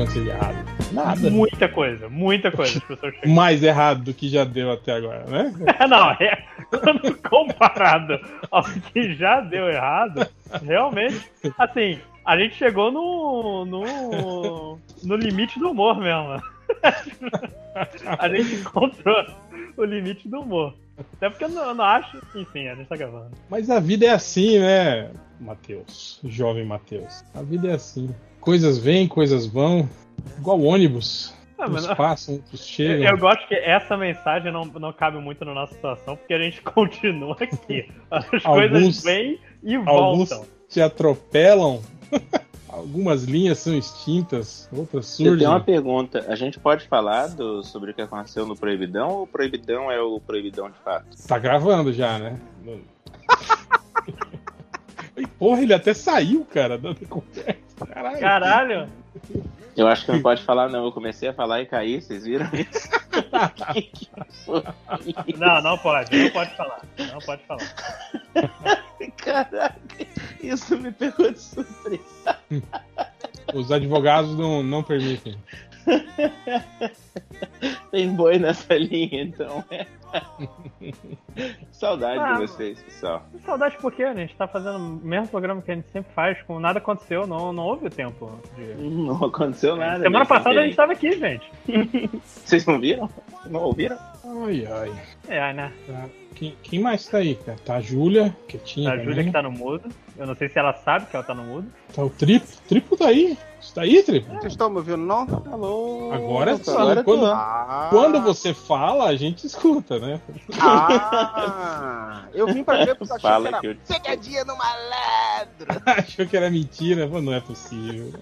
acontecer de errado? Nada. Muita coisa, muita coisa. Mais errado do que já deu até agora, né? Não, é, quando comparado ao que já deu errado, realmente, assim, a gente chegou no, no, no limite do humor mesmo. A gente encontrou o limite do humor. Até porque eu não, eu não acho. Enfim, a gente tá gravando. Mas a vida é assim, né, Matheus? Jovem Matheus. A vida é assim. Coisas vêm, coisas vão. Igual ônibus. Ah, Uns não- passam, outros Eu, chegam. eu gosto que essa mensagem não, não cabe muito na nossa situação, porque a gente continua aqui. As Alguns- coisas vêm e Alguns voltam. te atropelam. Algumas linhas são extintas, outras Eu tenho uma surgem. pergunta. A gente pode falar do, sobre o que aconteceu no Proibidão ou o Proibidão é o Proibidão de fato? Tá gravando já, né? Porra, ele até saiu, cara, da conversa. Caralho. Caralho! Eu acho que não pode falar, não. Eu comecei a falar e caí, vocês viram isso? Que que foi? Não, não pode, não pode falar. Não pode falar. Caraca, isso me pegou de surpresa. Os advogados não, não permitem. Tem boi nessa linha, então. é. Saudade Ah, de vocês, pessoal. Saudade por quê? né? A gente tá fazendo o mesmo programa que a gente sempre faz, como nada aconteceu, não, não houve o tempo. de- Não aconteceu nada. Semana né? passada a gente tava aqui, gente. Vocês não viram? Não ouviram? Ai, ai. É, né? Tá. Quem, quem mais tá aí, cara? Tá a Júlia, quietinha. A Júlia que tá no mudo. Eu não sei se ela sabe que ela tá no mudo. Tá o triplo. Triplo tá aí. Você tá aí, triplo? Vocês estão me ouvindo, não? Alô? Agora sim, agora quando- tô. Ah, Quando você fala, a gente escuta, né? Ah, eu vim pra ver porque eu achei que era que eu... pegadinha no malandro. Achou que era mentira? Pô, não é possível.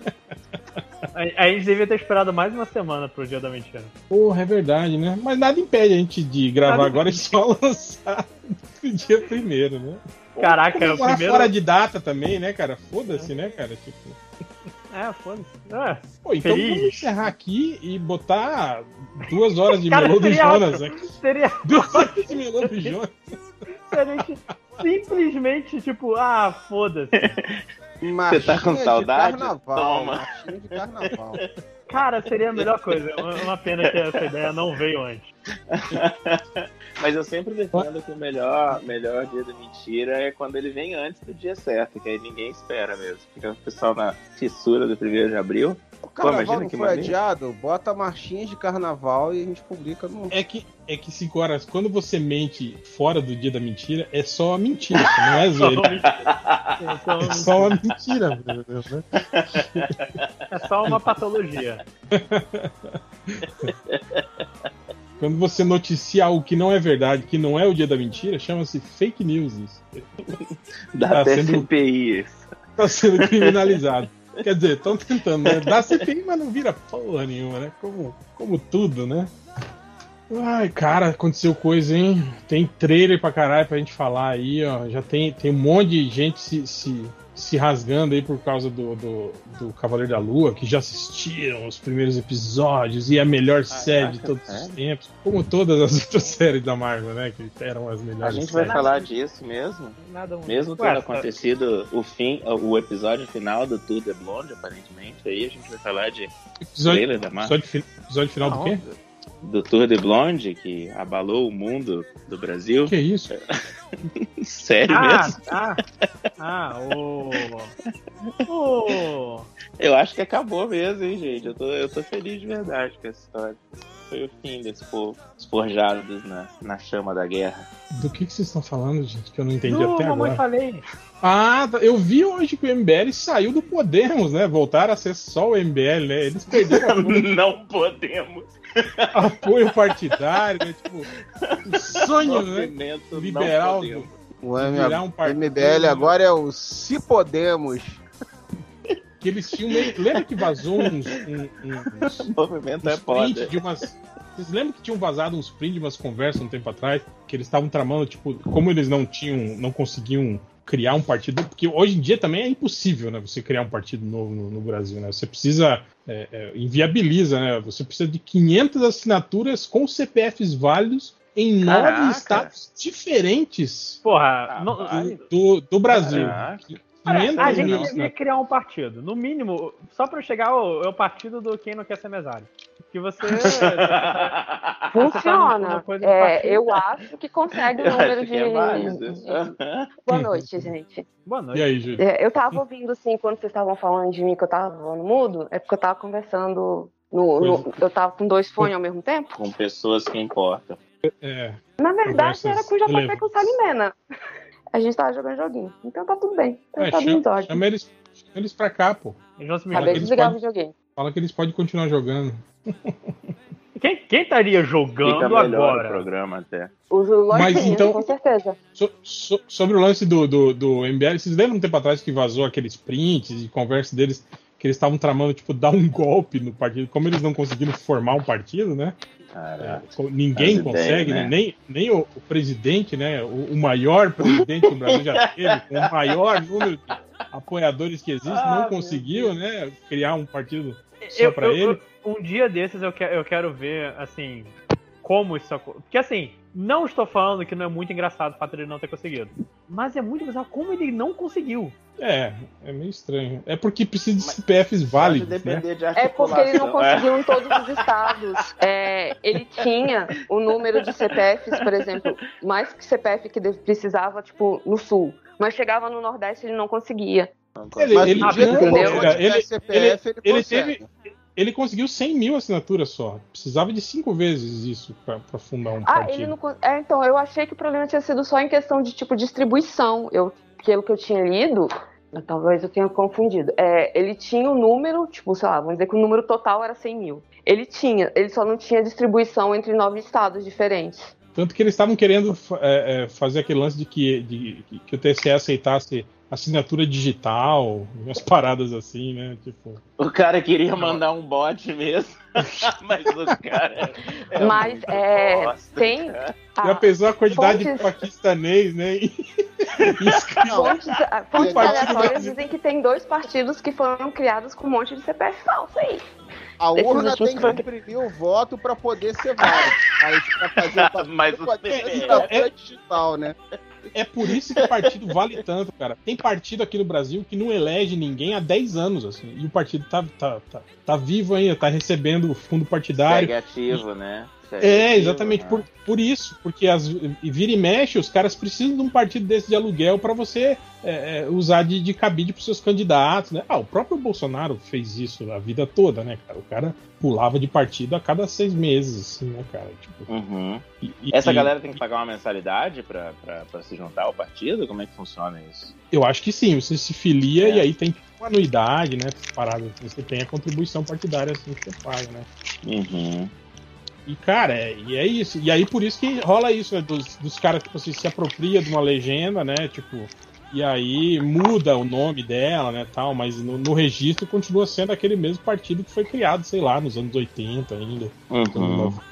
A, a gente devia ter esperado mais uma semana pro dia da mentira. Porra, é verdade, né? Mas nada impede a gente de gravar Nada agora e só lançar no dia primeiro, né? Caraca, é o primeiro. fora de data também, né, cara? Foda-se, né, cara? Tipo... É, foda-se. É. Pô, então Feliz. vamos encerrar aqui e botar duas horas de melô do seria Jonas aqui. Seria Duas horas de melô do Jonas. se a gente simplesmente, tipo, ah, foda-se. Você tá com saudade? De carnaval, Toma. de carnaval. Cara, seria a melhor coisa. Uma, uma pena que essa ideia não veio antes. Mas eu sempre defendo que o melhor, melhor dia da mentira é quando ele vem antes do dia certo, que aí ninguém espera mesmo. Fica o pessoal na fissura do 1 de abril. O carnaval imagina não que foi maneiro. adiado, bota marchinhas de carnaval e a gente publica no. É que, é que cinco horas, quando você mente fora do dia da mentira, é só a mentira, não é Só zoeira. uma mentira. Só É uma- só uma mentira, meu Deus, né? É só uma patologia. Quando você noticia algo que não é verdade, que não é o dia da mentira, chama-se fake news. Isso. Dá Tá CPI. Tá sendo criminalizado. Quer dizer, estão tentando, né? Dá CPI, mas não vira porra nenhuma, né? Como, como tudo, né? Ai, cara, aconteceu coisa, hein? Tem trailer pra caralho pra gente falar aí, ó. Já tem, tem um monte de gente se, se, se rasgando aí por causa do, do, do Cavaleiro da Lua, que já assistiram os primeiros episódios e é a melhor série de todos os tempos. Como todas as outras séries da Marvel, né? Que eram as A melhores gente vai séries. falar disso mesmo. Nada muito. Mesmo tendo Ué, tá- acontecido o fim, o episódio final do Tudo The Blonde, aparentemente, aí a gente vai falar de Episódio, trailer da Marvel. episódio, episódio final do quê? Do Tour de Blonde, que abalou o mundo do Brasil. Que isso? Sério Ah, mesmo? ah, ah, o. O. Eu acho que acabou mesmo, hein, gente? Eu tô, eu tô feliz de verdade com essa história. Foi o fim desse povo, os forjados na, na chama da guerra. Do que, que vocês estão falando, gente? Que eu não entendi Não, até mamãe agora. falei. Ah, tá. eu vi hoje que o MBL saiu do Podemos, né? Voltaram a ser só o MBL, né? Eles perderam Não podemos. apoio partidário, né? Tipo, o sonho, né? Movimento Liberal. O Virar um partido. MBL agora é o Se Podemos. Que eles tinham meio... Lembra que vazou uns, um- uns, O movimento é uns foda. de umas. Vocês lembram que tinham vazado uns prints de umas conversas um tempo atrás? Que eles estavam tramando, tipo, como eles não tinham, não conseguiam criar um partido, porque hoje em dia também é impossível, né? Você criar um partido novo no, no Brasil, né? Você precisa. é, é, inviabiliza, né? Você precisa de 500 assinaturas com CPFs válidos em Caraca. nove estados diferentes Porra, do, do Brasil. Caraca. Olha, 500 a gente devia assinaturas. criar um partido. No mínimo, só pra eu chegar ao, é o partido do quem não quer ser mesário. Que você. Funciona. do É, eu acho que consegue o Eu número acho de. é válido. Boa noite, gente. Boa noite. E aí? É, Eu tava ouvindo, assim, quando vocês estavam falando de mim que eu tava no mudo, é porque eu tava conversando. No, no- eu tava com dois fones ao mesmo tempo. Com pessoas que importam. É, Na verdade, era com o JP com. Salimena. A gente tava jogando joguinho. Então tá tudo bem. Então é, tá chama, tudo chama eles, chama eles pra cá, pô. De eles desligar o videogame. Fala que eles podem continuar jogando. Quem, quem estaria Fica jogando melhor o agora? programa até. Lojinha, Mas então- com certeza. So- so- sobre o lance do, do, do MBL, vocês lembram um tempo atrás que vazou aqueles prints e conversa deles que eles estavam tramando, tipo, dar um golpe no partido? Como eles não conseguiram formar um partido, né? Caraca. É, ninguém consegue, ideias, né? né? Nem, nem o, o presidente, né? O, o maior presidente que o Brasil já teve, com o maior número de apoiadores que existe, Ah, não conseguiu, né? Criar um partido só eu- ele. eu- um dia desses eu, que- eu quero ver, assim, como isso aconteceu. Porque, assim, não estou falando que não é muito engraçado o fato dele não ter conseguido. Mas é muito bizarro como ele não conseguiu. É, é meio estranho. É porque precisa de CPFs válidos, né? de É porque ele não articulação. É. conseguiu em todos os estados. É, ele tinha o número de CPFs, por exemplo, mais que CPF que ele precisava, tipo, no sul. Mas chegava no Nordeste ele não conseguia. Ele, Mas ele, ele- CPF, ele, ele consegue. teve- ele conseguiu 100 mil assinaturas só. Precisava de cinco vezes isso pra fundar um Ah, partido. ele não. É, então, eu achei que o problema tinha sido só em questão de, tipo, distribuição. Eu, pelo que eu tinha lido, talvez eu tenha confundido. É, ele tinha um número, tipo, sei lá, vamos dizer que o número total era 100 mil. Ele tinha, ele só não tinha distribuição entre nove estados diferentes. Tanto que eles estavam querendo é, é, fazer aquele lance de que, de- que o TSE aceitasse assinatura digital, umas paradas assim, né? Tipo. O cara queria mandar um bot mesmo. Mas o cara. É Mas, é, bosta, tem- cara. Já Ah, pensou a quantidade de paquistanês, né? E- inscrito. Fontes, fontes aleatórias dizem que tem dois partidos que foram criados com um monte de CPF falso aí. A Esses urna tem que imprimir o voto pra poder ser válido. Mas fazer o partido, Mas o pode ter CPF. assinatura digital, né? É por isso que o partido vale tanto, cara. Tem partido aqui no Brasil que não elege ninguém há 10 anos, assim. E o partido tá, tá, tá, tá vivo ainda, tá recebendo fundo partidário. Segue ativo, né? É, exatamente por, por isso, porque as, vira e mexe, os caras precisam de um partido desse de aluguel para você é, é, usar de, de cabide para seus candidatos, né? Ah, o próprio Bolsonaro fez isso a vida toda, né, cara? O cara pulava de partido a cada seis meses, assim, né, cara? Tipo, Uhum. e- e- Essa galera tem que pagar uma mensalidade pra se juntar ao partido? Como é que funciona isso? Eu acho que sim, você se filia É. e aí tem uma anuidade, né? Essas paradas, você tem a contribuição partidária assim que você paga, né? Uhum. E, cara, é, e é isso. E aí por isso que rola isso, né? Dos, dos caras, tipo assim, se apropria de uma legenda, né? Tipo, e aí muda o nome dela, né? Tal, mas no, no registro continua sendo aquele mesmo partido que foi criado, sei lá, nos anos 80 ainda. Uhum. 90.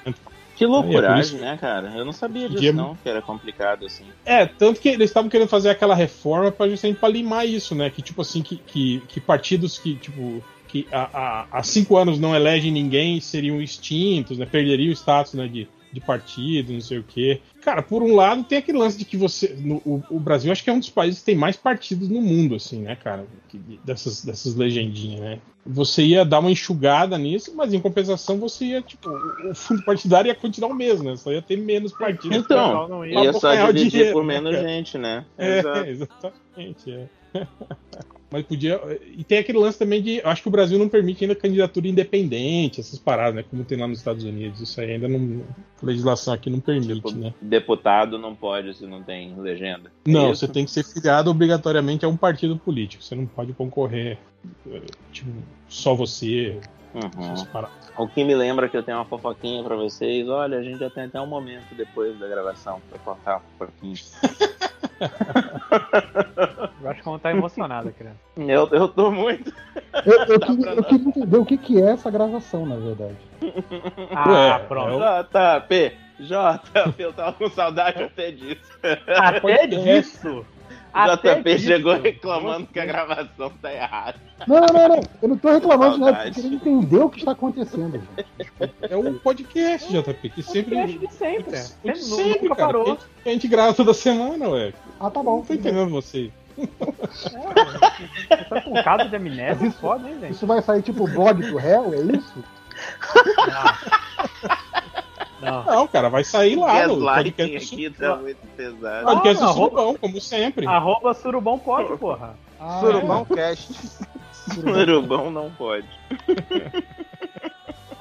Que É, loucuragem, isso- né, cara? Eu não sabia disso, Podia- não, que era complicado assim. É, tanto que eles estavam querendo fazer aquela reforma para justamente para limar isso, né? Que tipo assim, que, que, que partidos que, tipo, que há, há, há cinco anos não elegem ninguém seriam extintos, né? Perderiam o status né, de, de partido, não sei o quê. Cara, por um lado tem aquele lance de que você. No, o, o Brasil acho que é um dos países que tem mais partidos no mundo, assim, né, cara? Que- dessas, dessas legendinhas, né? Você ia dar uma enxugada nisso, mas em compensação você ia, tipo, o fundo partidário ia continuar o mesmo, né? Só ia ter menos partidos. Então, não ia. Ia só dividir dinheiro, por né, menos cara? gente, né? É, Exato. exatamente. É. Mas podia. E tem aquele lance também de. Acho que o Brasil não permite ainda candidatura independente, essas paradas, né? Como tem lá nos Estados Unidos. Isso aí ainda não. A legislação aqui não permite, Tipo, né? deputado não pode se não tem legenda. É Não, isso? você tem que ser filiado obrigatoriamente a um partido político. Você não pode concorrer, eh, tipo, só você. Uhum. O que me lembra que eu tenho uma fofoquinha pra vocês. Olha, a gente já tem até um momento depois da gravação pra cortar um pouquinho. Eu acho que ela tá emocionada, criança. Eu, eu tô muito. Eu, eu queria, eu não. queria entender o que, que é essa gravação, na verdade. Ah, Ué, pronto. JP, JP, eu tava com saudade até disso. Até podcast. disso. Até JP disso, chegou reclamando que a gravação tá errada. Não, não, não. Eu não tô reclamando de nada, eu querendo entender o que está acontecendo. gente. É um podcast, JP, que sempre. Podcast de sempre. De Sempre, sempre, nunca cara. parou. A gente- a gente grava toda semana, ué. Ah, tá Não bom. tô entendendo você. Você tá com caso de amnésia foda, hein, gente? Isso vai sair tipo blog do réu, é isso? Não. Não, cara, vai sair lá no Gaslighting podcast. aqui tá muito pesado. Podcast Ah, do Surubão, como sempre. Arroba surubão pode, porra. Ah, Surubão Cast. Surubão não pode.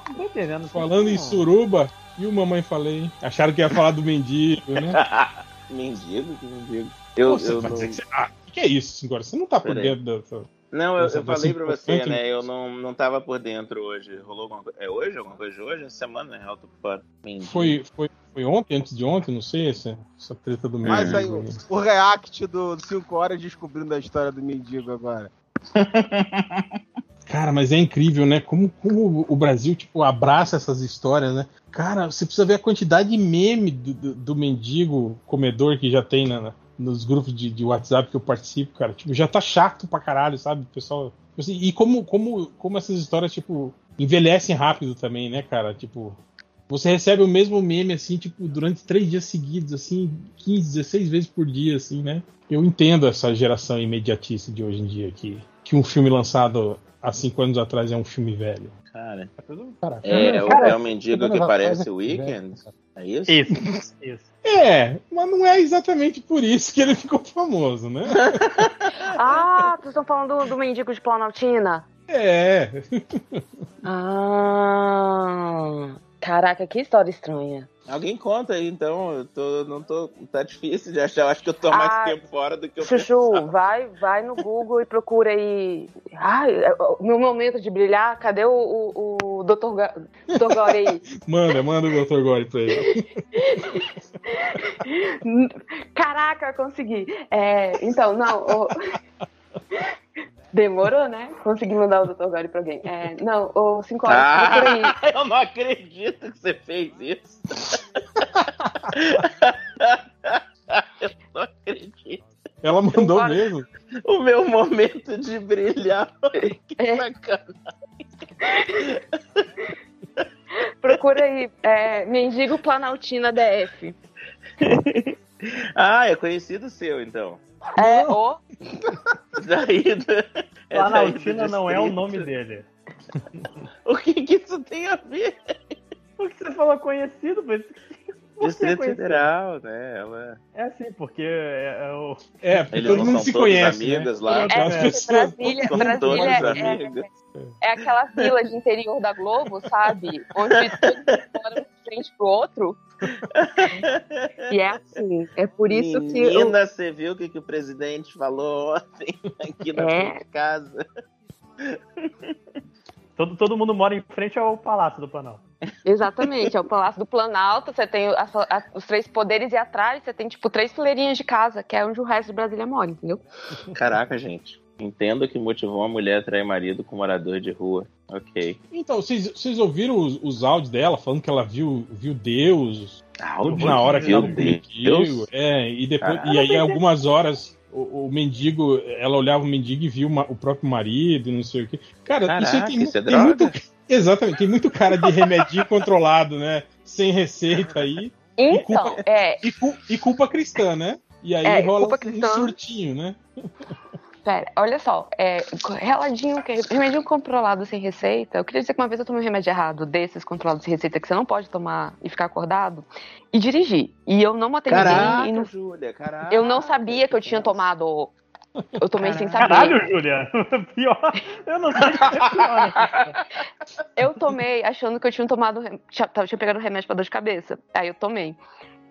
Não tô entendendo. Falando em suruba, e o mamãe falei? Acharam que ia falar do mendigo, né? mendigo? Que mendigo? Eu, Nossa, eu não... dizer que você- Ah, o que é isso, agora? Você não tá por Peraí. dentro da. Não, eu, eu falei pra você, importante, né? né? Eu não, não tava por dentro hoje. Rolou alguma coisa. É hoje? Alguma coisa de hoje? Essa semana, tô fora. Mendigo. Foi, foi, foi ontem, antes de ontem, não sei, essa, essa treta do mendigo. Mas aí, o, o react do 5 horas descobrindo a história do mendigo agora. Cara, mas é incrível, né? Como, como o Brasil, tipo, abraça essas histórias, né? Cara, você precisa ver a quantidade de meme do, do, do mendigo comedor que já tem na- nos grupos de, de WhatsApp que eu participo, cara. Tipo, já tá chato pra caralho, sabe? O pessoal. assim, e como, como, como essas histórias, tipo, envelhecem rápido também, né, cara? Tipo. Você recebe o mesmo meme, assim, tipo, durante três dias seguidos, assim, 15, 16 vezes por dia, assim, né? Eu entendo essa geração imediatista de hoje em dia, que, que um filme lançado há cinco anos atrás é um filme velho. Cara, Cara, é, o, cara, é o mendigo anos que atrás parece é o Weekend? É isso? Isso, isso. É, mas não é exatamente por isso que ele ficou famoso, né? Ah, vocês estão falando do, do mendigo de Planaltina? É. Ah. Caraca, que história estranha. Alguém conta aí, então. Eu tô, não tô. Tá difícil de achar. Eu acho que eu tô mais Ah, tempo fora do que eu Chuchu, pensava. vai, vai no Google e procura aí. Ai, é, o meu momento de brilhar, cadê o, o, o Dr. Ga- Dr. Gore aí? Manda, manda o Dr. Gore pra ele. Caraca, consegui. É, então, não. o- Demorou, né? Consegui mandar o Dr. Gore pra alguém. É, não, o 5 horas, procura aí. Ah, eu não acredito que você fez isso. eu não acredito. Ela mandou mesmo. O meu momento de brilhar. que É. bacana. Procura aí. É, Mendigo Planaltina DF. Ah, é conhecido seu, então. É, o. Daí do- é daí do Planaltina não é o nome dele. O que, que isso tem a ver? Porque você falou conhecido, mas. Que Distrito? Federal, né? Ela... É assim, porque é, é o. É, porque Eles todo não mundo são se todos conhece, né? amigos lá. É, As porque pessoas- Brasília, São Brasília todos é, é aquela vila de interior da Globo, sabe? Onde todos moram de frente pro outro. E é assim. É por isso que. eu- Menina, você viu o que, que o presidente falou ontem aqui na É. casa? Todo, todo mundo mora em frente ao Palácio do Planalto. Exatamente, é o Palácio do Planalto, você tem a- a- os três poderes e atrás você tem, tipo, três fileirinhas de casa, que é onde o resto de Brasília mora, entendeu? Caraca, gente. Entendo que motivou uma mulher a trair marido com morador de rua. Ok. Então, vocês, ouviram os, os áudios dela falando que ela viu, viu Deus Ah, na hora que ela no mendigo? É, e depois e aí algumas horas o, o mendigo, ela olhava o mendigo e viu ma- o próprio marido, e não sei o quê. Cara, isso Caraca, tem, mu- isso é tem droga? muito exatamente, tem muito cara de remedinho controlado, né? Sem receita aí. Então, culpa- é, E, cu- e culpa cristã, né? E aí É, rola um cristã. surtinho, né? pera, olha só, é, reladinho, que remédio controlado sem receita, eu queria dizer que uma vez eu tomei um remédio errado, desses controlados sem receita, que você não pode tomar e ficar acordado, e dirigir. E eu não matei Caraca, ninguém, e não- Júlia, caraca. eu não sabia que eu tinha tomado, eu tomei sem saber. Caralho, Júlia! Pior. Eu não sei o que é pior. Eu tomei achando que eu tinha tomado. Tinha, tava- tinha pegado remédio pra dor de cabeça. Aí eu tomei.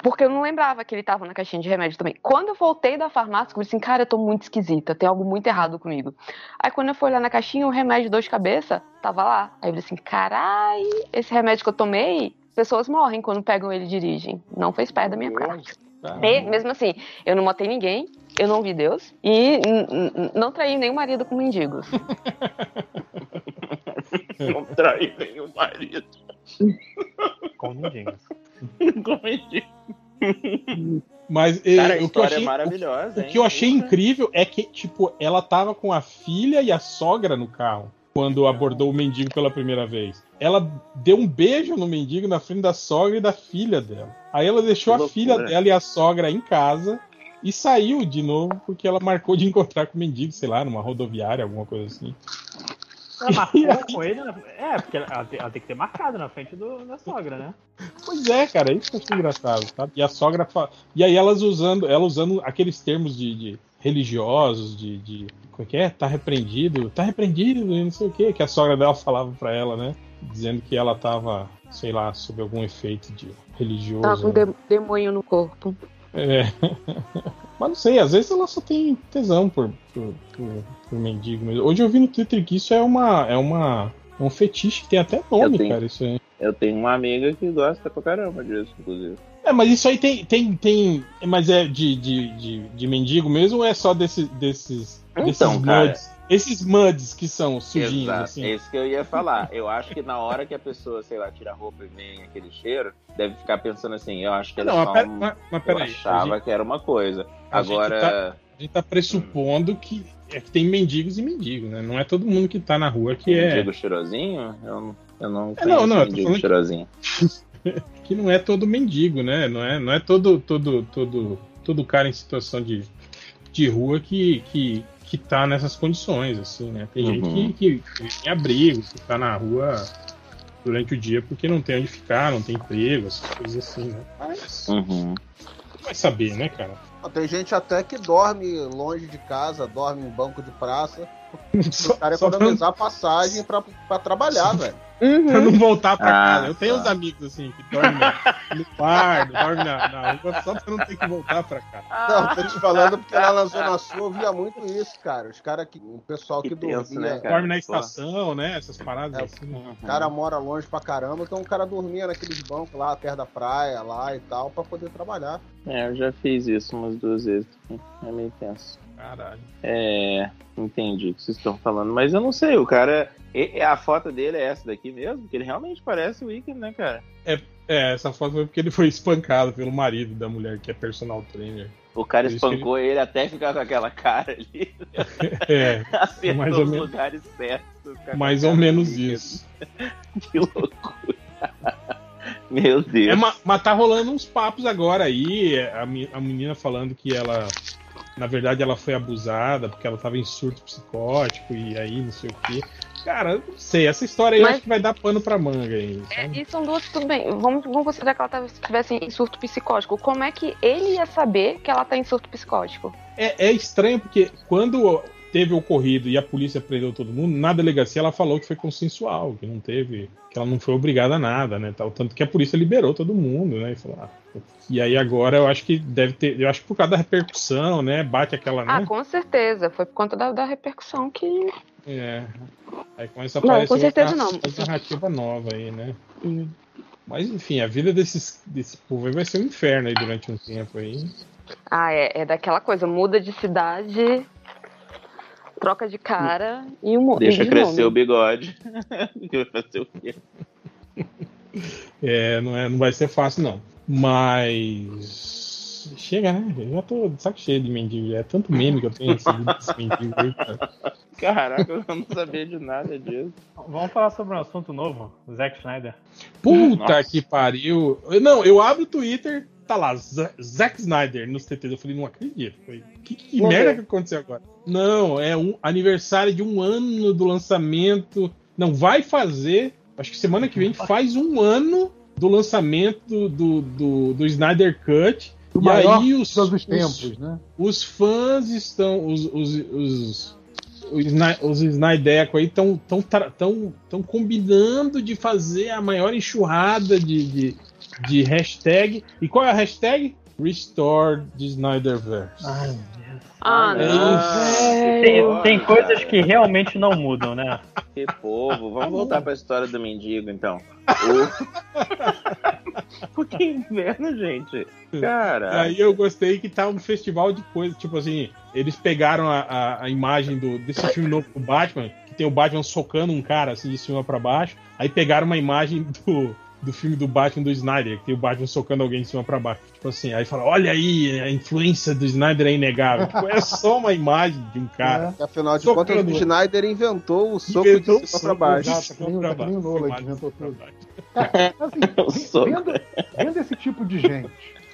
Porque eu não lembrava que ele tava na caixinha de remédio também. Quando eu voltei da farmácia, eu falei assim, cara, eu tô muito esquisita, tem algo muito errado comigo. Aí quando eu fui olhar na caixinha, o remédio dor de cabeça tava lá. Aí eu falei assim, carai, esse remédio que eu tomei, pessoas morrem quando pegam ele e dirigem. Não fez pé da minha parte. E, mesmo assim, eu não matei ninguém, eu não vi Deus e não traí nenhum marido com mendigos. Não traí nenhum marido. Com mendigos. Com mendigo. Mas Cara, a o que eu história achei, é maravilhosa, o hein? que eu achei incrível é que, tipo, ela tava com a filha e a sogra no carro quando abordou o mendigo pela primeira vez. Ela deu um beijo no mendigo na frente da sogra e da filha dela. Aí ela deixou Que a filha dela e a sogra em casa e saiu de novo porque ela marcou de encontrar com o mendigo, sei lá, numa rodoviária, alguma coisa assim. Ela marcou com ele, na... é, porque ela, ela tem, ela tem que ter marcado na frente do, da sogra, né? Pois é, cara, isso que eu achei engraçado, sabe? E a sogra. Fa... E aí elas usando, ela usando aqueles termos de, de religiosos, de, de. Como é que é? Tá repreendido, tá repreendido, e não sei o que, que a sogra dela falava pra ela, né? Dizendo que ela tava, sei lá, sob algum efeito de religioso. Tá com né? de- demônio no corpo. É. Mas não sei, às vezes ela só tem tesão por, por, por, por mendigo mesmo. Hoje eu vi no Twitter que isso é uma. É uma. É um fetiche que tem até nome, tenho. cara, isso aí. Eu tenho uma amiga que gosta pra caramba disso, inclusive. É, mas isso aí tem. tem, tem mas é de, de, de, de mendigo mesmo ou é só desse, desses. Então, desses cara. muds? Esses muds que são sujinhos, Exato, assim. é isso que eu ia falar. Eu acho que na hora que a pessoa, sei lá, tira a roupa e vem aquele cheiro, deve ficar pensando assim, eu acho que era Não, só pera, um... mas, mas Eu peraí. Achava gente, que era uma coisa. a Agora, tá- a gente tá pressupondo que, é que tem mendigos e mendigos, né? Não é todo mundo que tá na rua que é. mendigo cheirosinho, eu, não- eu não É, não, não, mendigo falando que- cheirosinho. que não é todo mendigo, né? Não é, não é todo, todo, todo, todo cara em situação de, de rua que, que, que tá nessas condições, assim, né? Tem gente Uhum. que, que vive em abrigo, que tá na rua durante o dia porque não tem onde ficar, não tem emprego, essas coisas assim, né? Mas Uhum. vai saber, né, cara? Tem gente até que dorme longe de casa, dorme em banco de praça. Só, O cara só pra, economizar passagem pra, pra trabalhar, velho. pra não voltar pra Ah, casa. Eu tenho tá. uns amigos assim que dormem no quarto, dormem na, na rua só pra não ter que voltar pra casa. Não, tô te falando porque lá na Zona Sul eu via muito isso, cara. Os caras que. O pessoal que, Que tenso, dormia. né, cara? Dorme na pô. estação, né? Essas paradas É, assim. né? O cara mora longe pra caramba, então o cara dormia naqueles bancos lá, perto da praia, lá e tal, pra poder trabalhar. É, eu já fiz isso umas duas vezes. É meio tenso. Caralho. É, entendi o que vocês estão falando, mas eu não sei, o cara. A foto dele é essa daqui mesmo? Porque ele realmente parece o Weekend, né, cara? É, essa foto foi porque ele foi espancado pelo marido da mulher que é personal trainer. O cara Por espancou ele até ficar com aquela cara ali, É, acertou Mais ou os menos. lugares certos. mais ou menos isso. Que loucura. Meu Deus. É, ma- mas tá rolando uns papos agora aí. é, A, a menina falando que ela, na verdade, ela foi abusada porque ela tava em surto psicótico e aí não sei o quê. Cara, não sei. Essa história aí eu Mas- acho que vai dar pano pra manga aí. É, sabe? e são duas, tudo bem. Vamos, vamos considerar que ela estivesse em surto psicótico. Como é que ele ia saber que ela tá em surto psicótico? É, é estranho porque quando teve ocorrido e a polícia prendeu todo mundo, na delegacia ela falou que foi consensual, que não teve, que ela não foi obrigada a nada, né, tal, tanto que a polícia liberou todo mundo, né, e falou, ah, e aí agora eu acho que deve ter, eu acho que por causa da repercussão, né, bate aquela, Ah, né, com certeza. Foi por conta da, da repercussão que. é, aí começa a Não, aparecer com certeza outra- não. outra narrativa nova aí, né, Hum. mas enfim, a vida desses, desse povo aí vai ser um inferno aí durante um tempo aí, Ah, é, é daquela coisa, muda de cidade, troca de cara e um mo- Deixa de crescer o nome. bigode. Que vai fazer o quê? É, não, é, não vai ser fácil, não. Mas. Chega, né? Eu já tô de saco cheio de mendigo. É tanto meme que eu tenho recebido desse mendigo aí, cara. Caraca, eu não sabia de nada disso. Vamos falar sobre um assunto novo, Zack Snyder. Puta Nossa. que pariu. Não, eu abro o Twitter, tá lá, Zack Snyder nos TTs. Eu falei, não acredito. Falei, que, que merda que aconteceu agora? Não, é um aniversário de um ano do lançamento. Não, vai fazer. Acho que semana que vem faz um ano do lançamento do, do, do Snyder Cut. O e aí os, de todos os tempos, né? os fãs estão. Os, os, os, os, Snydeco aí estão tão, tão, tão combinando de fazer a maior enxurrada de, de, de hashtag. E qual é a hashtag? Restore the Snyderverse. Ah, É não. isso. velho. Tem, tem coisas que realmente não mudam, né? Que povo. Vamos voltar pra história do mendigo, então. O... que inverno, gente. Cara. Aí eu gostei que tá um festival de coisas, tipo assim, eles pegaram a, a, a imagem do, desse filme novo do Batman, que tem o Batman socando um cara assim de cima pra baixo, aí pegaram uma imagem do, do filme do Batman do Snyder, que tem o Batman socando alguém de cima pra baixo. Tipo assim, aí fala, olha aí, a influência do Snyder é inegável. tipo, é só uma imagem de um cara. Que, afinal de Socando. contas, o Snyder inventou o soco Inventou de o cima pra baixo. Exato, pra o baixo. Inventou tudo. O assim, vendo, vendo esse tipo de gente,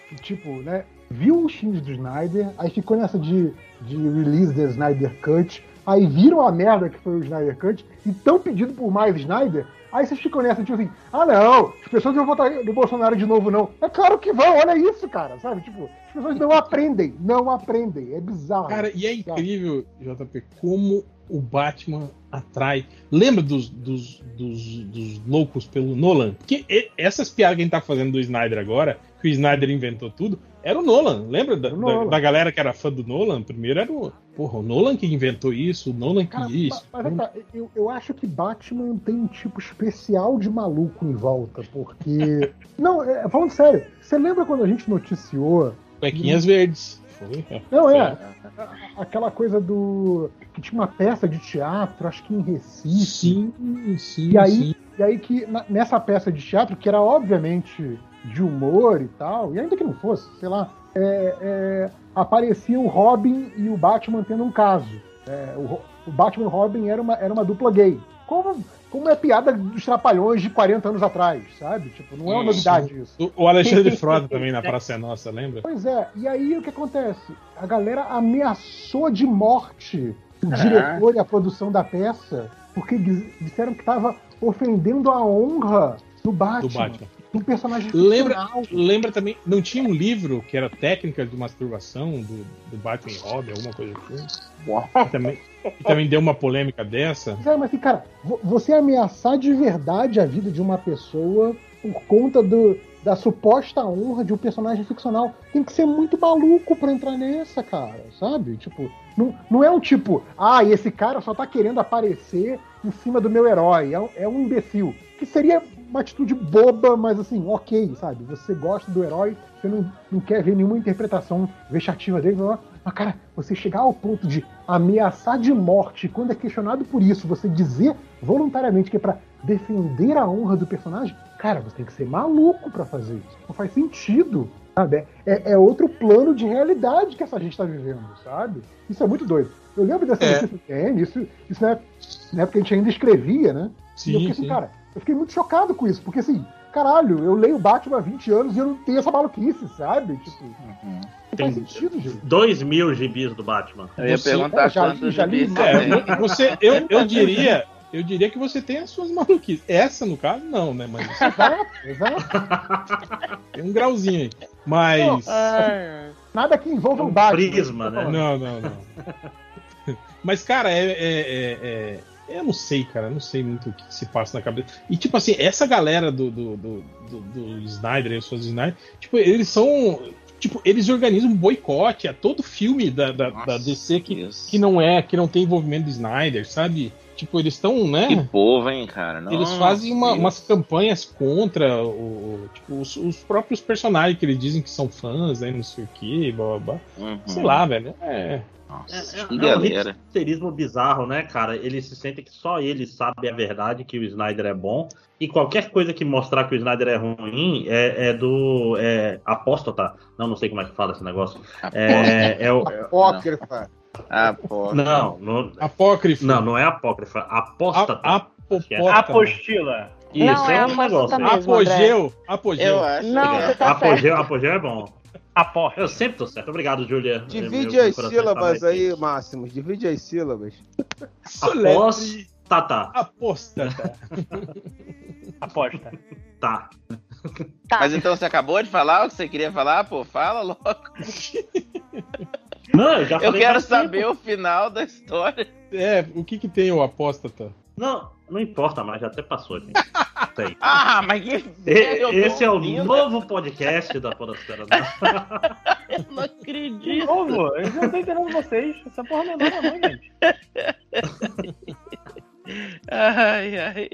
que tipo, né, viu os filmes do Snyder, aí ficou nessa de, de release da Snyder Cut, aí viram a merda que foi o Snyder Cut e estão pedindo por mais Snyder, aí vocês ficam nessa, tipo assim, ah não, as pessoas não vão votar no Bolsonaro de novo, não. É claro que vão, olha isso, cara, sabe? Tipo, as pessoas não aprendem, não aprendem, é bizarro. Cara, e é incrível, JP, como o Batman atrai. Lembra dos, dos, dos, dos loucos pelo Nolan? Porque essas piadas que a gente tá fazendo do Snyder agora, que o Snyder inventou tudo, era o Nolan. Lembra da, o da- Nolan. da galera que era fã do Nolan? Primeiro era o. Porra, o Nolan que inventou isso, o Nolan que Cara, isso. ma- mas é que tá, eu, eu acho que Batman tem um tipo especial de maluco em volta, porque. Não, é, falando sério, você lembra quando a gente noticiou? Cuequinhas verdes. Foi. é. Não, é. Aquela coisa do. que tinha uma peça de teatro, acho que em Recife. Sim, sim, E aí- sim. E aí que nessa peça de teatro, que era obviamente de humor e tal, e ainda que não fosse, sei lá, é, é, aparecia o Robin e o Batman tendo um caso. É, o, o Batman e o Robin era uma, era uma dupla gay. Como, como é piada dos trapalhões de 40 anos atrás, sabe? Tipo, não é uma novidade isso. O- O Alexandre Frota também na Praça é Nossa, lembra? Pois é, e aí o que acontece? A galera ameaçou de morte o Ah. diretor e a produção da peça, porque disseram que estava ofendendo a honra do Batman, Do Batman. Um personagem Lembra, ficcional. lembra também, não tinha um livro que era técnica de masturbação do, do Batman e Robin, alguma coisa assim? Que também, que também deu uma polêmica dessa. É, mas assim, cara, vo- você ameaçar de verdade a vida de uma pessoa por conta do, da suposta honra de um personagem ficcional tem que ser muito maluco pra entrar nessa, cara, sabe? Tipo, não, não é um tipo, ah, esse cara só tá querendo aparecer em cima do meu herói, é, é um imbecil. Que seria uma atitude boba, mas assim, ok, sabe? Você gosta do herói, você não, não quer ver nenhuma interpretação vexativa dele, blá. mas cara, você chegar ao ponto de ameaçar de morte, quando é questionado por isso, você dizer voluntariamente que é pra defender a honra do personagem, cara, você tem que ser maluco pra fazer isso. Não faz sentido, sabe? É, é outro plano de realidade que essa gente tá vivendo, sabe? Isso é muito doido. Eu lembro dessa É. notícia isso, isso na, na época que a gente ainda escrevia, né? e eu Sim, assim, sim. cara, eu fiquei muito chocado com isso, porque assim, caralho, eu leio Batman há 20 anos e eu não tenho essa maluquice, sabe? Tipo, não Tem faz sentido, gente. dois mil gibis do Batman. Eu ia Você- perguntar É, já já li. É, você, eu, eu diria, eu diria que você tem as suas maluquices. Essa, no caso, não, né? Mas Exato, exato. tem um grauzinho aí. Mas. Nada que envolva Um o Batman. prisma, né? Não, não, não. Mas, cara, é, é- é- é- Eu não sei, cara. Eu não sei muito o que se passa na cabeça. E, tipo assim, essa galera do, do, do, do, do Snyder, os fãs do Snyder, tipo, eles são. Tipo, eles organizam um boicote a todo filme da, da, da DC que, Deus. que não é, que não tem envolvimento do Snyder, sabe? Tipo, eles estão, né? Que povo, hein, cara? Eles Nossa, fazem uma- umas campanhas contra o, o- tipo, os, os próprios personagens que eles dizem que são fãs, né? Não sei o que, blá blá blá. Uhum. Sei lá, velho. É. Nossa, É, é, que é um galera. hipsterismo bizarro, né, cara? Eles se sentem que só eles sabem a verdade, que o Snyder é bom. E qualquer coisa que mostrar que o Snyder é ruim é, é do. É, apóstata. Não, não sei como é que fala esse negócio. É, é o. Apócrifa. Pô. Não, não, Apócrifo. não, não é apócrifa. Apóstata. A. Apostila. Isso, Não, é é um negócio. mesmo. Apogeu. Apogeu. Eu acho Não, é. tá certo. Apogeu, apogeu é bom. Aposta. Eu sempre tô certo. Obrigado, Julia. Divide Meu as coração sílabas mais aí. Máximos. Divide as sílabas. Soletre. Apóstata. Apóstata. Aposta. Tá. Tá. Mas então você acabou de falar o que você queria falar? Pô, fala logo. Não, eu já Eu falei quero faz tempo. saber o final da história. É, o que que tem o apóstata? Não, não importa, mas já até passou, gente. Sei. Ah, mas que. E- tô Esse é o ouvindo. novo podcast da Podosfera. Né? Eu não acredito. novo, eu já tô entendendo vocês. Essa porra não é nova, não, gente. Ai, ai.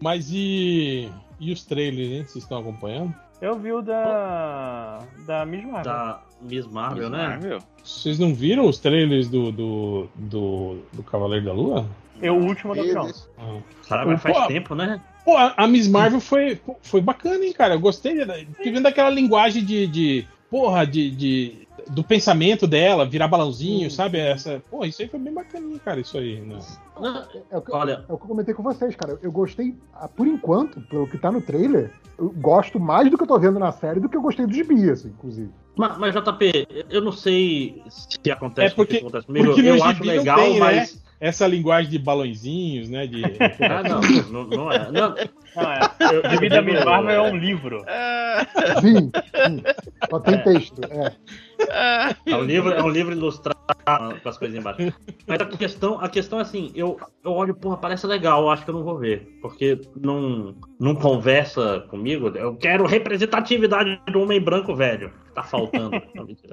Mas e. E os trailers, hein? Vocês estão acompanhando? Eu vi o da. Da Miss Marvel. Da Miss Marvel, né? Marvel? Vocês não viram os trailers do, do, do, do Cavaleiro da Lua? Eu, o último da não. Eles- Ah. Faz Pô, tempo, né? Pô, a, Miss Marvel foi, foi bacana, hein, cara? Eu gostei. Fiquei vendo aquela linguagem de. de porra, de, de- Do pensamento dela, virar balãozinho, sabe? Essa. Pô, isso aí foi bem bacana, hein, cara, isso aí. Né? Não, É o, que, Olha, é o que eu comentei com vocês, cara. Eu gostei, ah, por enquanto, pelo que tá no trailer, eu gosto mais do que eu tô vendo na série do que eu gostei do gibi, assim, inclusive. mas, mas, JP, eu não sei se acontece É porque- o que acontece comigo. porque Eu acho legal, tem, né? Essa linguagem de balãozinhos, né? De. Ah, não, não, não é. Não, Não, é. Marvel é um livro. Sim, sim. Só tem texto. É. É um livro, é um livro ilustrado com as coisas embaixo. Mas a questão, a questão é assim, eu, eu olho, porra, parece legal, acho que eu não vou ver. Porque não, não conversa comigo. Eu quero representatividade do homem branco velho. Tá faltando.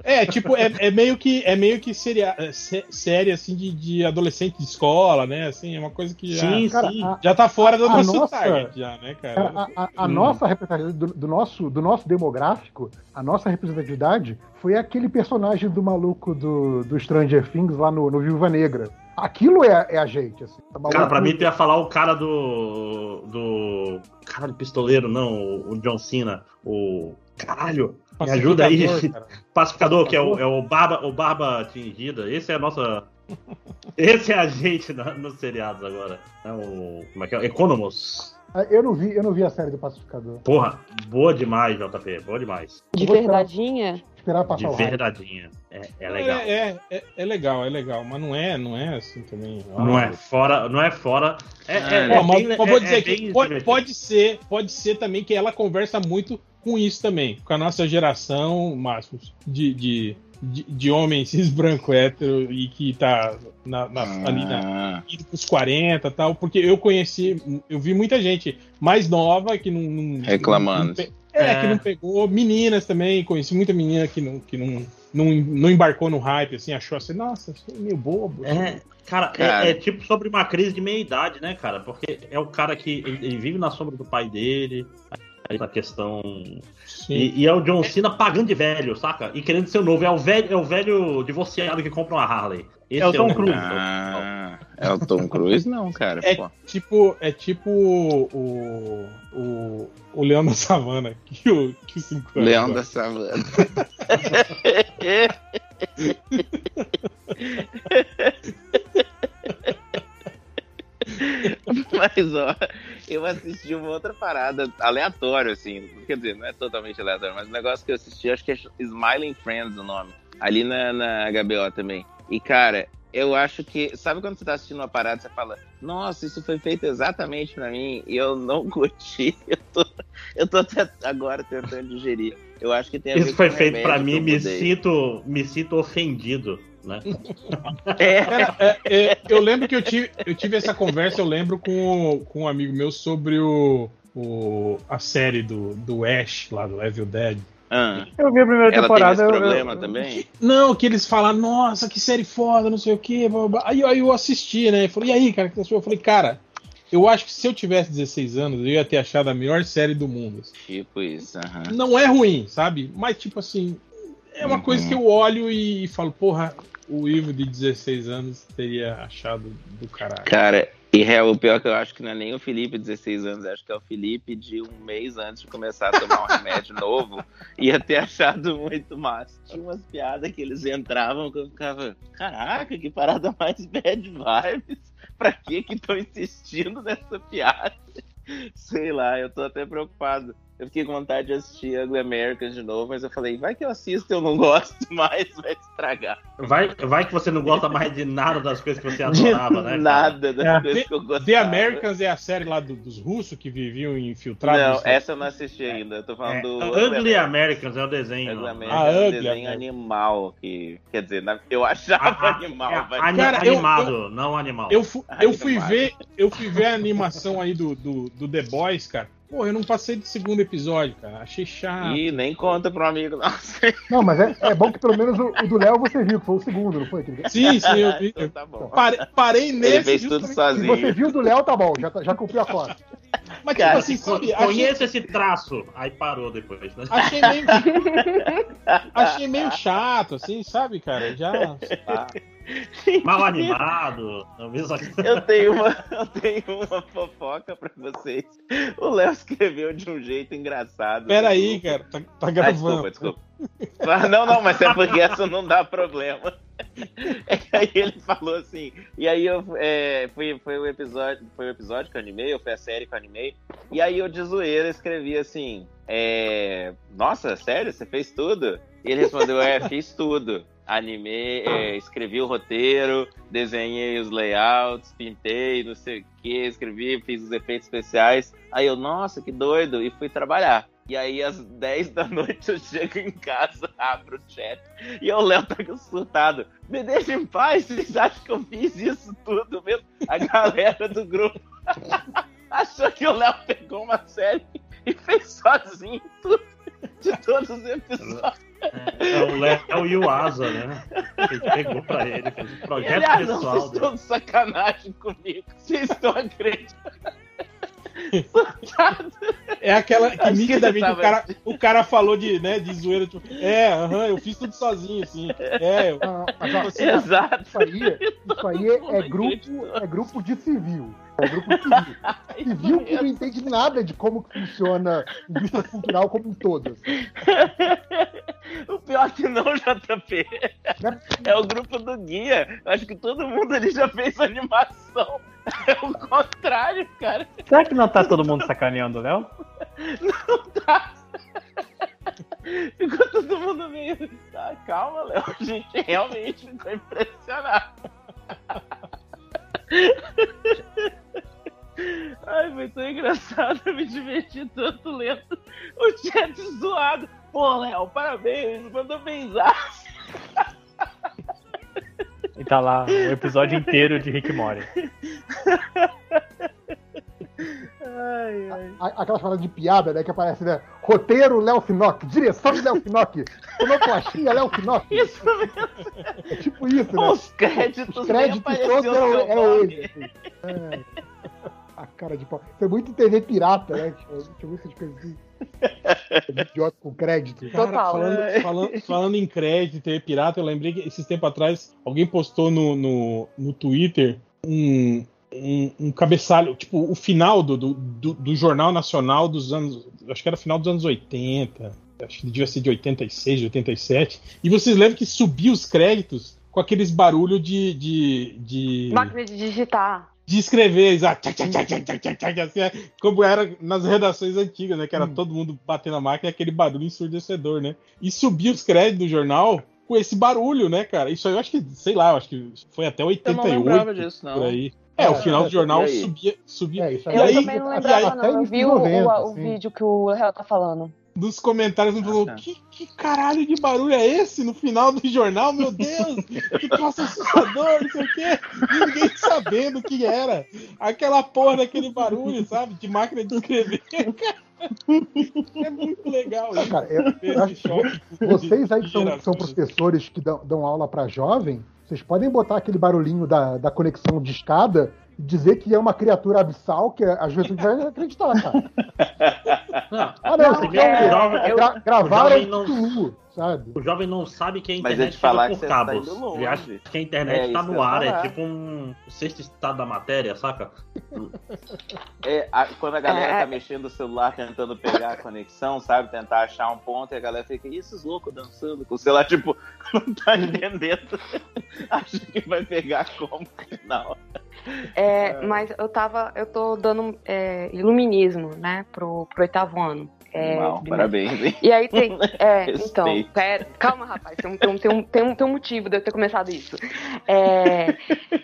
É, tipo, é, é meio que é meio que seria, é, sé- série assim de, de adolescente de escola, né? Assim, é uma coisa que já, Sim, Cara, sim. a, já tá fora do A nosso nossa- target, já, né, cara? cara, a, a- a Hum. nossa representatividade, do, do nosso, do nosso demográfico, a nossa representatividade foi aquele personagem do maluco do, do Stranger Things lá no, no Viúva Negra. Aquilo é, é a gente, assim. Tá Cara, pra mim tu ia falar o cara do. do. Cara, pistoleiro, não, o, John Cena. O. Caralho! Me ajuda aí, Pacificador, cara. pacificador, que é o, é o Barba, o Barba Tingida. Esse é a nossa. Esse é a gente na- nos seriados agora. É o. Como é que é? Economos. Ah, Eu não vi, eu não vi a série do Pacificador. Porra, boa demais, JP, boa demais. De Vou esperar. Esperar De passar o hype. verdadeinha. É, é legal. É, é, é, é legal, é legal, mas não é, não é assim também. Não Ah, é fora. Não é fora. É, é, Ah, é Ó, mas, bem- vou é- dizer é que pode, pode ser, pode ser também que ela conversa muito com isso também, com a nossa geração, Márcio, de, de, de, de homens cis branco hétero e que tá na, na- ali na, Ah, indo pros 40 e tal, porque eu conheci, eu vi muita gente mais nova que não. não- Reclamando. não é, É. que não pegou. Meninas também, conheci muita menina que não, que não, não, não embarcou no hype, assim, achou assim, nossa, é meio bobo. É, cara, é- Cara. É, tipo sobre uma crise de meia-idade, né, cara? Porque é o cara que ele, ele vive na sombra do pai dele, aí a questão. Sim. E, e é o John Cena pagando de velho, saca? E querendo ser novo. É o velho, é o velho divorciado que compra uma Harley. Esse É o Tom Cruise. ah, é o Tom Cruise? Não, cara. É pô. tipo, é tipo o, o, o Leão da Savana, que o, que o Cinco anos Leão da Savana. Mas, ó, eu assisti uma outra parada aleatória, assim. Quer dizer, não é totalmente aleatório, mas um negócio que eu assisti, acho que é Smiling Friends o nome. Ali na, na HBO também. E, cara, eu acho que. Sabe quando você tá assistindo uma parada, você fala, nossa, isso foi feito exatamente pra mim, e eu não curti. Eu tô, eu tô até agora tentando digerir. Eu acho que tem a Isso foi feito que mim, me sinto, me sinto ofendido, né? É, é, é, eu lembro que eu tive, eu tive essa conversa, eu lembro com, o- com um amigo meu sobre o, o, a série do, do Ash, lá do Evil Dead. Ah, Eu vi a primeira ela tem temporada. esse eu- problema eu, também? Não, que eles falam, nossa, que série foda, não sei o quê. blá, blá. Aí, aí eu assisti, né? E falei, e aí, cara, que? Eu falei, cara, eu acho que se eu tivesse 16 anos, eu ia ter achado a melhor série do mundo. Tipo isso, aham. Não é ruim, sabe? Mas, tipo assim, é uma Uhum. coisa que eu olho e falo, porra, o Ivo de 16 anos teria achado do caralho. Cara, e é, o pior que eu acho que não é nem o Felipe de 16 anos, acho que é o Felipe de um mês antes de começar a tomar um remédio novo, ia ter achado muito massa. Tinha umas piadas que eles entravam que eu ficava, caraca, que parada mais bad vibes. Pra que que estão insistindo nessa piada? Sei lá, eu tô até preocupado. Eu fiquei com vontade de assistir Ugly Americans de novo, mas eu falei, vai que eu assisto e eu não gosto mais, vai estragar. Vai, vai que você não gosta mais de nada das coisas que você adorava, né? cara? Nada das É. coisas que eu gostava. The Americans é a série lá do- dos russos que viviam infiltrados. Não, essa eu não assisti ainda. Eu tô falando É, do Ugly Americans é o desenho. Ugly. Americans Ah, é um Ugly desenho animal que. Quer dizer, eu achava A- animal, é, Cara, eu- animado, não animal. Eu, fu- eu fui ver, eu fui ver a animação aí do, do, do The Boys, cara. Pô, eu não passei do segundo episódio, cara. Achei chato. Ih, nem conta pro amigo, nossa. Não, mas é, é bom que pelo menos o, o do Léo você viu, que foi o segundo, não foi? Sim, sim, eu vi. Então tá bom. parei, parei nesse. Ele fez tudo justamente- Se você sozinho. viu o do Léo, tá bom, já, tá- já cumpriu a cota. Mas Cara, tipo assim, sabe? Achei, Conheço esse traço. Aí parou depois, né? achei meio. achei meio chato, assim, sabe, cara? Já. tá. Mal animado. Eu tenho uma, eu tenho uma fofoca pra vocês. O Léo escreveu de um jeito engraçado. Peraí, cara, tá, tá Ah, gravando. desculpa, desculpa. Ah, Não, não, mas é porque essa não dá problema. É que aí ele falou assim, e aí eu é, foi, foi o episódio, foi o episódio que eu animei, ou foi a série que eu animei, e aí eu de zoeira escrevi assim, é, nossa, sério, você fez tudo? E ele respondeu, é, fiz tudo. Animei, é, escrevi o roteiro, desenhei os layouts, pintei, não sei o que, escrevi, fiz os efeitos especiais. Aí eu, nossa, que doido, e fui trabalhar. E aí, às 10 da noite, eu chego em casa, abro o chat, e o Léo tá surtado. Me deixa em paz, vocês acham que eu fiz isso tudo mesmo? A galera do grupo achou que o Léo pegou uma série e fez sozinho tudo, de todos os episódios. É o Léo e o Asa, né? Que ele pegou pra ele, fez um Ele, projeto ah, não, vocês pessoal. estão de sacanagem comigo. Vocês estão acreditando. É aquela que nitidamente ele o, tava- cara, o cara falou de, né, de zoeira, tipo, é, aham, eu fiz tudo sozinho, assim. É, eu, Ah, ó, Você- Exato. isso aí, isso aí é, é grupo, é grupo de civil. É grupo civil. Civil que não entende nada de como funciona indústria cultural como um todo. assim. O pior que não, JP. Né? É o grupo do guia. Eu acho que todo mundo ali já fez animação. É o contrário, cara. Será que não tá todo mundo sacaneando o Léo? Tá. Ficou todo mundo meio. Tá, calma, Léo. A gente realmente ficou impressionado. Ai, foi tão engraçado. Eu me diverti tanto lendo o chat zoado. Pô, Léo, parabéns. Mandou benzaço. E tá lá o episódio inteiro de Rick Mori. Ai, ai. A- Aquelas paradas de piada, né? Que aparece, né? Roteiro Léo Finock, direção de Léo Finock, sonoplastia Léo Finock. Isso mesmo. É tipo isso, né? Os créditos, Os créditos todos eram, seu eram nome. ele. assim. É. A cara de pau. É muito TV pirata, né? Deixa eu ver essas coisas assim. Idiota com crédito. Cara, Total. falando, falando, falando em crédito e TV pirata, eu lembrei que esses tempos atrás alguém postou no, no, no Twitter um, um, um cabeçalho, tipo, o final do, do, do, do Jornal Nacional dos anos. Acho que era final dos anos 80. Acho que devia ser de 86, de 87. E vocês lembram que subiu os créditos com aqueles barulhos de. de, de Máquina de digitar. De escrever, assim, é, como era nas redações antigas, né? Que era todo mundo batendo a máquina e aquele barulho ensurdecedor, né? E subia os créditos do jornal com esse barulho, né, cara? Isso aí eu acho que, sei lá, eu acho que foi até Eu não 88 lembrava disso, por não. aí. É, o final do é, jornal por aí. subia, subia. É, isso E Eu aí- também não e lembrava, aí- não. Eu vi o, 90, o- o assim. vídeo que o Léo tá falando. Nos comentários não falou, tá. que, que caralho de barulho é esse no final do jornal? Meu Deus, que troço assustador, não sei o quê. E ninguém sabendo o que era. Aquela porra daquele barulho, sabe? De máquina de escrever. É muito legal isso. Cara, eu, eu acho vocês aí que são, são professores que dão, dão aula pra jovem, vocês podem botar aquele barulhinho da, da conexão de escada e dizer que é uma criatura abissal que a juventude vai acreditar, cara. Não, Ah, não, isso primeiro, aqui o é, é gravaram o não- sabe? o jovem não sabe que a internet chega que por tá cabos. longe. Ele acha que a internet É, tá no ar, é tipo um sexto estado da matéria, saca? É, a- quando a galera É, tá é. mexendo o celular tentando pegar a conexão, sabe? Tentar achar um ponto e a galera fica, e esses loucos dançando com o celular, tipo, não tá entendendo. Acha que vai pegar como não. É, mas eu tava. Eu tô dando é, iluminismo, né, pro, pro oitavo ano. É, Mal, de- parabéns, hein? E aí tem. É, então, pera, calma, rapaz, tem um, tem, um, tem, um, tem, um, tem um motivo de eu ter começado isso. É,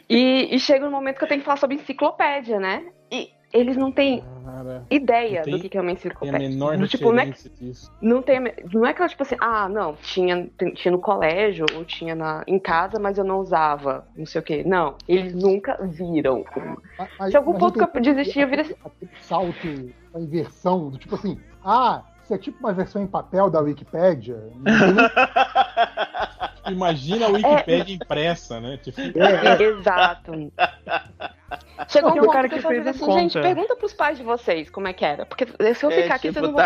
e, e chega um momento que eu tenho que falar sobre enciclopédia, né? E eles não têm Cara, ideia Não tem- do que que é uma tem a enciclopédia. menor Do tipo, não é, disso. não, tem, não é aquela tipo assim, ah, não, tinha, tinha no colégio ou tinha na, em casa, mas eu não usava, não sei o quê. Não, eles nunca viram. Mas- Se algum ponto que eu tem desisti, eu virei assim. salto, a inversão, do tipo assim, ah, isso é tipo uma versão em papel da Wikipédia. Imagina a Wikipédia impressa, né? Tipo, É, Exato. Chegou um cara que fez assim, um gente, conta. pergunta pros pais de vocês como é que era. Porque se eu É, ficar aqui, vocês tipo, não vão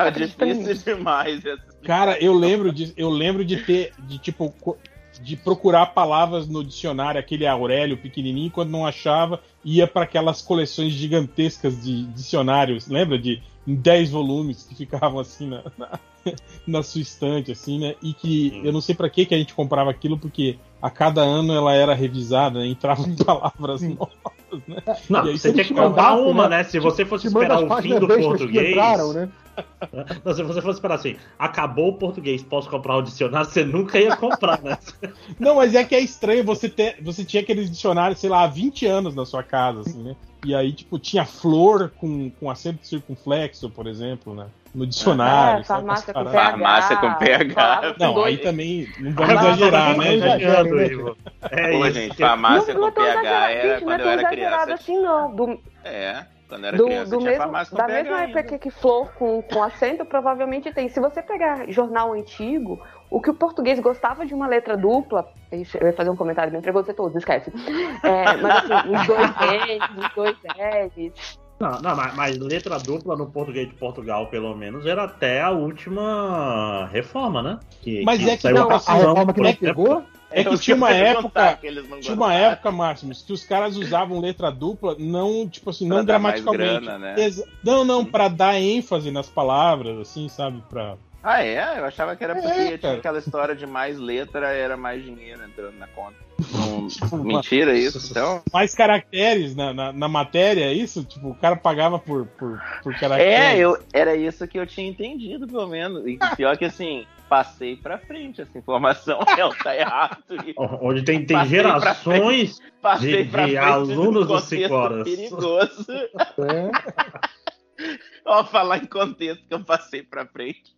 mim. difícil demais. Cara, eu lembro de, eu lembro de ter, de tipo, co- de procurar palavras no dicionário, aquele Aurélio pequenininho, quando não achava, ia para aquelas coleções gigantescas de dicionários, lembra? De em 10 volumes que ficavam assim na, na, na sua estante, assim, né? E que Sim. eu não sei para que que a gente comprava aquilo, porque a cada ano ela era revisada, né? entravam palavras Sim. novas, né? Não, E aí você você tinha que comprar uma, né? né? Se você fosse esperar o fim do português. entraram, né? Não, se você fosse esperar assim, acabou o português, posso comprar o dicionário, você nunca ia comprar, né? Não, mas é que é estranho você ter. Você tinha aqueles dicionários, sei lá, há 20 anos na sua casa, assim, né? E aí, tipo, tinha flor com, com acento circunflexo, por exemplo, né? No dicionário. É, farmácia com PH. Farmácia com PH. com Não, dois- aí também não vamos Farmácia exagerar, com né? Exagerando, Ivo. É Pô, isso. gente, farmácia não, não é com PH era é quando eu tão era exagerado criança. assim, não. Do, É, quando era do, criança do tinha mesmo, farmácia com da mesma ainda. época que flor com, com acento, provavelmente tem. Se você pegar jornal antigo, o que o português gostava de uma letra dupla, eu ia fazer um comentário bem preconceituoso, esquece. É, mas assim, os dois N's, os dois L's. Não, não, mas, mas letra dupla no português de Portugal, pelo menos, era até a última reforma, né? Que, Mas é que saiu não, a reforma que não pegou? É que Eu tinha uma época. Tinha uma época, Máximos, que os caras usavam letra dupla, não, tipo assim, Pra não gramaticalmente. grana, né? Não, não, pra dar ênfase nas palavras, assim, sabe? Pra... Ah, é? Eu achava que era porque É, tinha aquela história de mais letra era mais dinheiro entrando na conta. Não- Mentira isso, então? Mais caracteres na, na, na matéria, é isso? Tipo, o cara pagava por, por, por caracteres. É, eu, era isso que eu tinha entendido, pelo menos. E pior que assim, passei pra frente essa informação. Ela tá errado. Onde tem, tem Passei pra gerações. passei De- pra de frente alunos do Cicoras. perigoso. É. Ó, falar em contexto que eu passei pra frente.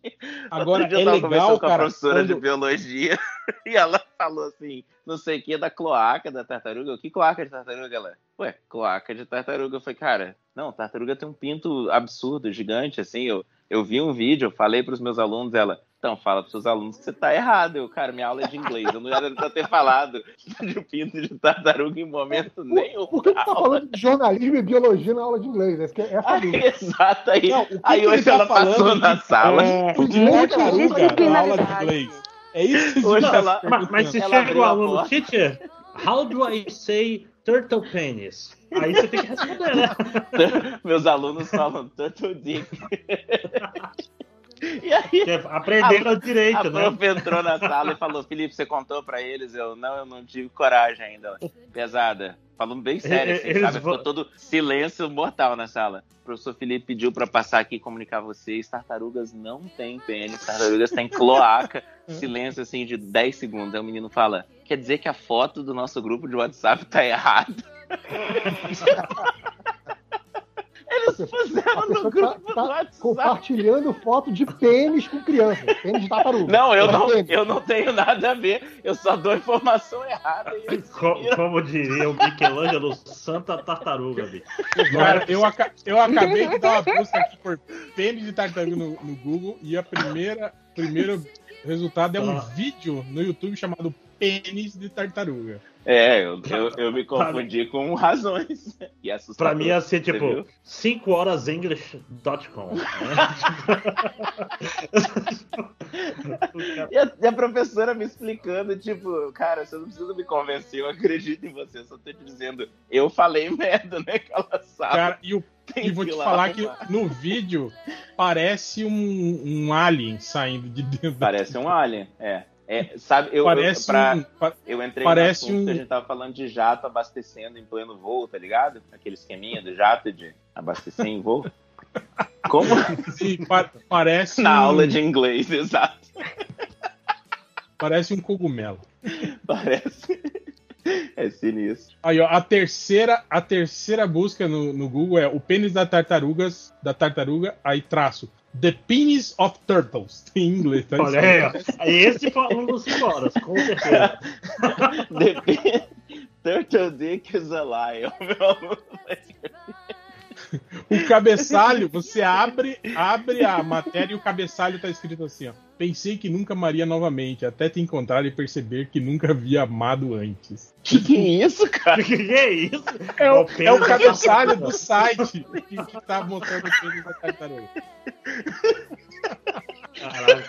Agora, Outro dia é eu tava legal, conversando com a cara, professora de quando- biologia e ela falou assim, não sei o que, da cloaca da tartaruga. O que cloaca de tartaruga, ela? Ué, cloaca de tartaruga. Eu falei, cara, não, tartaruga tem um pinto absurdo, gigante, assim. Eu, eu vi um vídeo, eu falei pros meus alunos, ela, então, fala pros seus alunos que você tá errado. Eu, cara, minha aula é de inglês. Eu não era pra ter falado de pinto de tartaruga em momento nenhum. Por que tu tá aula. falando de jornalismo e biologia na aula de inglês? Essa, que é essa Aí, exato, aí, Não, o que aí que hoje tá ela passou falando na de- sala. É, de tartaruga na aula de inglês. É isso que Hoje você tá ela- Mas, mas se Ela chega o aluno, teacher, how do I say turtle penis? Aí você tem que responder, né? Meus alunos falam turtle dick. E aí, Aprenderam direito, a né? prof entrou na sala e falou: Felipe, você contou pra eles? Eu, não, eu não tive coragem ainda. Pesada. Falando bem sério, assim, sabe? vão- Ficou todo silêncio mortal na sala. O professor Felipe pediu pra passar aqui e comunicar a vocês: tartarugas não têm pênis, tartarugas têm cloaca. Silêncio assim de 10 segundos. Aí o menino fala: Quer dizer que a foto do nosso grupo de WhatsApp tá errada? Eles puseram A no pessoa grupo tá, do tá WhatsApp. compartilhando foto de pênis com criança. Pênis de tartaruga. Não, eu não, Pênis. eu não tenho nada a ver. Eu só dou informação errada. Eles Co- seguiram. Como diria o Michelangelo, Santa Tartaruga, bicho. Cara, eu, aca- eu acabei de dar uma busca aqui por pênis de tartaruga no, no Google e a primeira primeiro resultado é um Ah. vídeo no YouTube chamado Pênis de Tartaruga. É, eu, eu, eu me confundi com razões. E é assustador. Pra mim ia ser Você tipo viu? 5 horas English.com. Né? E a, e a professora me explicando, tipo, cara, você não precisa me convencer, eu acredito em você, eu só tô te dizendo, eu falei merda naquela sala. Cara, e, o- tem e vou te falar que no vídeo parece um, um alien saindo de dentro. Parece um alien, é. É, sabe, eu, eu, Parece pra- um. pa- eu entrei parece no assunto um- a gente tava falando de jato abastecendo em pleno voo, tá ligado? Aquele esqueminha do jato de abastecer em voo. Como? sim, pa- parece Na um, aula de inglês, exato. Parece um cogumelo. Parece. É sinistro. Aí, ó, a terceira, a terceira busca no, no Google é o pênis da tartarugas, da tartaruga, aí traço. The penis of turtles. Em inglês, tá? Olha aí, ó. Esse dos 5 horas, com certeza. The Turtle Dick is a lion. O cabeçalho, você abre, abre a matéria e o cabeçalho tá escrito assim, ó. Pensei que nunca amaria novamente, até te encontrar e perceber que nunca havia amado antes. Que que é isso, cara? que é isso? É o, é o cabeçalho do site que, que tá mostrando o pênis da tartaruga. Caralho.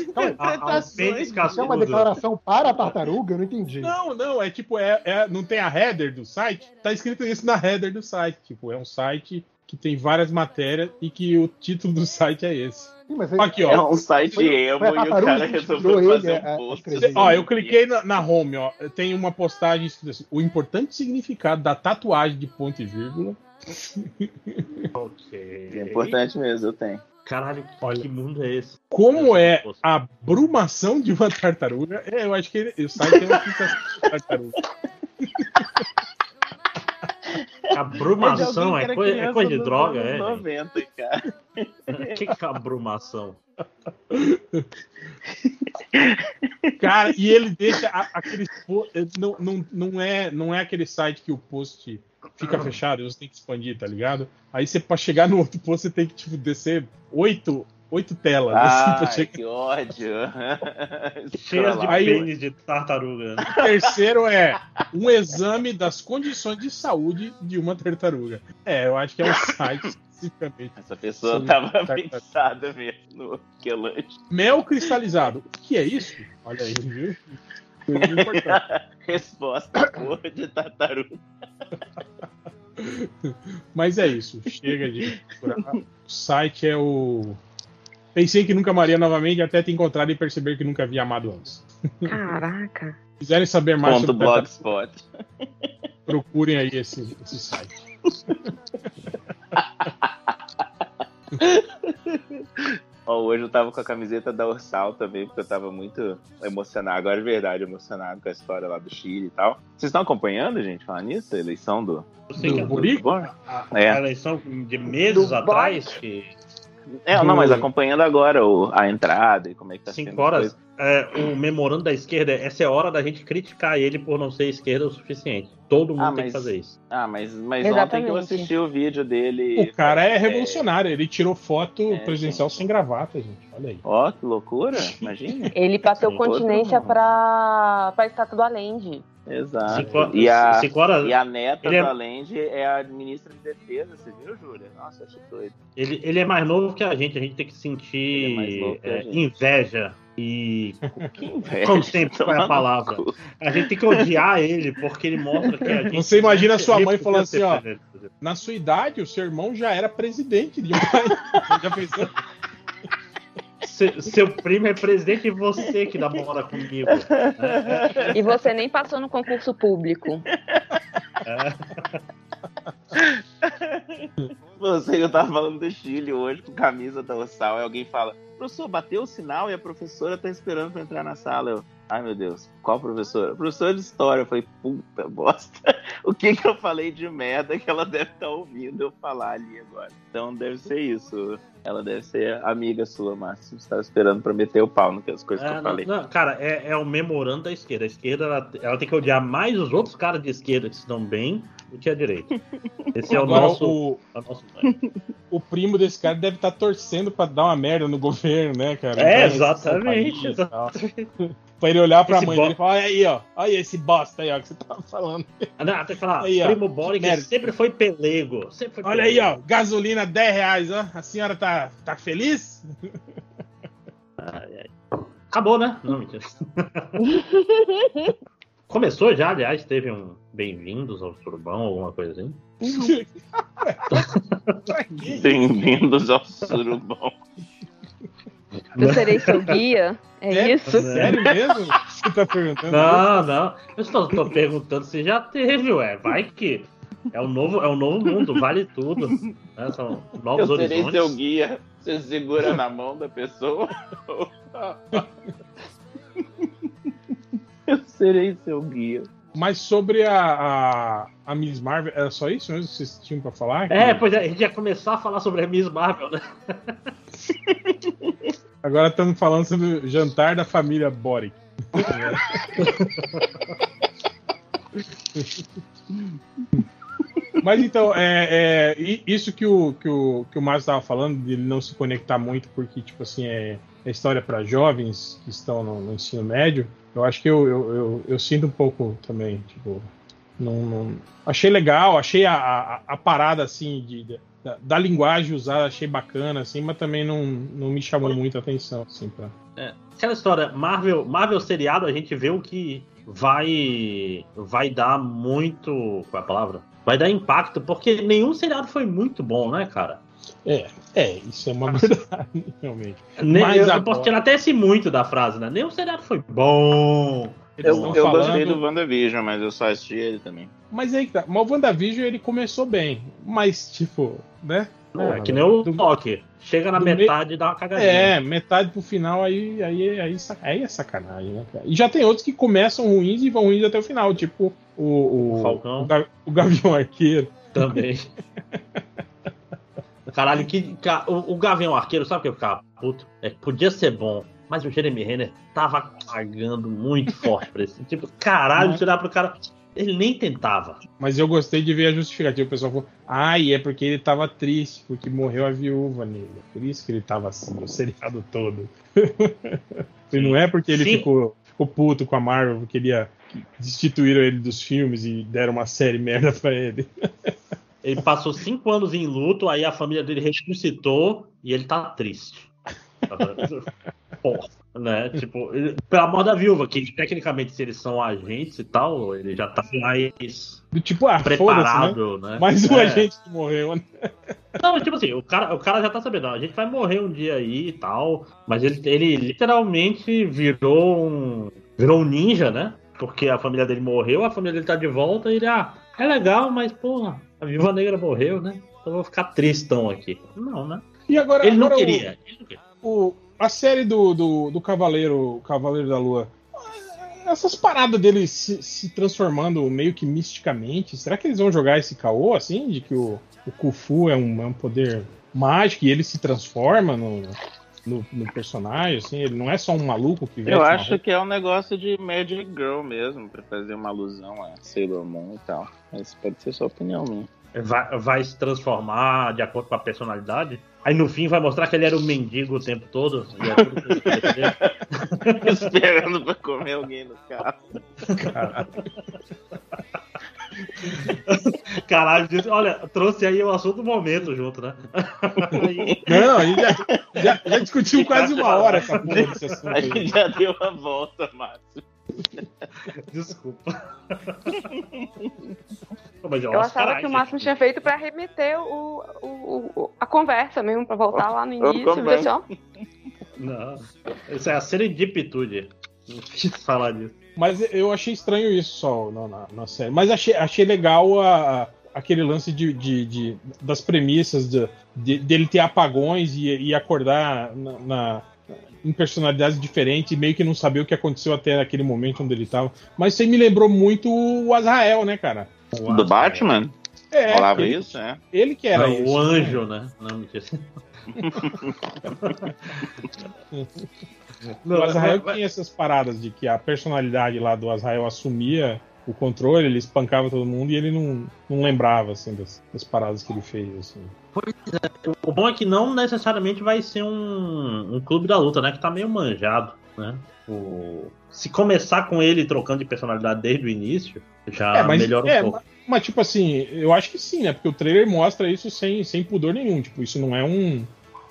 Interpretações, pênis Isso é uma declaração para a tartaruga? Eu não entendi. Não, não, é tipo, é, é- não tem a header do site? Tá escrito isso na header do site. Tipo, é um site que tem várias matérias e que o título do site é esse. Sim, mas aí- Aqui, ó. É um site Foi- emo foi a e o cara resolveu ele fazer a- um a post. escrever. Ó, eu cliquei na, na home, ó. Tem uma postagem escrita assim: o importante significado da tatuagem de ponto e vírgula. Ok. É importante mesmo, eu tenho. Caralho, Olha. que mundo é esse? Como é a brumação de uma tartaruga? É, eu acho que ele- o site tem uma explicação de tartaruga. Abrumação é, coisa, é coisa de droga, é? gente? 90, cara. Que, que é abrumação? Cara, e ele deixa a- aqueles. po- Não, não, não, é, não é aquele site que o post fica fechado, você tem que expandir, tá ligado? Aí você, pra chegar no outro post, você tem que tipo, descer oito, oito telas. assim, Ai, chegar. que ódio. Cheio de Aí- pênis de tartaruga. O terceiro é um exame das condições de saúde de uma tartaruga. É, eu acho que é um site especificamente. Essa pessoa Sim, tava tartaruga. pensada mesmo no quelante. Mel cristalizado. O que é isso? Olha aí, viu? Resposta porra de tartaruga. Mas é isso. Chega de procurar. O site é o. Pensei que nunca amaria novamente até te encontrar e perceber que nunca havia amado antes. Caraca. Se quiserem saber mais Ponto sobre blogspot. procurem aí esse, esse site. Ó, hoje eu tava com a camiseta da Ursal também, porque eu tava muito emocionado, agora é verdade, emocionado com a história lá do Chile e tal. Vocês estão acompanhando, gente, falar nisso? A eleição do, Eu sei que Do a, Boric? do a, É. a eleição de meses Do atrás, que É, não, mas acompanhando agora o- a entrada e como é que tá sendo. cinco a horas, é, o memorando da esquerda, essa é a hora da gente criticar ele por não ser esquerda o suficiente. Todo mundo Ah, tem que fazer isso. Ah, mas, mas ontem que eu assisti o vídeo dele. O cara é revolucionário. Ele tirou foto É, presidencial gente. sem gravata, gente. Olha aí. Ó, que loucura, imagina. Ele bateu Sim. continência pra, pra estátua do Allende. Exato. Cinco, E a, cinco horas, e a neta Ele é- do Allende é a ministra de defesa, você viu, Júlia? Nossa, achei doido. ele, ele é mais novo que a gente, a gente tem que é sentir novo que é, inveja e Que inveja. Tempo Tomar foi a palavra? cu. A gente tem que odiar ele, porque ele mostra que a gente. Você imagina a sua mãe falando assim, ó. Na sua idade, o seu irmão já era presidente de um país. Já pensou? Se- seu primo é presidente e você que namora comigo. né? E você nem passou no concurso público. Você, eu tava falando do Chile hoje com camisa da Ursal, e alguém fala, professor, bateu o sinal e a professora tá esperando pra entrar na sala. Eu, ai meu Deus, qual professora? Professora de história. Eu falei, puta bosta, o que que eu falei de merda que ela deve estar ouvindo eu falar ali agora? Então deve ser isso. Ela deve ser amiga sua, Márcio. Você tava esperando pra meter o pau nas coisas que É, eu não, falei. não, cara, é, é o memorando da esquerda. A esquerda ela, ela tem que odiar mais os outros caras de esquerda que estão bem do que a direita. Esse é o Agora, nosso. o, é o nosso o primo desse cara deve estar torcendo pra dar uma merda no governo, né, cara? É, Pra exatamente, país e tal. Pra ele olhar pra Esse mãe bo- dele e falar: olha aí, ó, olha esse bosta aí, ó, que você tava falando. Ah, Não, tem que falar, Aí, ó, primo Boric merda. sempre foi pelego. Sempre foi Olha aí, pelego. ó, gasolina 10 reais, ó. A senhora tá, tá feliz? Ai, ai. Acabou, né? Não, mentira. Começou já, aliás, teve um bem-vindos ao Surubão, alguma coisa assim. Bem-vindos ao Surubão. Eu serei seu guia? É, É, isso? Sério mesmo? Você tá perguntando? Não, não. Eu só tô perguntando se já teve, ué. Vai que. É um novo, é um novo mundo, vale tudo. né? São novos Eu serei horizontes. seu guia. Você segura na mão da pessoa. Eu serei seu guia. Mas sobre a, a, a Miss Marvel, era só isso mesmo que vocês tinham pra falar? É, Que pois é, a gente ia começar a falar sobre a Miss Marvel, né? Agora estamos falando sobre o jantar da família Boric. Mas então, é, é, isso que o, que o, que o Márcio estava falando, de ele não se conectar muito, porque, tipo assim, é, é história para jovens que estão no, no ensino médio, eu acho que eu, eu, eu, eu sinto um pouco também, tipo, não, não- achei legal, achei a, a, a parada, assim, de, de- da, da linguagem usada, achei bacana, assim, mas também não, não me chamou muita atenção, assim, pra... Aquela história, Marvel, Marvel seriado, a gente vê o que vai vai dar muito. Qual é a palavra? Vai dar impacto, porque nenhum seriado foi muito bom, né, cara? É, isso é uma verdade, realmente. Nem- Mas eu, eu agora- posso tirar até esse muito da frase, né? Nenhum seriado foi bom. Eles Eu, eu falando- gostei do WandaVision, mas eu só assisti ele também. Mas aí que tá. Mas o WandaVision ele começou bem. Mas, tipo, né? É, que nem o Do- Loki. Chega na do metade e dá uma cagadinha. É, metade pro final aí, aí, aí, sac- aí é sacanagem, né, cara? E já tem outros que começam ruins e vão ruins até o final, tipo o, o, O Falcão. o, Ga- o Gavião Arqueiro. Também. Caralho, que, o, o Gavião Arqueiro, sabe o que eu ficava puto? É que podia ser bom, mas o Jeremy Renner tava cagando muito forte pra esse. Tipo, caralho, olhar pro cara. Ele nem tentava. Mas eu gostei de ver a justificativa. O pessoal falou, ai, é porque ele tava triste, porque morreu a viúva nele. Por isso que ele tava assim, o seriado todo. e não é porque ele Sim. ficou, ficou puto com a Marvel, porque ele ia destituíram ele dos filmes e deram uma série merda pra ele. Ele passou cinco anos em luto, aí a família dele ressuscitou e ele tá triste. Porra, né? Tipo, pela morte da viúva, que tecnicamente, se eles são agentes e tal, ele já tá mais Do tipo, ah, foda-se, né? preparado, né? Mais um É. agente que morreu. né? Não, mas, tipo assim, o cara, o cara já tá sabendo, a gente vai morrer um dia aí e tal, mas ele, ele literalmente virou um. virou um ninja, né? Porque a família dele morreu, a família dele tá de volta e ele, ah, é legal, mas porra, a viúva negra morreu, né? Então eu vou ficar tristão aqui. Não, né? E agora, Ele não agora o- queria. Ele não queria. o- a série do, do, do Cavaleiro, Cavaleiro da Lua, essas paradas dele se, se transformando meio que misticamente, será que eles vão jogar esse caô assim? De que o, o Kufu é um, é um poder mágico e ele se transforma no, no, no personagem, assim? Ele não é só um maluco que veste Eu acho que é um negócio de Magic Girl mesmo, pra fazer uma alusão a Sailor Moon e tal. Mas pode ser sua opinião minha. Vai, vai se transformar de acordo com a personalidade. Aí no fim vai mostrar que ele era um mendigo o tempo todo. E é. Esperando pra comer alguém no carro. Caralho. Caralho, disse, olha, trouxe aí o assunto do momento junto, né? Não, a gente já, já, já discutiu quase uma hora essa porra desse assunto A aí. gente já deu a volta, Márcio. Desculpa. Mas, Eu achava caralho, que o Máximo tinha feito pra remeter o, o- o- a conversa mesmo, pra voltar lá no início ver. Não, isso é a serendipitude. Não quis falar disso. Mas eu achei estranho isso só na, na- na série. Mas achei, achei legal a, a- aquele lance de, de- de- das premissas de, de- dele ter apagões e, e acordar na, na- em personalidades diferentes e meio que não saber o que aconteceu até aquele momento onde ele tava. Mas isso aí me lembrou muito o Azrael, né, cara? Do Batman? É, Falava ele, isso, é. ele que era Não, isso. o anjo, né? Não, mentira. O Azrael mas- tinha essas paradas de que a personalidade lá do Azrael assumia o controle, ele espancava todo mundo e ele não, não lembrava assim das, das paradas que ele fez. Assim. O bom é que não necessariamente vai ser um, um clube da luta, né? Que tá meio manjado, né? O- Se começar com ele trocando de personalidade desde o início, já melhora um é, pouco. mas, mas, tipo assim, eu acho que sim, né? Porque o trailer mostra isso sem, sem pudor nenhum. Tipo, isso não é um.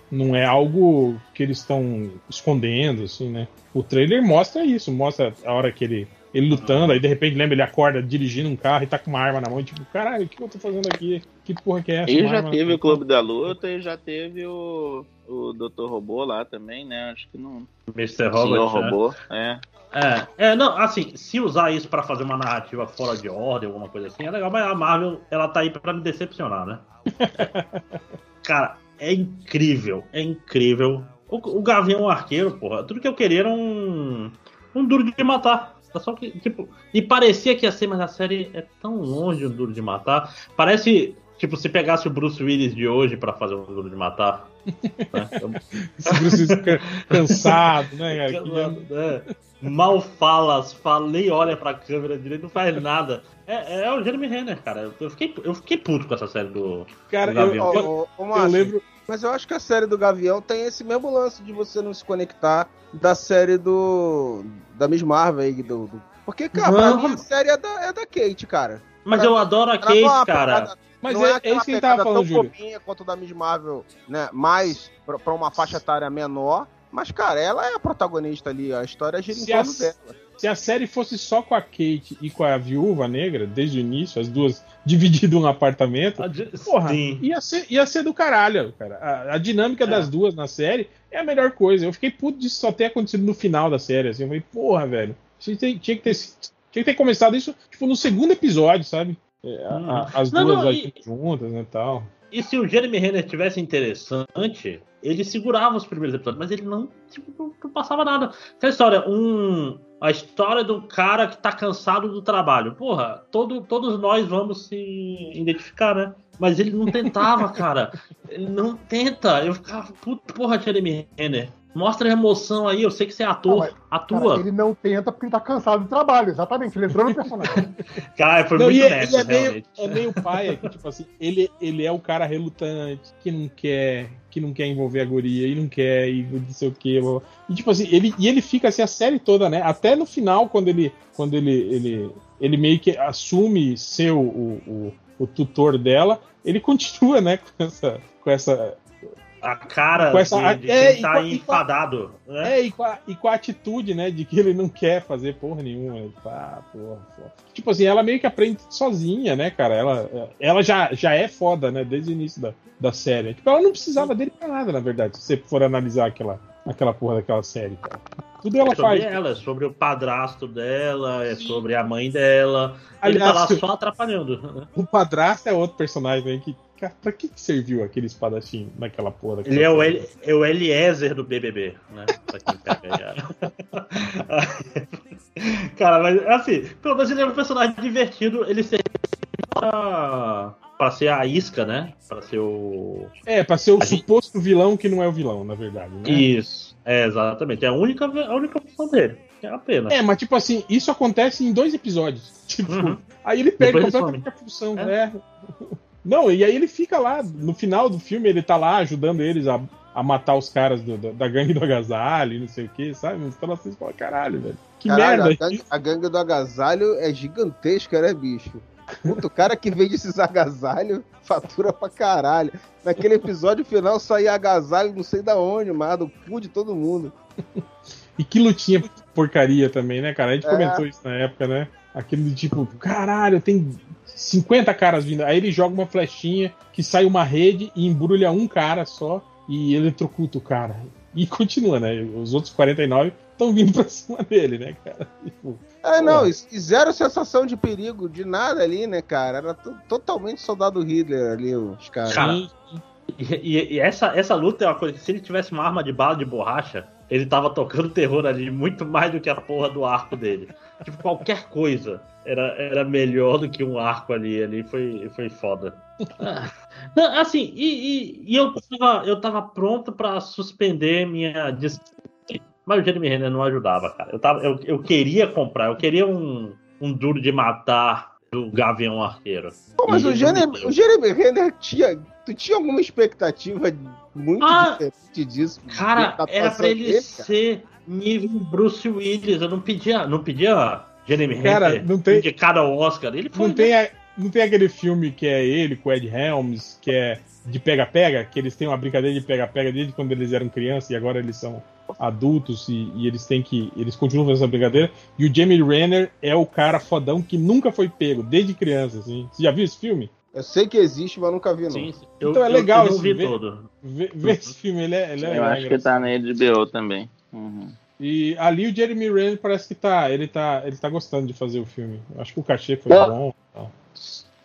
Não é algo que eles estão escondendo, assim, né? O trailer mostra isso, mostra a hora que ele. Ele lutando, aí de repente, lembra, ele acorda dirigindo um carro e tá com uma arma na mão, e tipo, caralho, o que eu tô fazendo aqui? Que porra que é essa? E Uma já teve o Clube da Luta e já teve o, o Dr. Robô lá também, né? Acho que não. Mr. Senhor Robert, né? Robô, é. É, é, não, assim, se usar isso pra fazer uma narrativa fora de ordem, alguma coisa assim, é legal, mas a Marvel, ela tá aí pra me decepcionar, né? Cara, é incrível, é incrível. O, o Gavião Arqueiro, porra, tudo que eu queria era um, um duro de matar. Só que, tipo, e parecia que ia ser, mas a série é tão longe do duro de matar. Parece, tipo, se pegasse o Bruce Willis de hoje pra fazer um duro de matar. né? Esse Bruce Willis fica cansado, né, cara? Que- É, Mal fala, fala, nem olha pra câmera direito, não faz nada. É, é o Jeremy Renner, cara. Eu fiquei, eu fiquei puto com essa série do. Cara, do eu, eu, eu Márcio, lembro. Mas eu acho que a série do Gavião tem esse mesmo lance de você não se conectar da série do. da Miss Marvel aí. Do, do- Porque, cara, pra Não. mim a série é da, é da Kate, cara. Mas eu adoro a é Case, cara. pegada- Mas não é, é aquela isso que a gente tava falando, tão Júlio. quanto da Miss Marvel, né? Mais pra, pra uma faixa etária menor. Mas, cara, ela é a protagonista ali. A história gira em Se torno dela. Se a série fosse só com a Kate e com a viúva negra, desde o início, as duas divididas um apartamento, di- porra, Sim. ia ser, ia ser do caralho, cara. A, a dinâmica É. das duas na série é a melhor coisa. Eu fiquei puto disso só ter acontecido no final da série, assim. Eu falei, porra, velho. Tinha, que ter- tinha que ter, tinha que ter começado isso, tipo, no segundo episódio, sabe? É, a- Hum. a- as Não, duas não, e- juntas, né, tal. E se o Jeremy Renner tivesse interessante, ele segurava os primeiros episódios, mas ele não, tipo, não, não passava nada. Aquela história, um, a história do cara que tá cansado do trabalho. Porra, todo, todos nós vamos se identificar, né? Mas ele não tentava, cara. Ele não tenta. Eu ficava, puto, porra, Jeremy Renner. Mostra a emoção aí, eu sei que você é ator, Não, mas, atua. Cara, ele não tenta porque ele tá cansado do trabalho, exatamente. Ele entrou no personagem. Cara, foi Não, muito e é, nessa, e é meio, é meio paia, que, tipo assim, ele, ele é o cara relutante, que não quer, que não quer envolver a guria, e não quer, e não sei o que. E tipo assim, ele, e ele fica assim a série toda, né? Até no final, quando ele, quando ele, ele, ele meio que assume ser o, o, o, o tutor dela, ele continua, né, com essa. Com essa A cara Com essa- de, de é, quem e tá com- e enfadado, né? É, e com, a, e com a atitude, né, de que ele não quer fazer porra nenhuma. ah, porra, porra. Tipo assim, ela meio que aprende sozinha, né, cara? Ela, ela já, já é foda, né, desde o início da, da série. Tipo, ela não precisava dele pra nada, na verdade, se você for analisar aquela, aquela porra daquela série, cara. Tudo ela É sobre faz. ela, é sobre o padrasto dela, é sobre a mãe dela. ele Aliás, tá lá só atrapalhando. O padrasto é outro personagem que. Cara, pra que, que serviu aquele espadachim naquela porra Ele é o? El, é o Eliezer do BBB, né? Pra quem pega aí. Cara, mas assim, pelo menos ele é um personagem divertido. Ele serve pra, pra ser a isca, né? Pra ser o. É, pra ser o A gente- suposto vilão que não é o vilão, na verdade. Né? Isso. É, exatamente. É a única, a única função dele. É a pena. É, mas tipo assim, isso acontece em dois episódios. Tipo, Uhum. aí ele perde completamente a função. É. Não, e aí ele fica lá, no final do filme, ele tá lá ajudando eles a, a matar os caras do- da, da gangue do agasalho não sei o que, sabe? Uns caras assim, fala, caralho, velho. Que Caralho, merda. A gangue, a gangue do agasalho é gigantesca, né, bicho? Puta, o cara que vende esses agasalhos fatura pra caralho. Naquele episódio final saía agasalho não sei da onde, mas do cu de todo mundo. E que lutinha porcaria também, né, cara? A gente É. comentou isso na época, né? Aquilo de tipo, caralho, tem 50 caras vindo. Aí ele joga uma flechinha que sai uma rede e embrulha um cara só e eletrocuta o cara. E continua, né? Os outros 49 estão vindo pra cima dele, né, cara? Tipo, É, não, e zero sensação de perigo, de nada ali, né, cara? Era to- totalmente soldado Hitler ali, os caras. Cara, sim, E, e- e essa, essa luta é uma coisa que se ele tivesse uma arma de bala de borracha, ele tava tocando terror ali muito mais do que a porra do arco dele. Tipo, qualquer coisa era, era melhor do que um arco ali. Ali foi, foi foda. Ah, não, assim, e, e- e eu, tava, eu tava pronto pra suspender minha. Mas o Jeremy Renner não ajudava, cara. Eu, tava, eu, eu queria comprar, eu queria um, um duro de matar do Gavião Arqueiro. Pô, mas E o Jeremy, o Jeremy Renner tinha. Tu tinha alguma expectativa muito Ah, diferente disso? Cara, da era pra ele dele, ser nível Bruce Willis. Eu não pedia, não pedia Jeremy Cara, Renner não tem- indicado ao Oscar. Ele foi. Não tem, a- não tem aquele filme que é ele com o Ed Helms, que é de pega-pega, que eles têm uma brincadeira de pega-pega desde quando eles eram crianças e agora eles são adultos e, e eles têm que. Eles continuam fazendo essa brincadeira. E o Jamie Renner é o cara fodão que nunca foi pego, desde criança, assim. Você já viu esse filme? Eu sei que existe, mas nunca vi, não. Sim, sim. Eu, Então é eu- legal eu, não esse vi ver- todo. Vê, vê esse filme, ele é, ele é Eu legal, acho que tá na HBO também. Uhum. E ali o Jeremy Renner parece que tá. Ele tá. Ele tá gostando de fazer o filme. Acho que o cachê foi bom.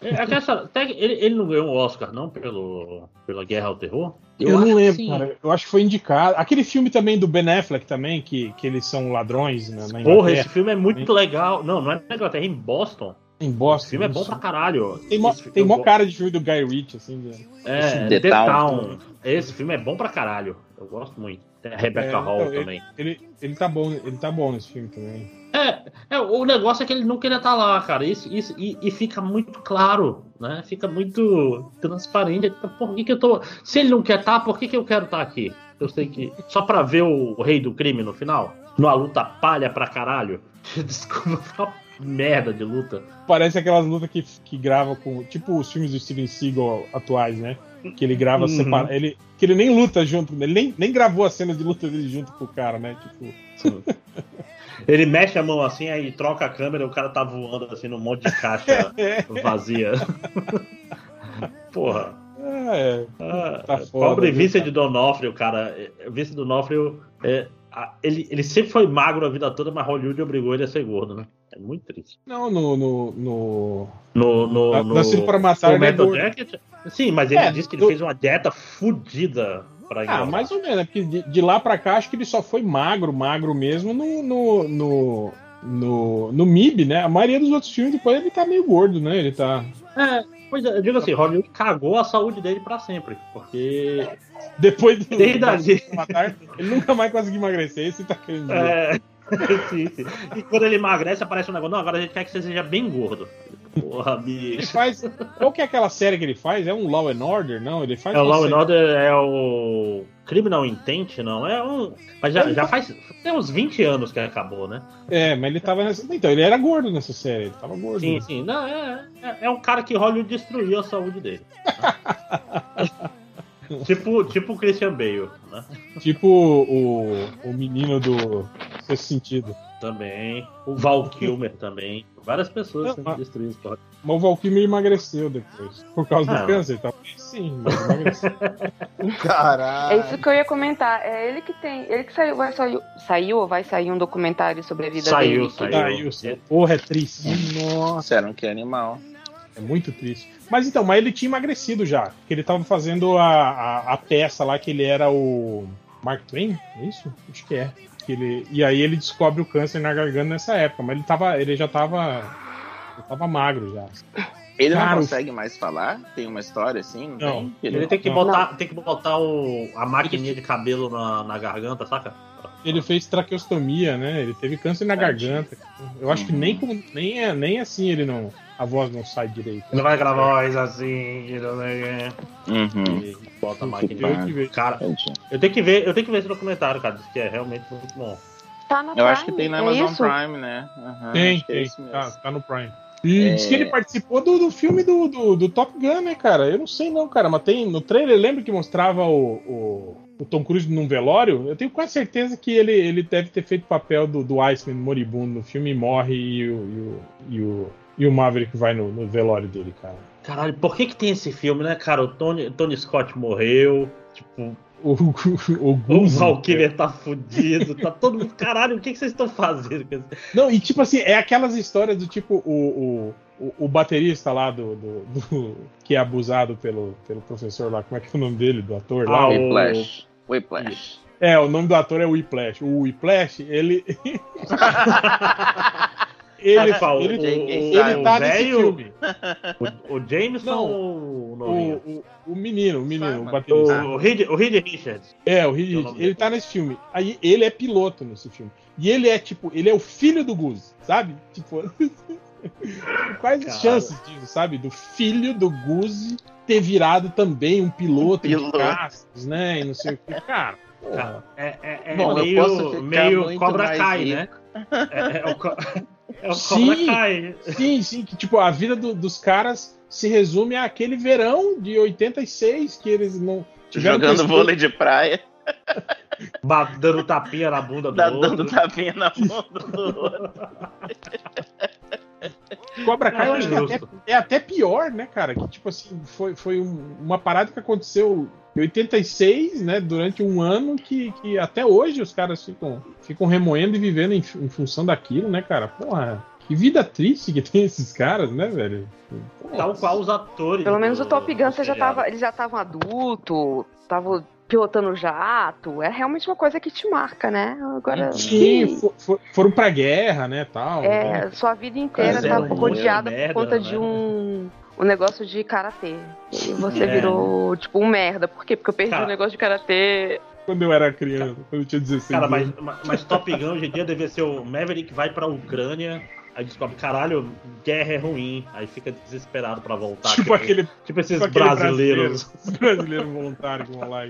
É, essa- ele, ele não ganhou um Oscar, não, pelo, pela Guerra ao Terror? Eu, acho não lembro, cara. Eu acho que foi indicado. Aquele filme também do Ben Affleck também, que, que eles são ladrões na, na Porra, esse filme é muito legal. Não, não é na Inglaterra, é em Boston. Em Boston. Esse filme é bom pra caralho. Tem mó, tem eu mó cara de filme do Guy Ritchie, assim. de- É, The The, Town. Town. Esse filme é bom pra caralho. Eu gosto muito. Tem a Rebecca É, Hall então, também. Ele, ele, tá bom, ele tá bom nesse filme também. É, é, o negócio é que ele não queria estar lá, cara. Isso, isso, e, e fica muito claro, né? Fica muito transparente. Por que, que eu tô. Se ele não quer estar, por que, que eu quero estar aqui? Eu sei que. Só pra ver o, rei do crime no final? Numa luta palha pra caralho. Desculpa, uma merda de luta. Parece aquelas lutas que, que grava com. Tipo os filmes do Steven Seagal atuais, né? Que ele grava Uhum. separado. Ele, que ele nem luta junto, ele nem, nem gravou a cena de luta dele junto com o cara, né? Tipo. Ele mexe a mão assim, aí troca a câmera e o cara tá voando assim num monte de caixa É, vazia. Porra. é. Ah, Tá foda, pobre Vincent cara? D'Onofrio, cara. É, Vincent D'Onofrio, é, ele, ele sempre foi magro a vida toda, mas Hollywood obrigou ele a ser gordo, né? É muito triste. Não, no. no, no... No, no, Na- no Nascido para Matar, ele é gordo. Jacket, sim, mas ele É, disse que ele do- fez uma dieta fodida pra Ah, engordar. mais ou menos, né? Porque de, de lá pra cá acho que ele só foi magro, magro mesmo no. no, no... No, no MIB, né? A maioria dos outros filmes depois ele tá meio gordo, né? Ele tá. É, pois é, eu digo assim, Hollywood cagou a saúde dele pra sempre, porque Depois do. Desde ali. Matar, ele nunca mais conseguiu emagrecer. Isso tá querendo dizer. É, sim, sim. E quando ele emagrece, aparece um negócio. Não, agora a gente quer que você seja bem gordo. Porra, Ele bicho. faz. Qual que é aquela série que ele faz? É um Law and Order? Não, ele faz. É o Law and Order é o Criminal Intent, não? É um. Mas já, já faz. Tem uns 20 anos que acabou, né? É, mas ele tava nessa. Então, ele era gordo nessa série. Ele tava gordo. Sim, sim. Não, é, é, é um cara que Hollywood destruiu a saúde dele. tipo, tipo o Christian Bale, né? Tipo o, o menino do Sexto Sentido. Também. O Val Kilmer também. Várias pessoas Não, mas- destruídas. por- Mas o Valkyrie emagreceu depois. Por causa do Não. câncer. Tá? Sim, mas emagreceu. Caralho. É isso que eu ia comentar. É ele que tem. Ele que saiu, vai saiu, saiu ou vai sair um documentário sobre a vida Saiu, dele. saiu. Wilson. Porra, é triste. Nossa, Disseram que é animal. é muito triste. Mas então, mas ele tinha emagrecido já. Porque ele tava fazendo a, a, a peça lá que ele era o. Mark Twain? É isso? Acho que é. Que ele, e aí ele descobre o câncer na garganta nessa época. Mas ele, tava, ele já tava. Ele tava magro já. Ele Cara, não consegue mais falar? Tem uma história assim? Não, Não. tem? Ele tem que Não. botar, tem que botar o, a maquininha de cabelo na, na garganta, saca? Ele fez traqueostomia, né? Ele teve câncer na garganta. Eu acho que nem, nem, é, nem assim ele não. A voz não sai direito. Ele vai gravar voz assim, que não sei. Uhum. Bota a Eu maquininha. que ver. Cara, eu tenho que ver, eu tenho que ver esse documentário, cara. Diz que é realmente muito bom. Tá na Eu acho que Prime, tem na é Amazon isso? Prime, né? Uhum, Tem, é tem. mesmo. Tá, tá no Prime. E É. diz que ele participou do, do filme do, do, do Top Gun, né, cara? Eu não sei não, cara, mas tem no trailer, lembra que mostrava o, o, o Tom Cruise num velório? Eu tenho quase certeza que ele, ele deve ter feito o papel do, do Iceman moribundo no filme e morre e o, e o, e o, e o Maverick vai no, no velório dele, cara. Caralho, por que que tem esse filme, né, cara? O Tony, Tony Scott morreu, tipo, O, o, o o Kilmer tá fudido, tá todo mundo. Caralho, o que que vocês estão fazendo? Não, e tipo assim, é aquelas histórias do tipo o, o, o, o baterista lá do, do, do- que é abusado pelo, pelo professor lá, como é que é o nome dele, do ator lá? Ah, o- Whiplash. Whiplash. É, o nome do ator é Whiplash. O Whiplash, ele. ele, Qual? ele, ele tá nesse filme. o, o Jameson Não. ou o O, o, o menino, o menino, o baterista. O, o Reed, o Reed Richards. É, o Reed, nome ele dele. tá nesse filme. Aí ele é piloto nesse filme. E ele é tipo, ele é o filho do Goose, sabe? Tipo, quais as Cara. chances disso, sabe? Do filho do Goose ter virado também um piloto, piloto. de caças, né? E não sei o que. Cara, porra. É, é, é Bom, meio, meio Cobra Kai, rico. né? É, é o, co- é o Sim. Kai. Sim, sim, que tipo, a vida do- dos caras se resume àquele verão de 86 que eles não tiveram Jogando pescoço- vôlei de praia, Dando tapinha na bunda do tá outro. dando tapinha na bunda do outro. Cobra Kai É, é até, é até pior, né, cara? Que tipo assim, foi, foi um- uma parada que aconteceu em 86, né, durante um ano que, que até hoje os caras ficam, ficam remoendo e vivendo em, em função daquilo, né, cara? Porra, que vida triste que tem esses caras, né, velho? Tal qual os atores. Pelo menos o Top Gun já tava, eles já estavam adulto, estavam pilotando jato. É realmente uma coisa que te marca, né? Agora. Sim, que- fo- fo- foram pra guerra, né, tal. É, sua vida inteira tá um rodeada merda, por conta né? de um, um negócio de karatê. E você É. virou, tipo, um merda. Por quê? Porque eu perdi Cara. o negócio de karatê. Quando eu era criança, quando eu tinha 16 Cara, mas, anos. mas- mas Top Gun hoje em dia devia ser o Maverick vai pra Ucrânia, aí descobre, caralho, guerra é ruim, aí fica desesperado pra voltar. Tipo aquele, tipo esses tipo brasileiros. brasileiro, brasileiro voluntário que vão lá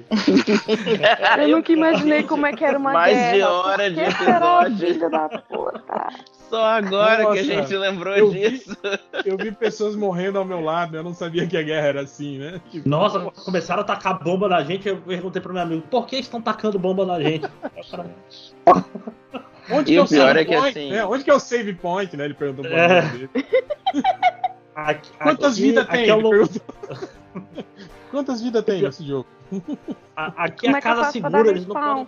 Eu nunca imaginei como é que era uma Mais guerra. de hora de episódio. filho da puta? Só agora que a Nossa, gente lembrou eu vi- disso. Eu vi pessoas morrendo ao meu lado, eu não sabia que a guerra era assim, né? Tipo, Nossa, começaram a tacar bomba na gente, eu perguntei pro meu amigo, por que estão tacando bomba na gente? Onde E que é o pior save é que point, assim- né? Onde que é o save point, né? Ele perguntou pra É. mim dele. aqui- Quantas vidas tem? Aqui é, o. Quantas vidas tem nesse jogo? a- aqui Como a é que eu casa segura, eles não podem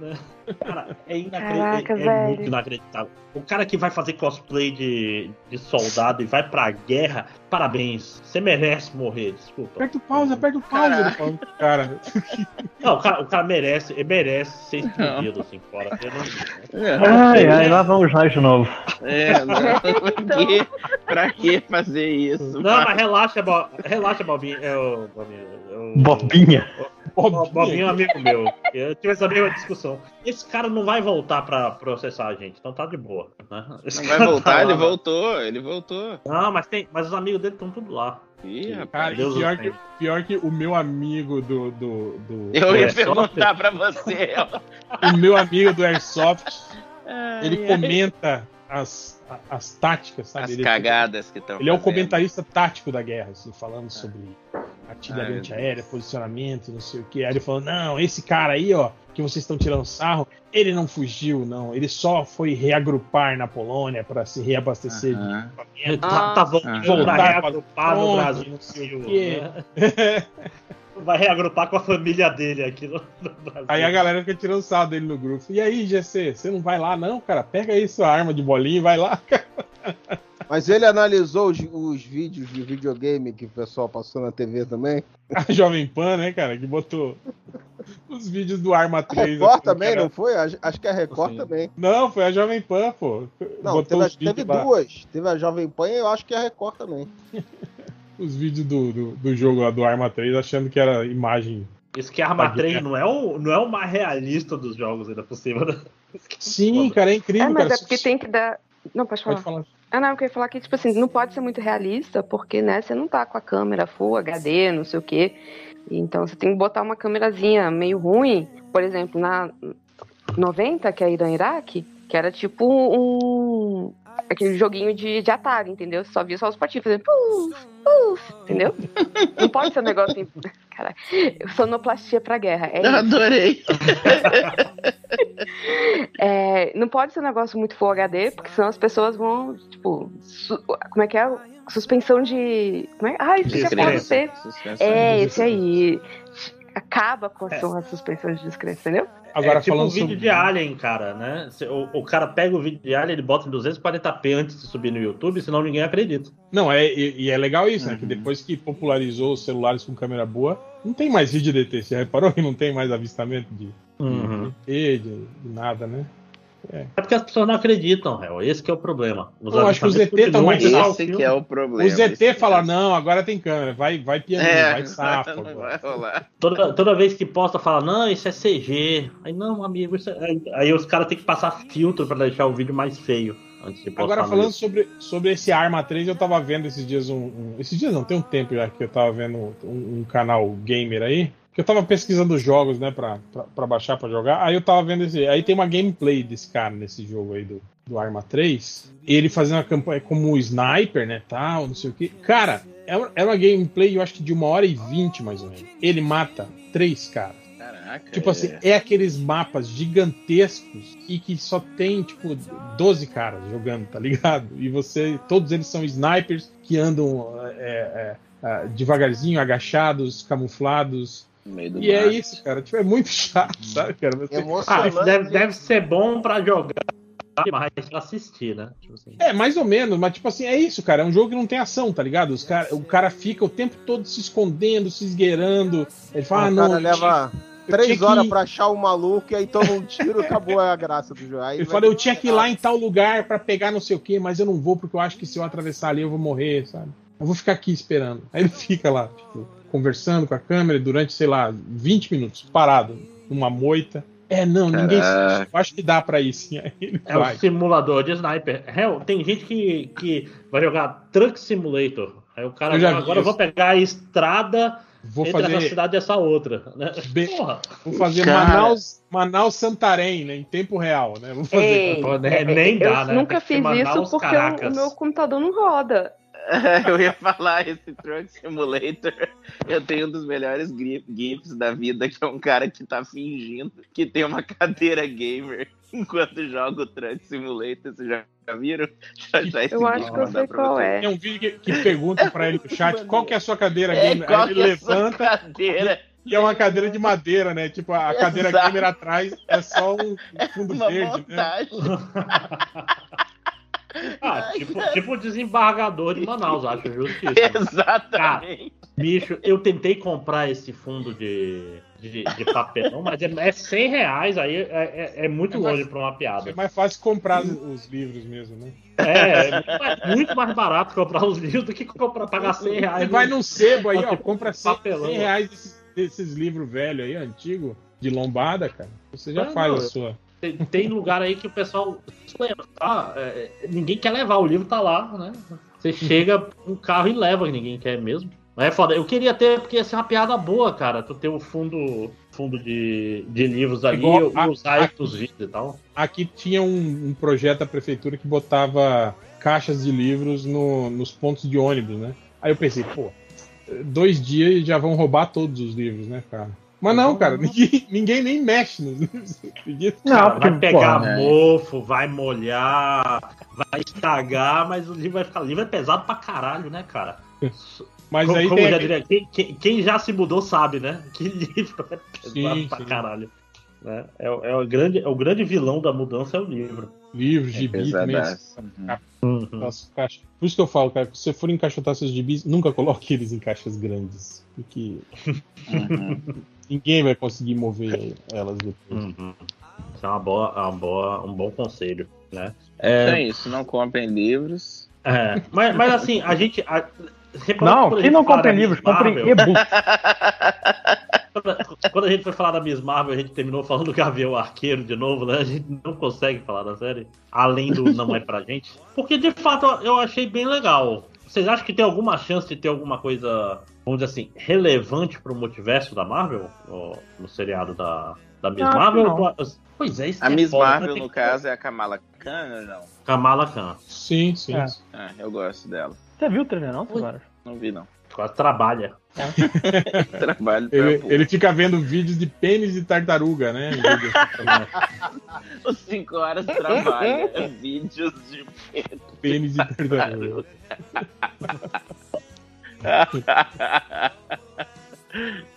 né? Cara, é inacreditável. É, velho. muito inacreditável. O cara que vai fazer cosplay de, de soldado e vai pra guerra, parabéns. Você merece morrer, desculpa. Aperta o pause, aperta o pause. Cara, Não, o cara, o cara merece, ele merece ser explodido assim fora. Eu não- Ai, ai, lá vamos nós de novo. É, não. Pra quê? Pra que fazer isso? Não, mas relaxa, Bo... relaxa, Bobinho. É o Bobinho. é Bobinha. O Bobinho é um amigo meu. Eu tive essa mesma discussão. Esse cara não vai voltar pra processar a gente, então tá de boa. né? Esse Não cara vai tá voltar, lá, ele né? voltou, ele voltou. Não, mas, tem, mas os amigos dele estão tudo lá. Ih, Cara, Deus pior que, pior que o meu amigo do. do, do Eu ia só- perguntar pra você. o meu amigo do Airsoft, Ai, ele ai. comenta as, as táticas, sabe? As Ele- cagadas que estão Ele é o comentarista tático da guerra, assim, falando sobre artilharia meu antiaérea, posicionamento, não sei o que. Aí ele falou: não, esse cara aí, ó, que vocês estão tirando sarro, ele não fugiu, não. Ele só foi reagrupar na Polônia para se reabastecer de Aham. Ele tá, tá voltando Ah. pra Voltar reagrupar no fronte, Brasil. não sei o quê. Vai reagrupar com a família dele aqui no, no Brasil. Aí a galera fica tirando sarro dele no grupo. E aí, GC, você não vai lá, não, cara? Pega aí sua arma de bolinha e vai lá, cara. Mas ele analisou os, os vídeos de videogame que o pessoal passou na TV também. A Jovem Pan, né, cara, que botou os vídeos do Arma 3. Record assim, também, cara. não foi? Acho que a Record Sim. também. Não, foi a Jovem Pan, pô. Não, Botou teve, os vídeos teve duas. Teve a Jovem Pan e eu acho que a Record também. os vídeos do, do, do jogo lá do Arma 3, achando que era imagem. Isso que a Arma Tá 3 não é, o, não é o mais realista dos jogos ainda por cima. Né? Sim, cara, é incrível, É, mas cara. é porque tem que dar. Não, pode falar. Pode falar. Ah, não, eu queria falar que, tipo assim, não pode ser muito realista, porque, né, você não tá com a câmera Full HD, não sei o quê. Então você tem que botar uma câmerazinha meio ruim. Por exemplo, na 90, que é Irã Iraque, que era tipo um. Aquele joguinho de, de Atari, entendeu? Só via só os patinhos fazendo puf, puf, entendeu? Não pode ser um negócio assim. Cara, sonoplastia pra guerra. É adorei. É, não pode ser um negócio muito Full HD, porque senão as pessoas vão, tipo, como é que é? Suspensão de. Como é? Ah, isso que É, de esse aí. Acaba com a sua suspensão de descrença, entendeu? Agora é tipo falando um vídeo sobre... de Alien, cara, né? O, o cara pega o vídeo de Alien, ele bota em 240p antes de subir no YouTube, senão ninguém acredita. Não, é, e, e é legal isso, né? Que Uhum. depois que popularizou os celulares com câmera boa, não tem mais vídeo DT. Você reparou que não tem mais avistamento de, Uhum. de, de, de nada, né? É porque as pessoas não acreditam, réu. Esse que é o problema. Os Eu acho que ET tão continuam mais Esse que é o problema. O ZT esse fala, mesmo. não, agora tem câmera, vai, vai pianinho, É, vai safo. vai rolar. Toda, toda vez que posta, fala, não, isso é CG. Aí, não, amigo, isso é... Aí, aí os caras têm que passar filtro pra deixar o vídeo mais feio. Agora falando sobre, sobre esse Arma 3, eu tava vendo esses dias um, um- Esses dias não, tem um tempo já que eu tava vendo um, um canal gamer aí. Que eu tava pesquisando jogos, né, pra, pra, pra baixar pra jogar. Aí eu tava vendo esse. Aí tem uma gameplay desse cara nesse jogo aí do, do Arma 3. Ele fazendo uma campanha como sniper, né, tal, não sei o que. Cara, é era uma gameplay, eu acho que de uma hora e vinte mais ou menos. Ele mata três caras. Caraca. Tipo assim, é aqueles mapas gigantescos e que só tem, tipo, 12 caras jogando, tá ligado? E você. Todos eles são snipers que andam é, é, é, devagarzinho, agachados, camuflados. No meio do E é mato. isso, cara. Tipo, é muito chato, sabe, cara? Você- Ah, isso deve, deve ser bom pra jogar, mas pra assistir, né? Tipo assim. É, mais ou menos, mas tipo assim, é isso, cara. É um jogo que não tem ação, tá ligado? Os cara, o cara fica o tempo todo se escondendo, se esgueirando. Ele fala, ah, o não. cara leva. três horas que- pra achar o maluco e aí toma um tiro acabou a graça do jogo. Aí Ele falou, eu tinha que ir lá em tal lugar pra pegar não sei o que, mas eu não vou porque eu acho que se eu atravessar ali eu vou morrer, sabe? Eu vou ficar aqui esperando. Aí ele fica lá, tipo, conversando com a câmera durante, sei lá, 20 minutos, parado, numa moita. É, não, ninguém. Caraca. Eu acho que dá pra ir sim. Aí ele É o vai. simulador de sniper. Hell, tem gente que, que vai jogar Truck Simulator. Aí o cara Eu já fala, agora eu vou pegar a estrada Vou entre essa fazer, cidade e essa outra. Né? Be- Porra, vou fazer Cara. Manaus, Manaus Santarém, né? Em tempo real, né? Vou fazer. Ei, Pô, nem- nem eu dá, né? nunca fiz mandar isso porque o meu computador não roda. Eu ia falar esse Truck Simulator. Eu tenho um dos melhores GIFs da vida, que é um cara que tá fingindo que tem uma cadeira gamer enquanto joga o Truck Simulator. Vocês já, já viram? Já, já Eu acho que eu sei qual é. Tem um vídeo que, que pergunta pra ele no chat qual que é a sua cadeira É, gamer. qual Aí que ele é levanta cadeira? e é uma cadeira de madeira, né? Tipo, a cadeira Exato. gamer atrás é só um fundo Uma verde, né? Ah, tipo, tipo desembargador de Manaus, acho justíssimo. Exatamente. Bicho, eu tentei comprar esse fundo de, de, de papelão, mas é, é 100 reais, aí é, é- é muito É mais- longe pra uma É piada. mais fácil comprar os- os livros mesmo, né? É, é muito mais, muito barato comprar os livros do que comprar, pagar 100 reais. Você vai num sebo aí, ó, compra 100, papelão. 100 reais desses, desses livros velhos aí, antigo, de lombada, cara. Você já Não, faz não, a sua. Tem, tem lugar aí que o pessoal. Tá, é, ninguém quer levar, o livro tá lá, né? Você chega um carro e leva, ninguém quer mesmo. É foda. Eu queria ter, porque ia ser uma piada boa, cara. Tu ter o fundo, fundo de, de livros ali Igual e a- aí pros vídeos e tal. Aqui tinha um, um projeto da prefeitura que botava caixas de livros no- nos pontos de ônibus, né? Aí eu pensei, pô, dois dias e já vão roubar todos os livros, né, cara? Mas não, cara, ninguém, ninguém nem mexe nos livros. Não, Cara, porque, vai pegar porra, né? mofo, vai molhar, vai estragar, mas o livro vai ficar. O livro é pesado pra caralho, né, cara? Mas como aí como tem já diria, quem, quem- quem já se mudou sabe, né? Que livro é pesado Sim, pra sim. caralho. Né? É, o- é o grande, é o grande vilão da mudança é o livro. livros, gibi também. Pesadaço. Uhum. Nossa, caixa. Por isso que eu falo, cara, se você for encaixotar seus gibis, nunca coloque eles em caixas grandes. Porque Uhum. Ninguém vai conseguir mover elas depois. Uhum. Isso é uma boa, uma boa, um bom conselho, né? Então É, é isso, não comprem livros. é, mas, mas assim, a gente. A, reparou Não, quem não compra livros, compre Marvel- e-book. Quando- Quando a gente foi falar da Miss Marvel, a gente terminou falando do Gavião Arqueiro de novo, né? A gente não consegue falar da série, além do não é pra gente. Porque de fato eu achei bem legal. Vocês acham que tem alguma chance de ter alguma coisa, vamos dizer assim, relevante pro multiverso da Marvel? No, no seriado da, da Miss que Marvel? não. Pois é, isso A que é Miss foda? Marvel, no que- caso, é a Kamala Khan ou não? Kamala Khan. Sim, sim. É. Ah, eu gosto dela. Você viu o trailer, não? Não vi, não. Quase trabalha. Trabalho pra Ele, ele fica vendo vídeos de pênis de tartaruga, né? Os 5 horas trabalha. Vídeos de pênis de tartaruga.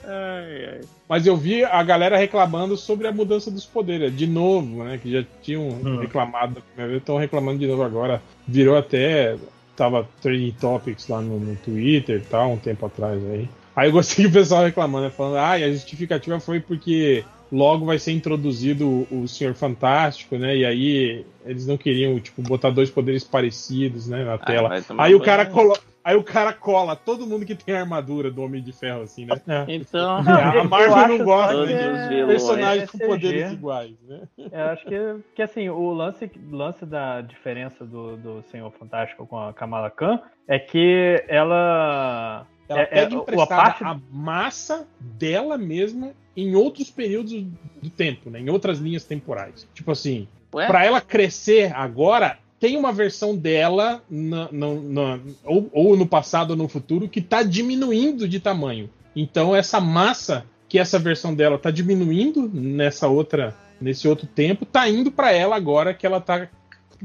ai, ai. Mas eu vi a galera reclamando sobre a mudança dos poderes. De novo, né? Que já tinham Hum. reclamado da primeira vez, estão reclamando de novo agora. Virou até. Tava trending topics lá no, no Twitter e tal, um tempo atrás aí. Aí eu gostei que o pessoal reclamando, né, falando, ah, e a justificativa foi porque logo vai ser introduzido o, o Senhor Fantástico, né? E aí eles não queriam, tipo, botar dois poderes parecidos, né, na tela. vai tomar Aí o cara colo... Aí o cara cola todo mundo que tem a armadura do Homem de Ferro, assim, né? Então, a Marvel não gosta de é- personagens com é poderes iguais, né? Eu acho que, que assim, o lance, lance da diferença do, do Senhor Fantástico com a Kamala Khan é que ela. Ela É- pega é, emprestada a parte- a massa dela mesma em outros períodos do tempo, né? Em outras linhas temporais. Tipo assim, Ué? pra ela crescer agora, tem uma versão dela na- na- na- ou, ou no passado ou no futuro que tá diminuindo de tamanho. Então essa massa que essa versão dela tá diminuindo nessa outra nesse outro tempo, tá indo pra ela agora que ela tá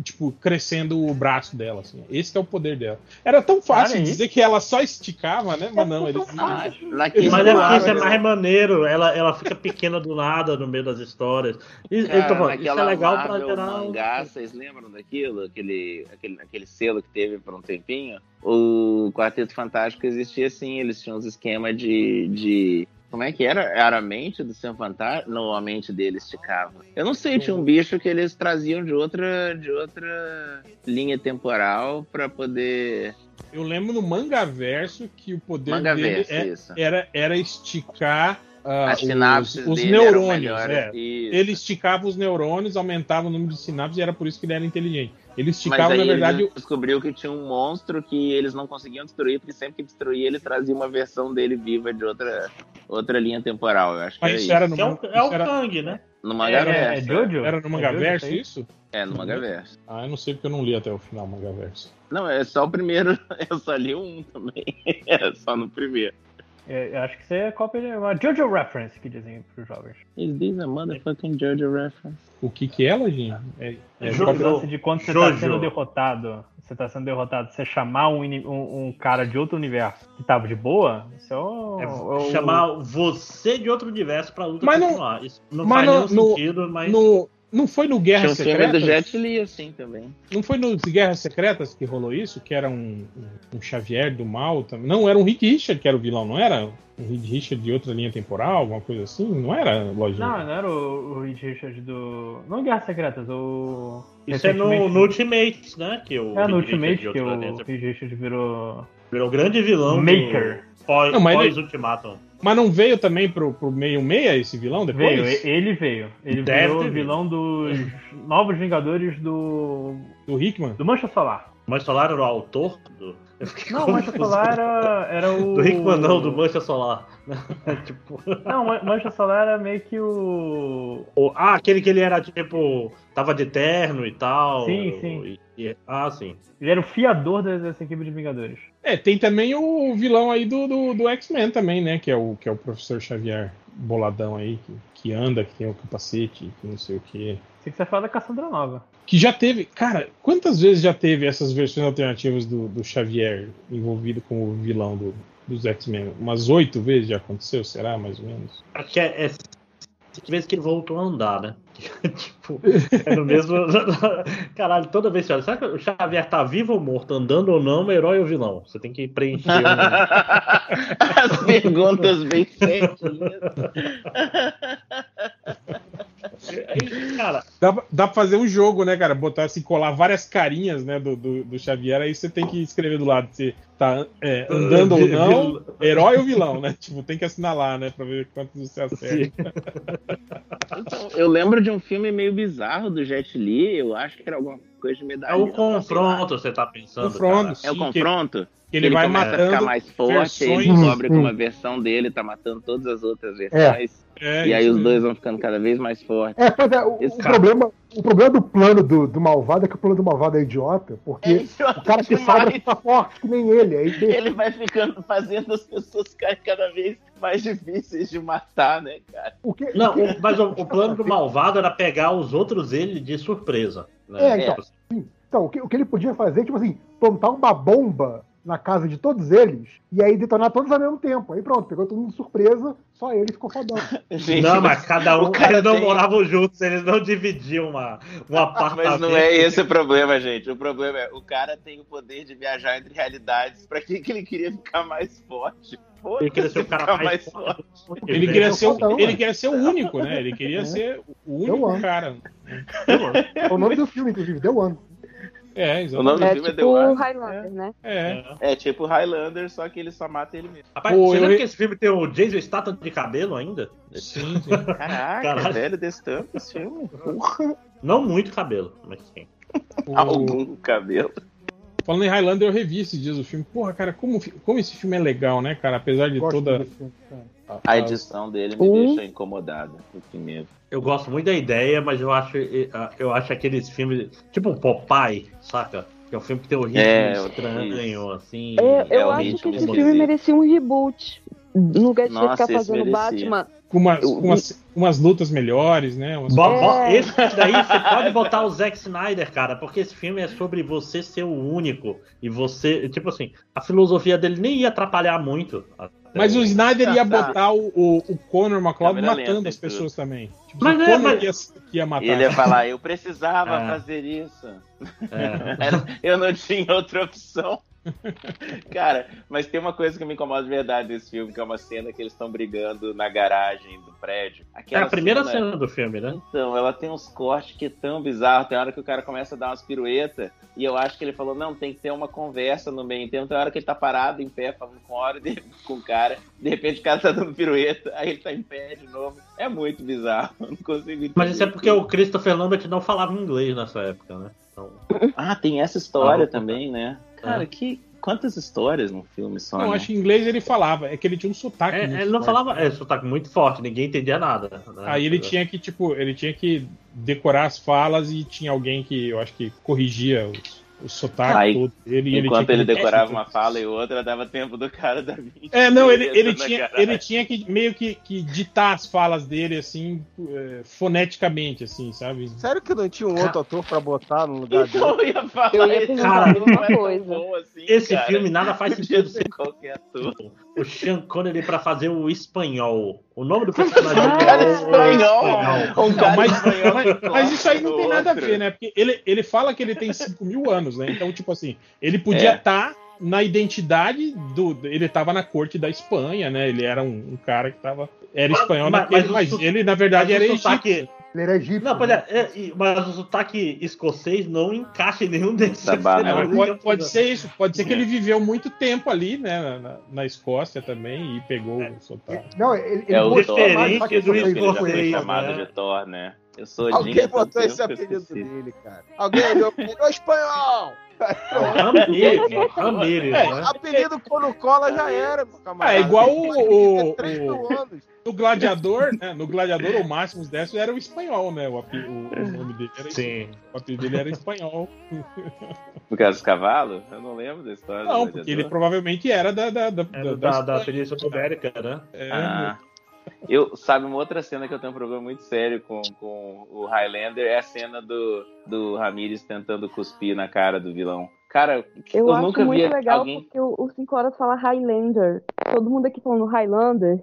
tipo crescendo o braço dela assim. Esse que é o poder dela. Era tão fácil aí. dizer que ela só esticava, né? Mas não, eles Ah, Mas é isso é né? mais maneiro, ela, ela fica pequena do nada no meio das histórias. E, Cara, falando, isso é legal pra Marvel um- mangá, vocês lembram daquilo? Aquele, aquele, aquele selo que teve por um tempinho? O Quarteto Fantástico existia assim, eles tinham uns esquemas de, de Como é que era? Era a mente do Senhor Fantástico? Não, a mente dele esticava. Eu não sei, tinha um bicho que eles traziam de outra, de outra linha temporal pra poder. Eu lembro no Mangaverso que o poder Manga dele é- era, era esticar ah, As sinapses os, os neurônios. é. Isso. Ele esticava os neurônios, aumentava o número de sinapses e era por isso que ele era inteligente. Ele esticava, Mas aí na verdade, ele descobriu que tinha um monstro que eles não conseguiam destruir, porque sempre que destruía ele trazia uma versão dele viva de outra, outra linha temporal. Eu acho que Mas era isso isso. era no, Que é o, é o isso era, Kang, né? No É, Mangaverso. é Jojo? era no Mangaverso É isso? É, no Mangaverso. Ah, eu não sei porque eu não li até o final o Mangaverso. Não, é só o primeiro. Eu só li um também. É só no primeiro. É, eu acho que isso é cópia de uma Jojo reference que dizem pros jovens. Is this a motherfucking Jojo reference? O que que é, Lojinha? É, é Jojo. cópia- O lance de quando você tá Jojo. sendo derrotado, você tá sendo derrotado, você chamar um, um, um cara de outro universo que tava de boa, isso é o. É é o- chamar você de outro universo pra luta Mas não- continuar. Isso não mas faz no- nenhum no- sentido, mas. No, não foi no Guerra do Secretas? Jet Li assim também. Não foi nos Guerras Secretas que rolou isso? Que era um, um- um Xavier do mal também? Não, era um Rick Richard que era o vilão, não era? Um Rick Richard de outra linha temporal, alguma coisa assim? Não era, lojinha? Não, não era o, o Reed Richards do. Não Guerras Secretas, o. Isso é no, no Ultimate, né? Que o É no Ultimate de que o Reed Richards virou. virou grande vilão. do Maker. Pós, Não, mas ele- pós-Ultimatum. Mas não veio também pro, pro meio meia esse vilão depois? Veio, ele veio. Ele Deve virou o vilão dos Novos Vingadores do. Do Hickman? do Mancha Solar. Mancha Solar era o autor do. Não, o Mancha. Solar era, era o. Do Rickman não, do Mancha Solar. tipo. Não, Man- Mancha Solar era meio que o. o- Ah, aquele que ele era tipo. Tava de terno e tal. Sim, sim. E- e- ah, sim. Ele era o fiador dessa equipe de Vingadores. É, tem também o vilão aí do, do, do X-Men também, né? Que é, o, que é o professor Xavier boladão aí, que, que anda, que tem o capacete, que não sei o quê. Você fala da Cassandra Nova. Que já teve. Cara, quantas vezes já teve essas versões alternativas do, do Xavier envolvido com o vilão do, dos X-Men? Umas oito vezes já aconteceu, será, mais ou menos? Acho que é, é vezes que ele voltou a andar, né? tipo, é no mesmo. Caralho, toda vez que olha, será que o Xavier tá vivo ou morto, andando ou não, herói ou vilão? Você tem que preencher um. As perguntas bem certinhas. Cara, Dá, pra- dá pra fazer um jogo, né, cara? Botar assim, colar várias carinhas, né, do, do, do Xavier, aí você tem que escrever do lado se tá é, andando ou não, vil- herói ou vilão, né? Tipo, tem que assinalar, né, pra ver quantos você acerta. Então, eu lembro de um filme meio bizarro do Jet Li, eu acho que era alguma coisa de é medalhão. o lá. confronto, você tá pensando. Confronto, cara. É o sim, confronto? Que ele, vai começa a matando. ficar mais forte, aí ele versões- descobre que Hum, uma versão dele tá matando todas as outras versões. É, e aí os dois vão ficando cada vez mais fortes. É, pois é, o, o problema, o problema do plano do, do malvado é que o plano do malvado é idiota, porque o cara que sobra fica forte, que nem ele. Aí deixa- Ele vai ficando fazendo as pessoas ficarem cada vez mais difíceis de matar, né, cara? o que, Não, o mas o, o plano do malvado era pegar os outros ele de surpresa. Né? É, então. Então, o que, o que ele podia fazer, tipo assim, plantar uma bomba na casa de todos eles e aí detonar todos ao mesmo tempo. Aí pronto, pegou todo mundo de surpresa, só ele ficou fodão. Gente, Não, mas cada um. Eles não tem- moravam juntos, eles não dividiam uma, um apartamento. Mas não é esse o problema, gente. O problema é o cara tem o poder de viajar entre realidades. Pra que, que ele queria ficar mais forte? Foda-se Ele queria ser o cara ficar mais forte. Ele queria, ser, fodão, ele queria ser o único, né? Ele queria ser o único cara. É o nome do filme, inclusive, The One. É, O nome exatamente. do É filme é The tipo One. Highlander, né? É. É tipo Highlander, só que ele só mata ele mesmo. Rapaz, Pô, você eu- lembra que esse filme tem o Jason Statham de cabelo ainda? Sim, sim. Caraca, Caralho. velho, desse tanto esse filme. Porra. Não muito cabelo, mas sim. O- Algum cabelo. Falando em Highlander, eu revi esses dias o filme. Porra, cara, como, como esse filme é legal, né, cara? Apesar de Gosto toda. filme, cara. A edição dele me Um. deixa incomodado. O primeiro. Eu gosto muito da ideia, mas eu acho, eu acho aqueles filmes. Tipo Popeye, saca? Que é um filme que tem um ritmo É, estranho, assim. Eu, eu É o acho ritmo que esse esquisito. filme merecia um reboot. No lugar de você Nossa, ficar fazendo merecia. Batman. Com umas, Eu- com umas, umas lutas melhores, né? Umas- É. Esse daí você pode botar o Zack Snyder, cara, porque esse filme é sobre você ser o único. E você. Tipo assim, a filosofia dele nem ia atrapalhar muito. Mas o Snyder ia botar o, o, o Conor McCloud matando lenta as pessoas também. Tipo, Mas o é, Conor mas- ia, ia matar. Ele ia falar, eu precisava É. fazer isso. É. Eu não tinha outra opção. Cara, mas tem uma coisa que me incomoda de verdade nesse filme, que é uma cena que eles estão brigando na garagem do prédio. É Aquela a primeira cena do filme, né? Então, ela tem uns cortes que é tão bizarro. Tem hora que o cara começa a dar umas piruetas e eu acho que ele falou: não, tem que ter uma conversa no meio tempo. Tem hora que ele tá parado em pé, falando com hora de- com o cara. De repente o cara tá dando pirueta, aí ele tá em pé de novo. É muito bizarro. Eu não consigo entender. Mas isso é porque o Christopher Lambert não falava inglês nessa época, né? Então, Ah, tem essa história Ah, também, né? Cara, que. Quantas histórias no filme só? Não, né? acho que em inglês ele falava, é que ele tinha um sotaque. é, muito ele não forte. falava. É, sotaque muito forte, ninguém entendia nada. né? Aí ele tinha que, tipo, ele tinha que decorar as falas e tinha alguém que eu acho que corrigia os, o sotaque Aí, todo dele. e Enquanto tinha ele que- decorava uma fala e outra, dava tempo do cara da 20. É, não, ele, ele, tinha, ele tinha que meio que, que ditar as falas dele, assim, é, foneticamente, assim, sabe? Sério que não tinha um outro ator pra botar no lugar dele? Então eu ia falar Eu ia isso, Cara, a mesma não é coisa. bom assim, Esse cara. filme nada faz sentido ser qualquer ator. O Sean Connery pra fazer o espanhol. O nome do personagem Ah, dele cara é o- espanhol. espanhol. Um Não, cara mas, espanhol mas- que mas isso aí não tem nada a ver, né? Porque ele, ele fala que ele tem 5 mil anos, né? Então, tipo assim, ele podia É. estar na identidade do. Ele tava na corte da Espanha, né? Ele era um, um cara que tava. Era espanhol Mas- naquele, mas mas, ele, na verdade, Mas era o sotaque- egípcio. Ele era egípcio. Não, pois é, é, mas o sotaque escocês não encaixa em nenhum desses. Tá É, né? pode, pode ser isso, pode ser que ele viveu muito tempo ali, né, na, na- Escócia também e pegou o sotaque. Não, ele, ele É o diferente do escocês, chamado né? de Thor, né? Eu sou Alguém botou tanto esse apelido dele, cara. Alguém olhou ô espanhol! Ramírez, Ramírez, É. né? Apelido quando cola já era, camarada. Ah, é igual o- o- o-. No Gladiador, né, no Gladiador, o Máximos Décio era o espanhol, né, o, api- o- o nome dele era Sim. O apelido dele era espanhol. Por causa dos cavalos? Eu não lembro da história. do Não, porque ele provavelmente era da. da, da, É da, da, da Espanha. Península Ibérica, né? É, Ah. Eu, sabe, uma outra cena que eu tenho um problema muito sério com, com o Highlander é a cena do, do Ramirez tentando cuspir na cara do vilão. Cara, eu, Eu, acho nunca muito vi legal alguém. porque o, o 5 horas fala Highlander. Todo mundo aqui falando Highlander.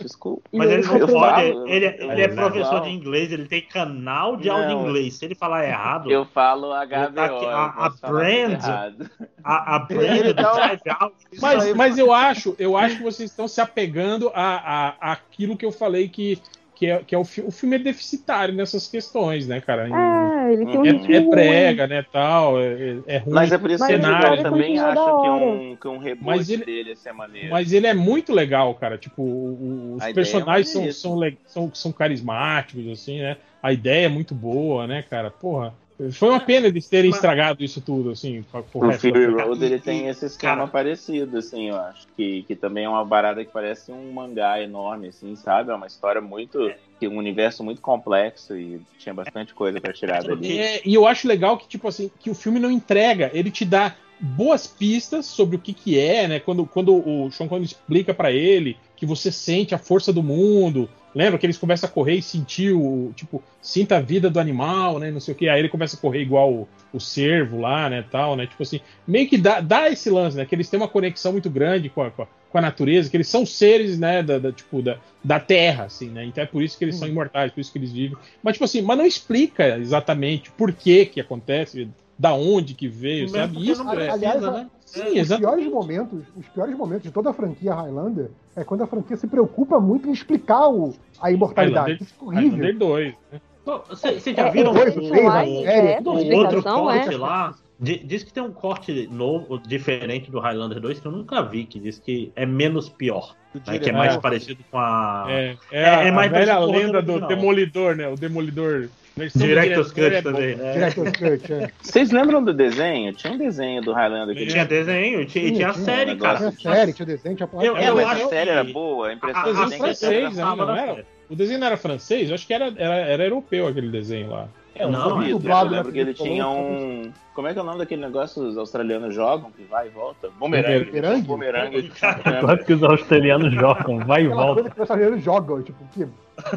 Desculpa. Mas eu ele não eu pode. falo, ele, ele é falo. professor de inglês, ele tem canal de áudio Não. inglês. Se ele falar errado, Eu falo HBO. tá aqui, a- a brand- a, a brand do. Isso Mas, mas eu acho, eu acho que vocês estão se apegando a, a, àquilo que eu falei que, que, é, que é o, fi- o filme é deficitário nessas questões, né, cara? É, ele tem um É, é ruim. brega, né, tal, é, é ruim. Mas é por isso que eu, também acho que hora. um, que um reboot Mas ele- dele ser maneiro. Mas ele é muito legal, cara. Tipo, o- os A ideia personagens é são, são, são, são carismáticos, assim, né? A ideia é muito boa, né, cara? Porra. Foi uma pena eles terem Mas- estragado isso tudo, assim, pro O Fury. Road ele tem esse esquema Cara. parecido, assim, eu acho. Que, que também é uma barada que parece um mangá enorme, assim, sabe? É uma história muito. que um universo muito complexo e tinha bastante coisa pra tirar dali. É, e eu acho legal que, tipo assim, que o filme não entrega, ele te dá boas pistas sobre o que que é, né? Quando, quando o Sean Connery explica pra ele que você sente a força do mundo, lembra que eles começam a correr e sentir o, tipo, sinta a vida do animal, né? Não sei o que, aí ele começa a correr igual o, o cervo lá, né, tal, né? Tipo assim, meio que dá, dá esse lance, né? Que eles têm uma conexão muito grande com a, com a, com a natureza, que eles são seres, né, da, da, tipo, da, da terra, assim, né? Então é por isso que eles são imortais, por isso que eles vivem. Mas, tipo assim, mas não explica exatamente por que que acontece, da onde que veio, Mesmo sabe? Isso não é. precisa, aliás, né? Sim, Os piores momentos, os piores momentos de toda a franquia Highlander é quando a franquia se preocupa muito em explicar o, a imortalidade. Highlander- Isso fica horrível. Highlander 2. né? Vocês É, já viram dois, o, né? Sério, direto, o o outro explicação é. corte lá? di- Diz que tem um corte novo, diferente do Highlander 2, que eu nunca vi, que diz que é menos pior. né, que é mais É. parecido com a. É, é, É- a, é mais a velha lenda do. Demolidor, né? O Demolidor. Director's Cut é também, né? Director's Cut, é. Vocês lembram do desenho? Tinha um desenho do Highlander que Tinha desenho, tinha, e tinha a Tinha, série, tinha. cara. Tinha série, tinha desenho, tinha porra Eu- É, eu mas acho a série que- era boa, a impressão A- que a eu tenho que a francês, era né? Não era? O desenho não era francês? Eu acho que era, era, era europeu aquele desenho lá. É, um Não, duvido. dublado, Eu lembro né, que ele porque tinha um. Como é que é o nome daquele negócio que os australianos jogam, que vai e volta? Bumerangue. Bumerangue? Bumerangue. Quanto que os australianos jogam? Vai e volta. coisa que os australianos jogam, tipo, que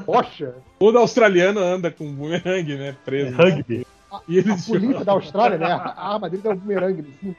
poxa. Todo australiano anda com bumerangue, né? Preso. Rugby. E A eles polícia da Austrália, né? A arma dele é um bumerangue. Assim.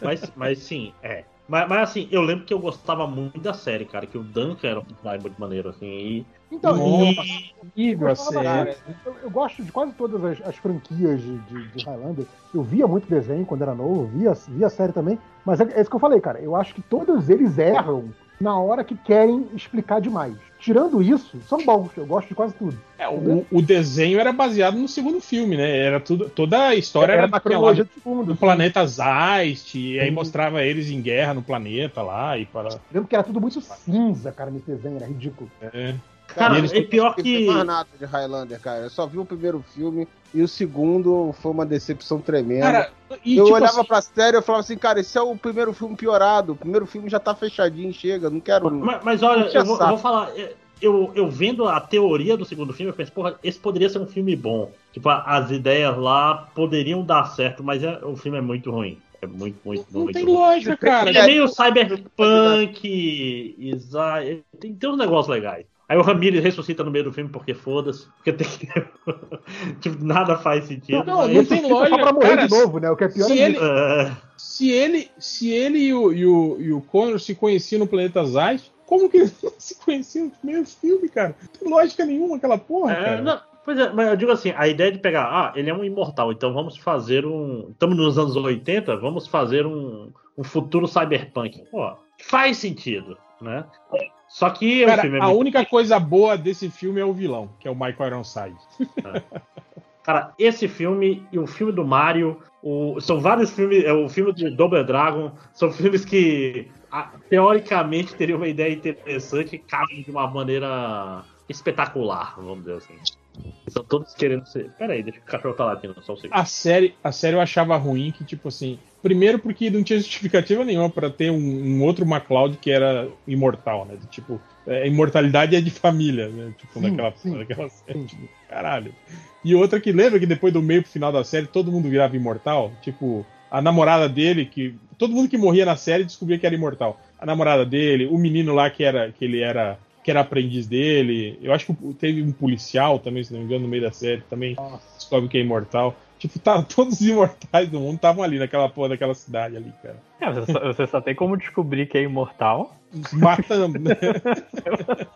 Mas, mas sim, é. Mas, mas assim, eu lembro que eu gostava muito da série, cara, que o Duncan era um personagem muito maneiro, assim, e. Então, e- Eu, falava, série. eu, eu gosto de quase todas as, as franquias de, de, de Highlander. Eu via muito desenho quando era novo, via, via a série também. Mas é, é isso que eu falei, cara. Eu acho que todos eles erram na hora que querem explicar demais. Tirando isso, são bons. Eu gosto de quase tudo. É, o, o desenho era baseado no segundo filme, né? Era tudo, toda a história era, Era daquela- cronologia do segundo. do planeta Zeist, e aí Sim. mostrava eles em guerra no planeta lá e para. Lembro que era tudo muito cinza, cara, nesse desenho. Era ridículo. É. Cara, E eles- é pior Não que. mais nada de Highlander, cara. Eu só vi o primeiro filme e o segundo foi uma decepção tremenda. Cara, e eu tipo olhava assim, pra série e falava assim, cara, esse é o primeiro filme piorado. O primeiro filme já tá fechadinho, chega, não quero. Mas, mas olha, Não eu vou, eu vou falar. é, Eu, eu vendo a teoria do segundo filme, eu penso, porra, esse poderia ser um filme bom. Tipo, as ideias lá poderiam dar certo, mas é- o filme é muito ruim. É muito, muito, não muito tem ruim. lógica, cara. Ele é meio cyberpunk, tem, tem uns negócios legais. Aí o Ramirez ressuscita no meio do filme porque foda-se. Porque tem que. tipo, nada faz sentido. Não, não Isso tem lógica, só pra morrer cara, de novo, né? O que é pior se é ele-. É, Se ele, se ele e o, e o, e o Connor se conheciam no planeta Zeist, como que eles não se conheciam no primeiro filme, cara? Não tem lógica nenhuma aquela porra, É, cara. não, pois é, mas eu digo assim, a ideia de pegar, ah, ele é um imortal, então vamos fazer um. Estamos nos anos 80, vamos fazer um, um futuro cyberpunk. Pô, faz sentido, né? Só que o Cara, filme é a única coisa boa desse filme é o vilão, que é o Michael Ironside. Cara, esse filme e o filme do Mario, o- são vários filmes, é o filme de Double Dragon, são filmes que teoricamente teriam uma ideia interessante e cabem de uma maneira espetacular, vamos dizer assim. São todos querendo ser. Pera aí, deixa o cachorro tá latindo, só um segundo. A série, a série eu achava ruim, que tipo assim. Primeiro porque não tinha justificativa nenhuma pra ter um, um outro MacLeod que era imortal, né? Tipo, é, a imortalidade é de família, né? Tipo, Sim, naquela, sim. naquela série. Tipo, caralho. E outra que lembra que depois do meio pro final da série todo mundo virava imortal? Tipo, a namorada dele, que. Todo mundo que morria na série descobria que era imortal. A namorada dele, o menino lá que era. que ele era. Que era aprendiz dele. Eu acho que teve um policial também, se não me engano, no meio da série também descobre que é imortal. Tipo, tá, todos os imortais do mundo estavam ali naquela porra daquela cidade ali, cara. É, você, só, você só tem como descobrir que é imortal. Matando, né?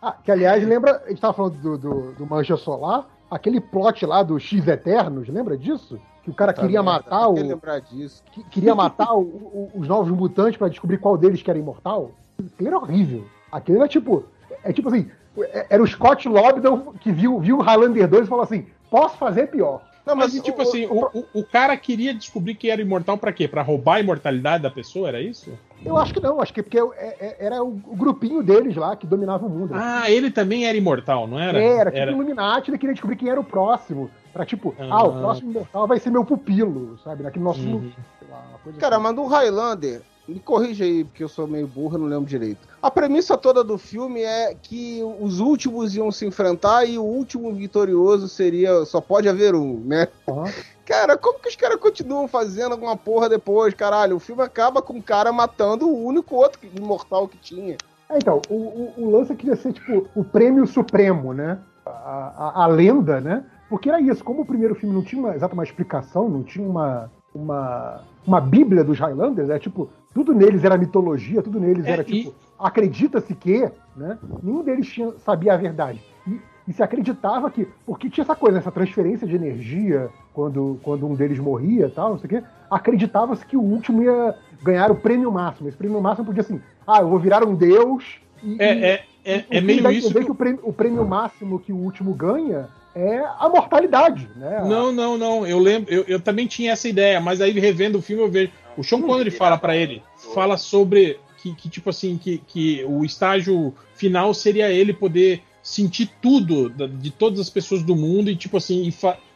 Ah, que aliás, lembra, a gente tava falando do, do, do Mancha Solar, aquele plot lá do X Eternos, lembra disso? Que o cara queria matar o. Quer lembrar disso. que- queria matar o- o- os novos mutantes pra descobrir qual deles que era imortal. Aquilo era horrível. Aquilo era tipo. É tipo assim, é- era o Scott Lobdell que viu, viu o Highlander 2 e falou assim: posso fazer pior. Não, mas, Mas, tipo o- assim, o, o, o cara queria descobrir que era imortal pra quê? Pra roubar a imortalidade da pessoa, era isso? Eu acho que não, acho que porque é- é- era o, o grupinho deles lá que dominava o mundo. Ah, ele também era imortal, não era? É, era tipo um Illuminati, ele queria descobrir quem era o próximo. Pra tipo, ah, Ah. o próximo imortal vai ser meu pupilo, sabe? Naquele nosso. Uhum. sei lá, uma coisa Cara, assim. mas do Highlander, me corrija aí, porque eu sou meio burro, não lembro direito. A premissa toda do filme é que os últimos iam se enfrentar e o último vitorioso seria. Só pode haver um, né? Aham. Cara, como que os caras continuam fazendo alguma porra depois, caralho? O filme acaba com o cara matando o único outro imortal que tinha. É, então, o, o, o lance queria ser, tipo, o prêmio supremo, né? A, a, a lenda, né? Porque era isso, como o primeiro filme não tinha uma exata uma explicação, não tinha uma, uma, uma bíblia dos Highlanders, é tipo, tudo neles era mitologia, tudo neles É, era e- tipo, acredita-se que, né? Nenhum deles tinha, sabia a verdade. E, e se acreditava que, porque tinha essa coisa, essa transferência de energia quando, quando um deles morria e tal, não sei o quê, acreditava-se que o último ia ganhar o prêmio máximo. Esse prêmio máximo podia assim, ah, eu vou virar um deus. E, É, é, é, é meio isso. que- que o prêmio, o prêmio máximo que o último ganha é a mortalidade, né? Não, não, não. Eu lembro, eu, eu também tinha essa ideia, mas aí revendo o filme eu vejo. O Sean Connery fala pra ele, fala sobre que, que, tipo assim, que, que o estágio final seria ele poder sentir tudo de todas as pessoas do mundo e tipo assim, e,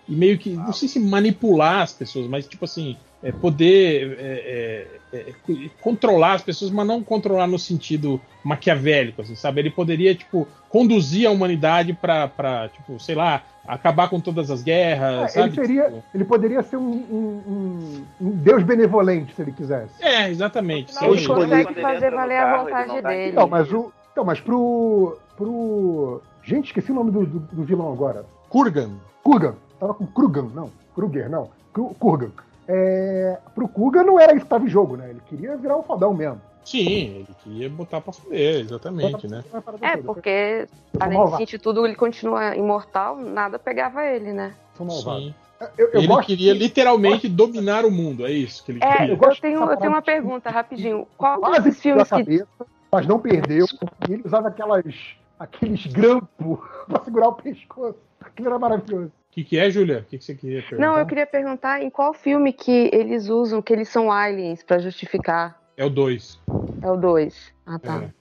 e meio que, não sei se manipular as pessoas, mas tipo assim, é, poder é, é, é, co- controlar as pessoas, mas não controlar no sentido maquiavélico, assim, sabe? Ele poderia, tipo, conduzir a humanidade pra, pra tipo, sei lá, acabar com todas as guerras, É, ele seria, Tipo, ele poderia ser um, um- um- deus benevolente se ele quisesse. É, exatamente. Não, ele consegue fazer valer a vontade não dele. Então, mas o, então, mas pro, pro, gente, esqueci o nome do, do- do vilão agora. Kurgan. Kurgan. Tava com Krugan, não. Kruger, não. Kurgan. É, pro Kuga não era isso que tava em jogo, né? Ele queria virar um fodão mesmo. Sim, ele queria botar pra fuder, exatamente, né? É, porque além de sentir tudo, ele continua imortal, nada pegava ele, né? Sim. Eu, eu ele gosto queria que- literalmente dominar o mundo, é isso que ele É, queria. eu, gosto tenho, eu tenho uma pergunta rapidinho. Qual quase dos que filmes a que. cabeça, mas não perdeu. E ele usava aquelas, aqueles grampos pra segurar o pescoço. Aquilo era maravilhoso. O que, que é, Júlia? O que, que você queria perguntar? Não, eu queria perguntar em qual filme que eles usam que eles são aliens pra justificar. É o 2. É o 2. Ah, tá. É.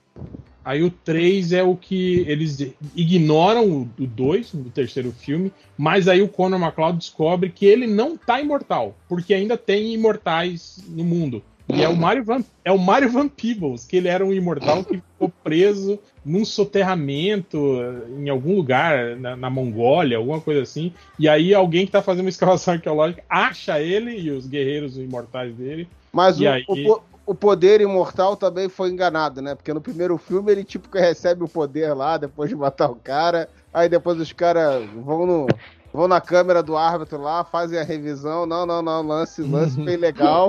Aí o 3 é o que eles ignoram o 2, do terceiro filme, mas aí o Conor McLeod descobre que ele não tá imortal, porque ainda tem imortais no mundo. E é o Mario Van, é o Mario Van Peebles, que ele era um imortal que ficou preso num soterramento em algum lugar, na, na Mongólia, alguma coisa assim. E aí alguém que tá fazendo uma escavação arqueológica acha ele e os guerreiros imortais dele. Mas E o, aí? o o poder imortal também foi enganado, né? Porque no primeiro filme ele tipo que recebe o poder lá depois de matar o cara. Aí depois os caras vão no. Vão na câmera do árbitro lá, fazem a revisão. Não, não, não, lance, lance foi legal.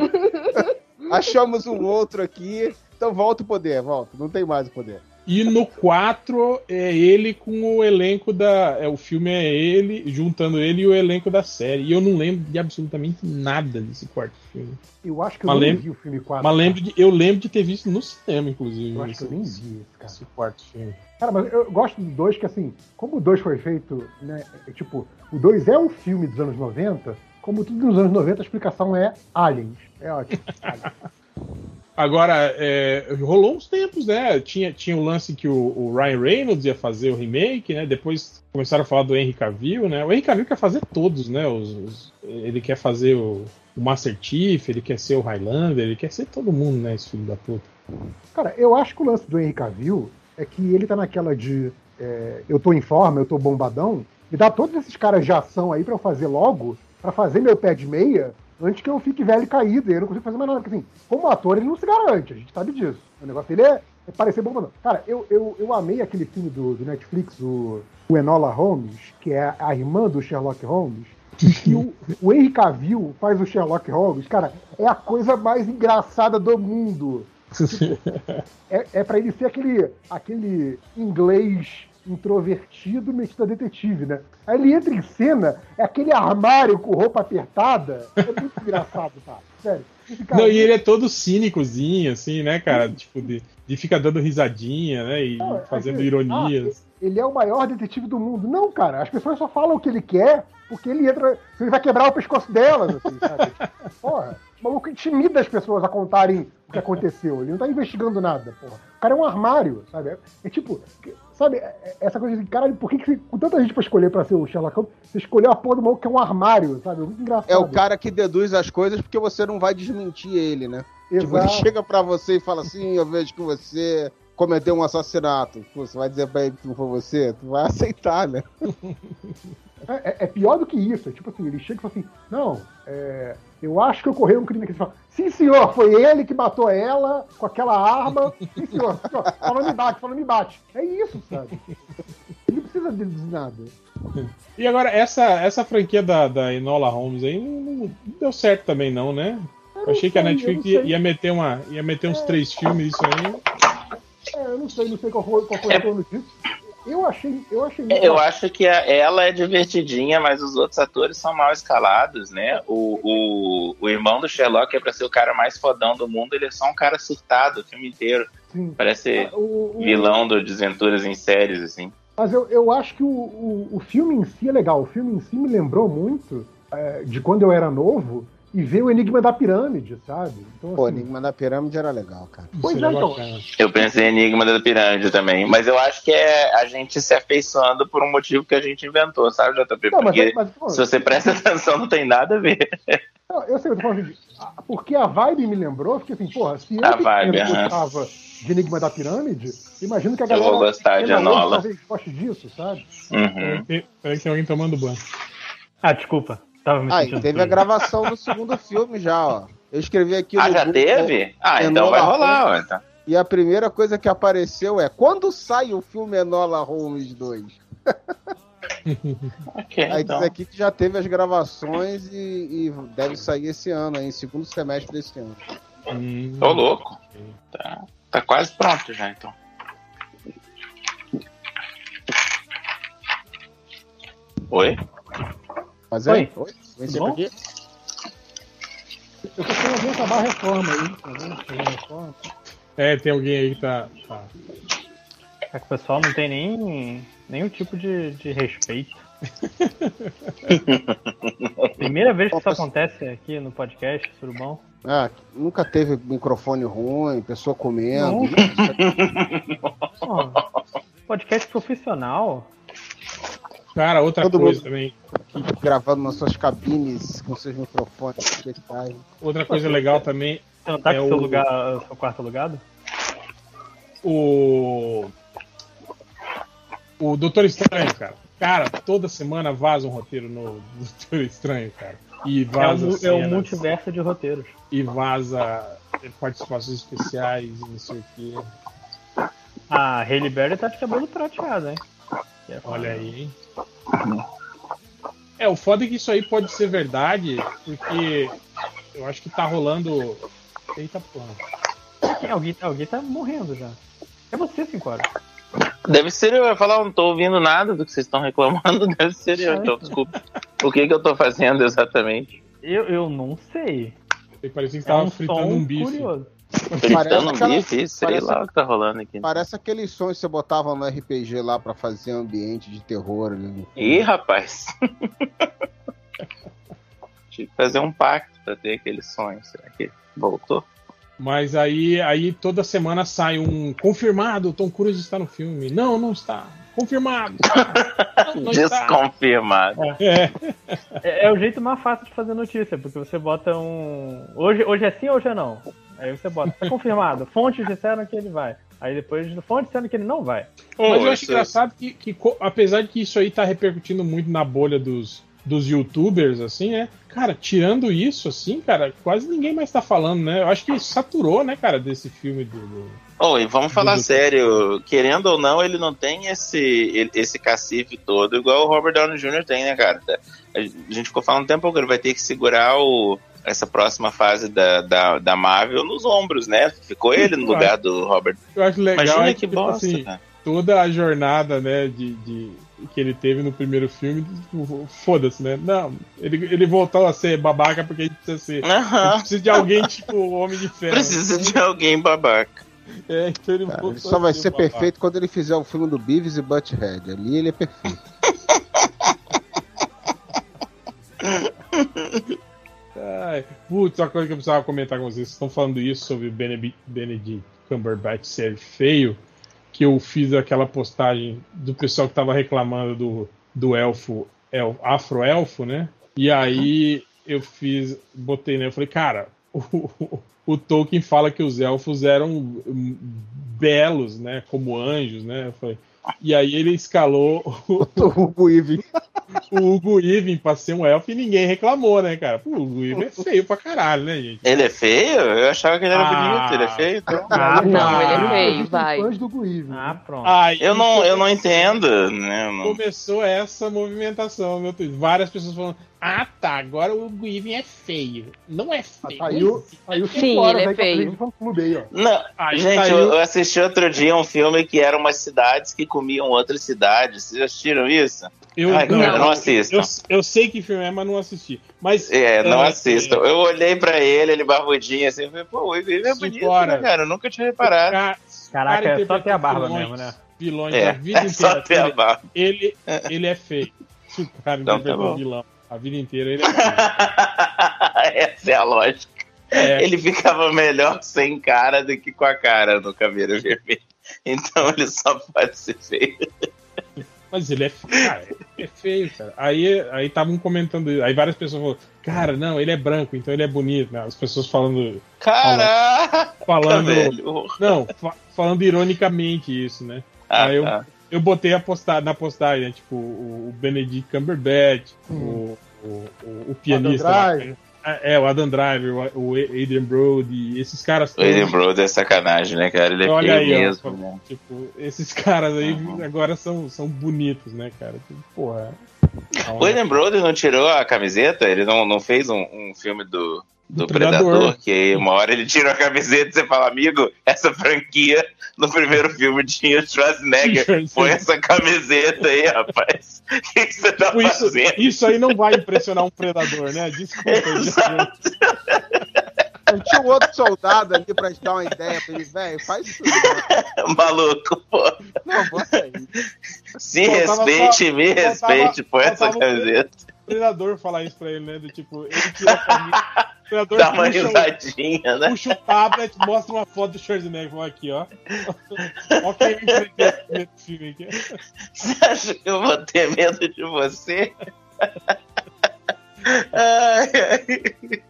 Achamos um outro aqui. Então volta o poder, volta. Não tem mais o poder. E no 4 é ele com o elenco da. É, o filme é ele, juntando ele e o elenco da série. E eu não lembro de absolutamente nada desse quarto filme. Eu acho que eu Mas nem lembro- vi o filme 4. Mas lembro de, eu lembro de ter visto no cinema, inclusive. Eu acho que eu nem esse, vi esse, cara. esse quarto filme. Cara, mas eu gosto do 2 que, assim, como o 2 foi feito, né? é, tipo, o 2 é um filme dos anos 90, como tudo nos anos 90, a explicação é aliens. É ótimo. Agora, é, rolou uns tempos, né? Tinha, tinha o lance que o, o Ryan Reynolds ia fazer o remake, né? Depois começaram a falar do Henry Cavill, né? O Henry Cavill quer fazer todos, né? Os, os- ele quer fazer o, o Master Chief, ele quer ser o Highlander, ele quer ser todo mundo, né? Esse filho da puta. Cara, eu acho que o lance do Henry Cavill é que ele tá naquela de é, eu tô em forma, eu tô bombadão, me dá todos esses caras de ação aí pra eu fazer logo, pra fazer meu pé de meia, antes que eu fique velho e caído, e eu não consigo fazer mais nada. Porque assim, como ator, ele não se garante, a gente sabe disso. O negócio dele é, é parecer bombadão. Cara, eu, eu, eu amei aquele filme do, do Netflix, o, o Enola Holmes, que é a irmã do Sherlock Holmes. E o, o Henry Cavill faz o Sherlock Holmes, cara, é a coisa mais engraçada do mundo é, é para ele ser aquele, aquele inglês introvertido metido a detetive, né? Aí ele entra em cena, é aquele armário com roupa apertada. É muito engraçado, tá? Sério. Cara- Não, e ele é todo cínicozinho, assim, né, cara? Tipo, de, de ficar dando risadinha, né? E Não, é fazendo que- ironias. ele é o maior detetive do mundo. Não, cara, as pessoas só falam o que ele quer porque ele entra. Ele vai quebrar o pescoço delas, assim, sabe? Porra, o maluco intimida as pessoas a contarem o que aconteceu. Ele não tá investigando nada, porra. O cara é um armário, sabe? É, é tipo, sabe, é- é essa coisa de, caralho, por que, que você, com tanta gente pra escolher pra ser o Sherlock Holmes, você escolheu a porra do maluco que é um armário, sabe? É muito engraçado. É o cara que deduz as coisas porque você não vai desmentir ele, né? Tipo, ele Exato. chega pra você e fala assim: eu vejo que você cometeu um assassinato. Pô, você vai dizer pra ele que não foi você? Tu vai aceitar, né? É, é- é pior do que isso. É tipo assim, ele chega e fala assim: Não, é, eu acho que ocorreu um crime aqui. Você fala, Sim, senhor, foi ele que matou ela com aquela arma. Sim, senhor. Só não me bate, não me bate. É isso, sabe? Ele não precisa deduzir nada. E agora, essa, essa franquia da, da Enola Holmes aí não, não deu certo também, não, né? Eu não achei que a sei, eu Netflix ia, sei. ia meter uma, ia meter uns três filmes isso aí. É, eu não sei, não sei qual foi, qual foi o retorno disso. Eu achei, eu achei muito Eu acho que ela é divertidinha, mas os outros atores são mal escalados, né? O, o, o irmão do Sherlock é pra ser o cara mais fodão do mundo, ele é só um cara surtado o filme inteiro. Sim. Parece O- o- vilão do Desventuras em séries, assim. Mas eu, eu acho que o, o, o filme em si é legal. O filme em si me lembrou muito é, de quando eu era novo e ver o Enigma da Pirâmide, sabe? Então, Pô, assim, Enigma da Pirâmide era legal, cara. Pois Seria é, então. Eu pensei em Enigma da Pirâmide também, mas eu acho que é a gente se afeiçoando por um motivo que a gente inventou, sabe, JP? Não, mas, Porque mas, pô, se você presta atenção, não tem nada a ver. não, eu sei, eu tô falando assim, porque a vibe me lembrou, eu fiquei assim, porra, se eu A vibe, eu aham. gostava de Enigma da Pirâmide, imagino que a Eu galera vou gostar de talvez goste disso, sabe? Uhum. Peraí peraí que tem alguém tomando banho. Ah, desculpa. Tava me Ah, e sentindo teve a gravação do segundo filme já, ó. Eu escrevi aqui Ah, no já Google, teve? Ah, então vai rolar, Holmes. ué, então. E a primeira coisa que apareceu é quando sai o filme Enola Holmes 2? Ok, Aí então. diz aqui que já teve as gravações e, e deve sair esse ano, aí, segundo semestre desse ano. Hum, Tô louco. Tá, tá quase pronto já, então. Oi? Mas é. Oi. Oi? Sempre bom? aqui? Eu tô querendo ver acabar a reforma aí. Tá vendo? Fazer a reforma. É, tem alguém aí que tá. tá. É que o pessoal não tem nem nenhum tipo de, de respeito. Primeira vez que isso acontece aqui no podcast, Surubão. Ah, nunca teve microfone ruim, pessoa comendo. Nunca. Pô, podcast profissional. Cara, outra Todo coisa também. gravando nas suas cabines com seus microfones especiais. Outra coisa legal também. Você não tá É com seu o- lugar, seu quarto alugado? O. O Doutor Estranho, cara. Cara, toda semana vaza um roteiro no do Doutor Estranho, cara. E É o, vaza. é o cenas, multiverso de roteiros. E vaza participações especiais e não sei o quê. A Hailey Berry tá de cabelo prateado, hein? É Olha aí, hein? É, o foda é que isso aí pode ser verdade, porque eu acho que tá rolando. Eita porra. É, alguém, alguém tá morrendo já. É você, Cincora. Deve ser eu. Eu ia falar, eu não tô ouvindo nada do que vocês estão reclamando. Deve ser eu, então desculpa. O que que eu tô fazendo exatamente? Eu, eu não sei. E parecia que É tava um fritando som um bife. curioso. Fritando um aquela- bife? Sei parece- lá o que tá rolando aqui. Parece aqueles sons que você botava no RPG lá pra fazer ambiente de terror ali. no- Ih, rapaz. Tive que fazer um pacto pra ter aquele sonho. Será que voltou? Mas aí, aí toda semana sai um confirmado, Tom Cruise está no filme. Não, não está. Confirmado. Não, não está. Desconfirmado. É, É, é o jeito mais fácil de fazer notícia, porque você bota um. Hoje, hoje é sim, hoje é não. Aí você bota, tá confirmado. Fontes disseram que ele vai. Aí depois, fontes disseram que ele não vai. Mas Pô, eu acho engraçado que, que apesar de que isso aí tá repercutindo muito na bolha dos, dos youtubers, assim, né? Cara, tirando isso, assim, cara, quase ninguém mais tá falando, né? Eu acho que saturou, né, cara, desse filme do. do- Oi, vamos falar Do- sério. Querendo ou não, ele não tem esse, esse cacife todo igual o Robert Downey Jr. tem, né, cara? A gente ficou falando um tempo que ele vai ter que segurar o, essa próxima fase da, da, da Marvel nos ombros, né? Ficou ele no lugar do Robert. Eu acho legal Imagina é que tipo bosta, assim, cara. toda a jornada, né, de, de- que ele teve no primeiro filme, tipo, foda-se, né? Não, ele, ele voltou a ser babaca porque a gente precisa ser. Aham. precisa de alguém tipo Homem de Ferro. Precisa de alguém babaca. É, então ele, Cara, ele só vai ser babaca. perfeito quando ele fizer o filme do Beavis e Butthead. Ali ele é perfeito. Ai, putz, uma coisa que eu precisava comentar com vocês. Vocês estão falando isso sobre o Benedict, Cumberbatch ser feio. Que eu fiz aquela postagem do pessoal que tava reclamando do, do elfo, el, afro-elfo, né? E aí eu fiz, botei, né? Eu falei, cara, o, o Tolkien fala que os elfos eram belos, né? Como anjos, né? Eu falei, e aí ele escalou o, O Hugo Weaving. o Hugo Weaving pra ser um elfo e ninguém reclamou, né, cara? Pô, o Hugo Weaving é feio pra caralho, né, gente? Ele é feio? Eu achava que ele era Ah. bonito. Ele é feio? Então. Ah, Não, ele é Ah, feio, vai. fãs do Guive. Ah, pronto. Aí Eu não, eu não entendo, né? Não- Começou essa movimentação meu. Várias pessoas falando: Ah, tá, agora o Weaving é feio. Não é feio. Aí o, aí o Sim, ele é vai pra feio. frente do fã-clube aí, ó. Não, Aí gente, saiu- eu, assisti outro dia um filme que eram umas cidades que comiam outras cidades. Vocês já assistiram isso? Eu, Ai, não. não assistam. eu, eu sei que filme é, mas não assisti. Mas. É, não é, assistam. Eu olhei pra ele, ele barbudinho assim, eu falei, pô, o Igor é bonito, né, cara? Eu nunca tinha reparado. Ca- Caraca, cara é só ter a barba vilões, mesmo, né? Vilões É, a vida é só inteira. ter a barba. Ele, ele é feio. Se o cara Então tá bom. um vilão a vida inteira, ele é feio. Essa é a lógica. É. Ele ficava melhor sem cara do que com a cara no Caveira Vermelha. Então ele só pode ser feio. Mas ele é feio, cara, é feio, cara. Aí aí estavam comentando isso. Aí várias pessoas falaram, cara, não, ele é branco, então ele é bonito, né? As pessoas falando. Caraca, Falando. velho. Não, fa- falando ironicamente isso, né? Ah, Aí eu- tá. Eu botei a posta na postagem, né? Tipo, o, Benedict Cumberbatch, Hum. o, o, o, o pianista. Adam lá. É, o Adam Driver, o o Adrian Brody, esses caras O Aiden Brody é sacanagem, né, cara? Ele é Olha aí, ó, mesmo, né? Tipo, esses caras aí Uhum. agora são, são bonitos, né, cara? Tipo, porra. O Aiden Brody não tirou a camiseta? Ele não, não fez um, um filme do, do Do Predador, Predador. que uma hora ele tirou a camiseta e você fala, amigo, essa franquia no primeiro filme tinha o Schwarzenegger. Põe essa camiseta aí, rapaz. O que, que você tá Tipo, isso, fazendo? isso aí não vai impressionar um predador, né? Desculpa. Exato. Não tinha um outro soldado ali pra te dar uma ideia pra ele, velho, faz isso. Não, Maluco, pô. não bota aí. Se respeite, me respeite, põe essa camiseta. O predador falar isso pra ele, né? Do tipo, ele tira a camisa. O predador Dá uma puxa, risadinha, né? puxa o tablet, mostra uma foto do Schwarzenegger. Fala aqui, ó. Olha quem eu enfrentei nesse filme aqui. Você acha que eu vou ter medo de você? Ai, ai.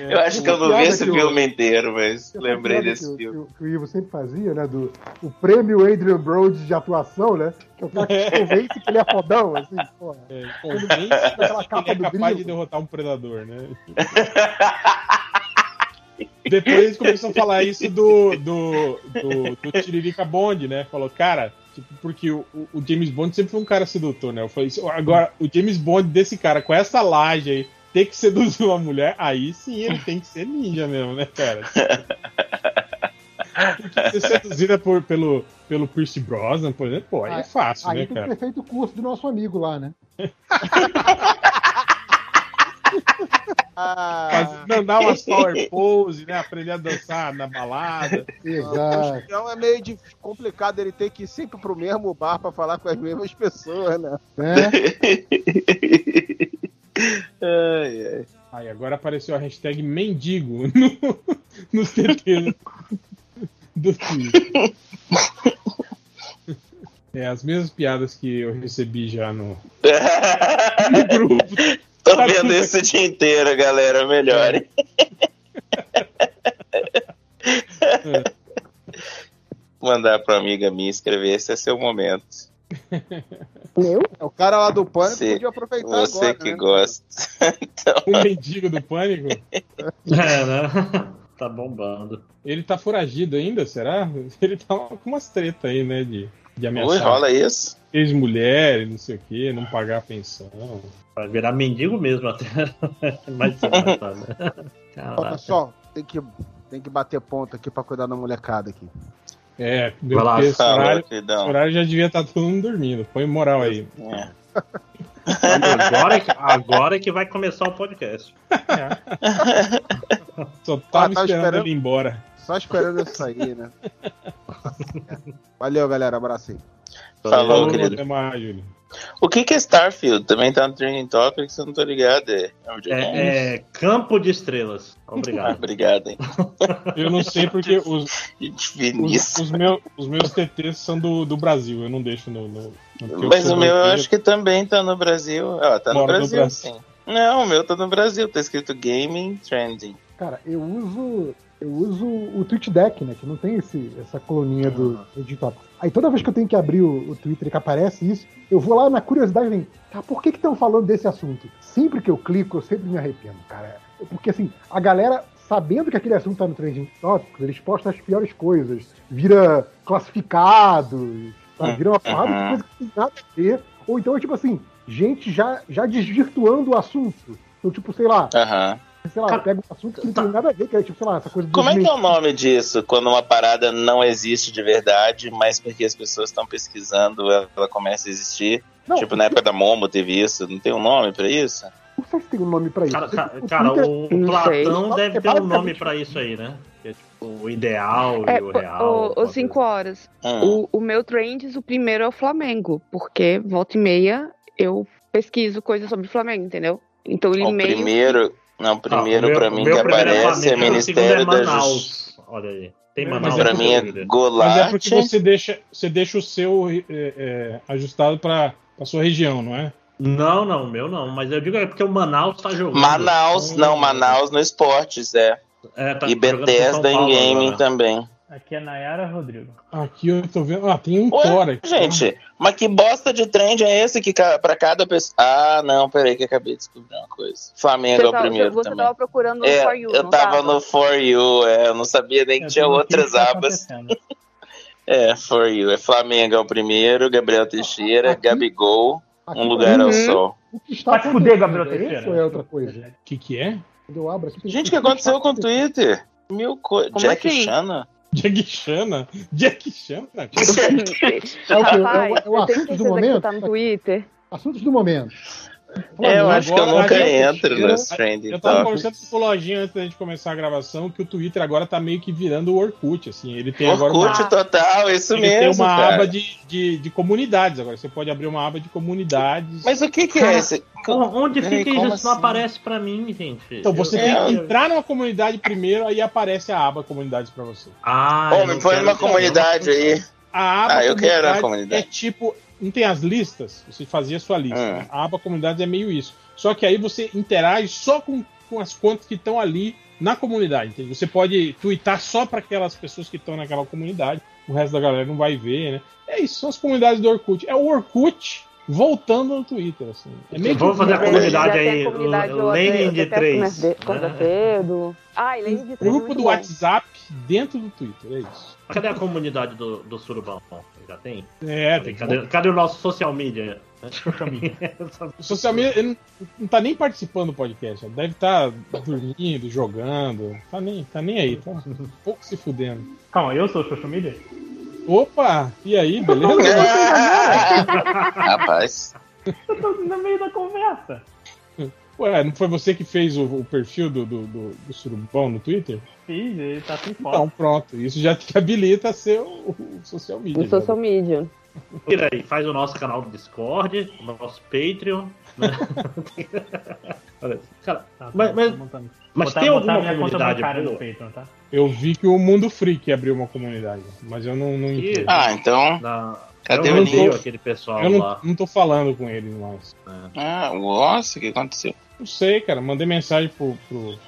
É, Eu acho que eu não vi esse filme inteiro, mas lembrei desse que, filme. Que, o- que o Ivo sempre fazia, né? Do o prêmio Adrian Brody de atuação, né? Que é o cara que te convence que ele é fodão, assim, porra. É, convence Aquela que capa ele é do capaz grilo. de derrotar um predador, né? Depois eles começam a falar isso do, do, do, do Tiririca Bond, né? Falou, cara, tipo, porque o, o James Bond sempre foi um cara sedutor, né? Eu falei agora, o James Bond desse cara, com essa laje aí, ter que seduzir uma mulher, aí sim ele tem que ser ninja mesmo, né, cara? Porque ser seduzida por, pelo, pelo Pierce Brosnan, por exemplo, pô, aí é fácil, Aí né, tem cara? que ter feito o curso do nosso amigo lá, né? Ah, mandar umas power pose, né? Aprender a dançar na balada. Exato. então é meio de- complicado ele ter que ir sempre pro mesmo bar pra falar com as mesmas pessoas, né? né? Ai, ai. Aí agora apareceu a hashtag mendigo no, nos TTs do Twitter. É, as mesmas piadas que eu recebi já no, no grupo. Tô vendo isso o dia inteiro, galera. Melhore. Mandar pra amiga minha escrever, esse é seu momento. Meu? É, O cara lá do pânico Você- podia aproveitar Você agora, que né? gosta. O mendigo do pânico. É, né? Tá bombando. Ele tá foragido ainda, será? Ele tá com umas tretas aí, né? De, de Ui, ameaçar rola isso? ex-mulher, não sei o que, não pagar a pensão. Vai virar mendigo mesmo até. Mais né? Olha Caraca. só, tem que, tem que bater ponto aqui pra cuidar da molecada aqui. É, deu lá, esse Fala, horário, esse horário já devia estar todo mundo dormindo. Põe moral aí. É. Agora, é que- agora é que vai começar o podcast. Só tava Ah, tava esperando, esperando? ele ir embora. Só esperando isso aí, né? Valeu, galera. Abraço aí. Falou, Falou, querido. até mais, Júlio. O que que é Starfield? Também tá no Trending Topics, eu não tô ligado. É, é videogame? É, é Campo de Estrelas. Obrigado. obrigado, hein? Eu não sei porque os, os, os, meu, os meus TTs são do, do Brasil. Eu não deixo no. no, Mas o meu eu acho que também tá no Brasil. Ó, tá no Mora no Brasil, Brasil. sim. Não, o meu tá no Brasil, tá escrito Gaming Trending. Cara, eu uso. Eu uso o TweetDeck, né? Que não tem esse, essa coluninha do editor. Aí toda vez que eu tenho que abrir o, o Twitter e que aparece isso, eu vou lá na curiosidade e tá, por que que estão falando desse assunto? Sempre que eu clico, eu sempre me arrependo, cara. Porque assim, a galera, sabendo que aquele assunto tá no Trending Topics, eles postam as piores coisas. Vira classificado, sabe? vira uma porrada de Uhum. coisa que tem nada a ver. Ou então é tipo assim, gente já, já desvirtuando o assunto. Então, tipo, sei lá, Aham. Sei lá, Cara, pega um assunto que não tá. tem nada a ver, que é tipo, sei lá, essa coisa do Como é que é o nome disso? Quando uma parada não existe de verdade, mas porque as pessoas estão pesquisando, ela, ela começa a existir. Não, tipo, na época da Momo teve isso. Não tem um nome pra isso? não sei se tem um nome pra isso. Cara, o cara, Twitter- o, Platão sei. deve É ter um nome pra isso aí, né? Que é tipo o ideal É, e o real. o, o 5 horas. Hum. O, o meu trends, o primeiro é o Flamengo, porque volta e meia eu pesquiso coisas sobre o Flamengo, entendeu? Então ele o meio. primeiro. Não, o primeiro Ah, o mim que primeiro aparece é Flamengo, o Ministério é da Manaus. Justiça. Olha aí. Tem Manaus. é Pra mim é Mas é porque você deixa, você deixa o seu é, é, ajustado pra, pra sua região, não é? Não, não, o meu não. Mas eu digo é porque o Manaus tá jogando. Manaus, Então, não, Manaus no esportes, é. É, tá e Bethesda em gaming agora. também. Aqui é Nayara Rodrigo. Aqui eu tô vendo. Ah, tem um Ué, Thor aqui. Gente, mas que bosta de trend é esse que pra cada pessoa. Ah, não, peraí, que eu acabei de descobrir uma coisa. Flamengo é o tá- primeiro você também. tava procurando no É, For You, eu não tava no For You, é, eu não sabia nem que Eu tinha tô aqui, outras que tá abas. É, For You. É Flamengo é o primeiro, Gabriel Teixeira, Aqui- Gabigol, Aqui Um Lugar tá- ao Uhum. Sol. O que está Vai se fuder, acontecendo, Gabriel é isso Teixeira. ou é outra coisa? O que que é? Quando eu abro aqui, Gente, o que aconteceu com o Twitter? Mil coisas. Como Jack assim? Chana? Jack Chana? Jack Chana? É o que? É o, Rapaz, é o eu tenho assunto do momento? tá no Twitter. Assuntos do momento. É, eu acho que eu nunca entro nos trending Eu tava topics. conversando com o Lojinha antes da gente começar a gravação que o Twitter agora tá meio que virando o Orkut, assim. Ele tem agora uma, Orkut total, isso ele tem mesmo, uma cara. aba de, de, de comunidades agora. Você pode abrir uma aba de comunidades. Mas o que que Cara, é esse? Onde fica isso? Isso não assim? aparece pra mim, gente. Então você Eu- tem que eu- entrar numa comunidade primeiro, aí aparece a aba comunidades pra você. Ah, Ô, eu me não põe numa comunidade aí. A aba Ah, eu quero a comunidade. é tipo, não tem as listas? Você fazia a sua lista. Né? A aba comunidades é meio isso. Só que aí você interage só com, com as contas que estão ali na comunidade. Entende? Você pode twittar só para aquelas pessoas que estão naquela comunidade. O resto da galera não vai ver, né? É isso, são as comunidades do Orkut. É o Orkut voltando no Twitter, assim. É meio Vamos fazer a comunidade aí, comunidade, de eu até três. começo de- Conta né? cedo. Lenin de três. grupo do. WhatsApp dentro do Twitter, é isso. Cadê a comunidade do, do Surubão? Já tem? É, tem Cadê, cadê o nosso social media? O social media ele não, não tá nem participando do podcast. ele Deve estar dormindo, jogando. Tá nem, tá nem aí, tá um pouco se fudendo. Calma, eu sou o social media? Opa! E aí, beleza? Rapaz. Eu tô no meio da conversa. Ué, não foi você que fez o, o perfil do, do, do, do Surubão no Twitter? Fiz, ele tá sem foto. Então, pronto. Isso já te habilita a ser o, o social media. No social media. Tira aí, faz o nosso canal do Discord, o nosso Patreon. Né? Olha, cara, Tá, Mas- tá, mas- tá mas botar, tem botar alguma minha conta comunidade bancária no? Patreon, tá? Eu vi que o Mundo Freak abriu uma comunidade, mas eu não, não entendo. Ah, então. Na... Cadê eu o link? aquele pessoal eu não, lá. não tô falando com eles mais. Ah, nossa, o que aconteceu? Não sei, cara. Mandei mensagem pro, pro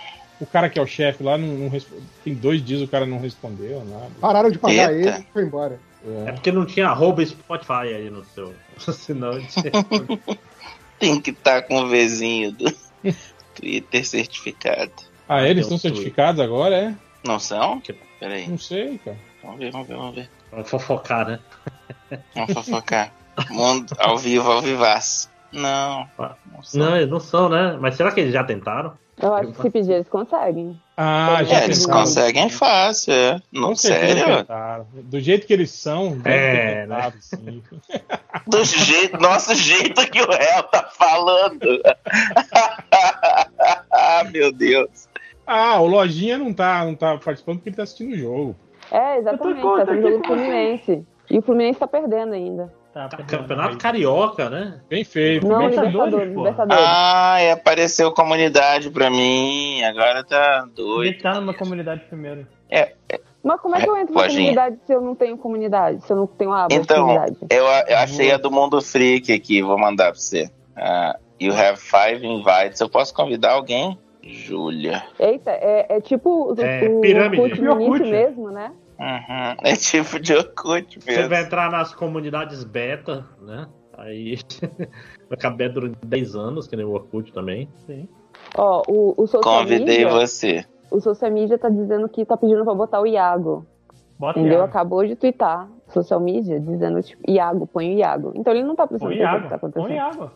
o cara que é o chefe lá. Não, não Tem dois dias o cara não respondeu, nada. Pararam de pagar Eita. ele e foi embora. É É. porque não tinha arroba Spotify aí no seu. Senão tinha... Tem que estar com o vizinho do Twitter certificado. Ah, eles estão certificados agora, é? Não são? Peraí. Não sei, cara. Vamos ver, vamos ver, vamos ver. Vamos fofocar, né? Vamos fofocar. Mundo ao vivo, ao vivaço. Não. Não são. Não, eles não são, né? Mas será que eles já tentaram? Eu acho que se pedir, eles conseguem. Ah, É, já É, eles tentaram. conseguem fácil, é. Não, sério? Do jeito que eles são, É, ter tentado, sim. Do jeito, nosso jeito que o réu tá falando. ah, meu Deus. Ah, o Lojinha não tá, não tá participando porque ele tá assistindo o jogo. É, exatamente. Tá contra sendo jogo do Fluminense. E o Fluminense tá perdendo ainda. Tá, Campeonato Carioca, né? Bem feio. Não, bem feio. Libertadores, pô. Libertadores. Ah, e apareceu comunidade pra mim. Agora tá doido. Ele tá numa comunidade primeiro. Mas como é que eu entro na comunidade se eu não tenho comunidade? Se eu não tenho aba de Então, comunidade? eu, eu achei a do Mundo Freak aqui, vou mandar pra você. Ah, you have five invites. Eu posso convidar alguém? Júlia. Eita, é, é tipo o, É, o pirâmide. Orkut no Orkut. início mesmo, né? Uhum. É tipo de Orkut Você vai mesmo. entrar nas comunidades beta, né? Aí vai caber durante 10 anos, que nem o Orkut também. Sim. Ó, o, o social Convidei media, você. o social media tá dizendo que tá pedindo pra botar o Iago. Bota Entendeu? Iago. Acabou de twittar social media dizendo, tipo, Iago, põe o Iago. Então ele não tá Põe atenção no que tá água. Põe acontecendo. água.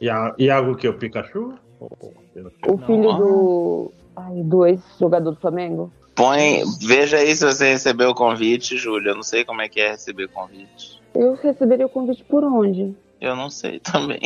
Ia- Iago que é o Pikachu? O filho do. Ai, do ex-jogador do Flamengo. Põe, veja aí se você recebeu o convite, Júlia. Eu não sei como é que é receber convite. Eu receberia o convite por onde? Eu não sei também.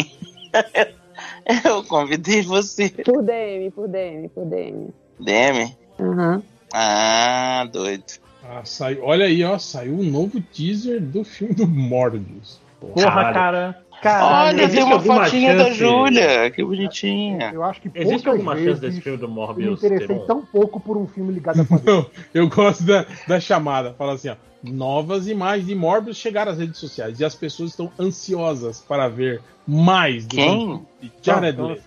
Eu convidei você. Por DM, por DM, por DM. DM? Aham. Ah, doido. Ah, saiu, olha aí, ó, saiu um novo teaser do filme do Morbius. Porra, Caralho. cara. Caralho. Olha, tem uma fotinha da chance? Júlia. Que bonitinha. Eu acho que Existe alguma chance desse filme do eu me Morbius ter interessei um... tão pouco por um filme ligado a quadrinhos. Eu gosto da, da chamada. Fala assim, ó. Novas imagens de Morbius chegaram às redes sociais e as pessoas estão ansiosas para ver mais do Quem? de Jared Leto.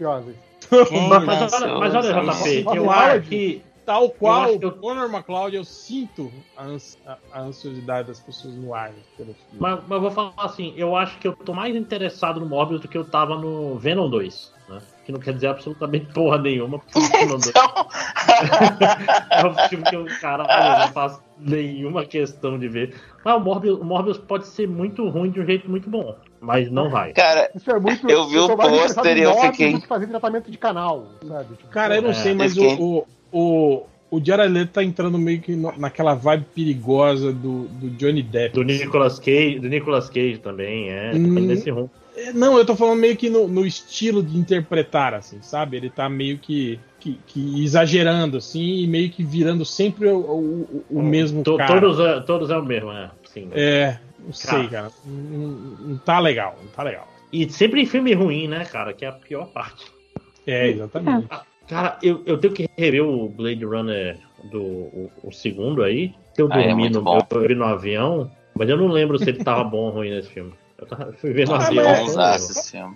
Mas, olha, mas olha, JP, eu acho que Tal qual acho o que eu- Conor McLeod, eu sinto a, ans- a- a ansiosidade das pessoas no ar pelo filme. Mas, mas eu vou falar assim, eu acho que eu tô mais interessado no Morbius do que eu tava no Venom 2, né? Que não quer dizer absolutamente porra nenhuma, porque o Venom 2 Então, é um filme que eu, caralho, eu não faço nenhuma questão de ver. Mas o Morbius, o Morbius pode ser muito ruim de um jeito muito bom, mas não vai. cara, Isso é muito. Eu vi o pôster e eu fiquei- fazer tratamento de canal, sabe? Tipo, Cara, eu não É, sei, mas o, o, o, Jared Leto tá entrando meio que no- naquela vibe perigosa do, do Johnny Depp. Do Nicolas Cage, do Nicolas Cage também, é, tá Hum. nesse rumo. É, Não, eu tô falando meio que no, no estilo de interpretar, assim, sabe? Ele tá meio que, que, que exagerando, assim, e meio que virando sempre o, o, o mesmo To- cara. Todos, é- todos é o mesmo, é. Sim. É, não sei, Cara. cara. Não, não- não tá legal, não tá legal. E sempre em filme ruim, né, cara? Que é a pior parte. É, exatamente. Cara, eu, eu tenho que rever o Blade Runner do o, o segundo aí. que Eu Ah, é dormi muito no, bom. eu vi no avião, mas eu não lembro se ele tava bom ou ruim nesse filme. Eu tava, fui ver no Ah, avião. mas- lembro. esse filme.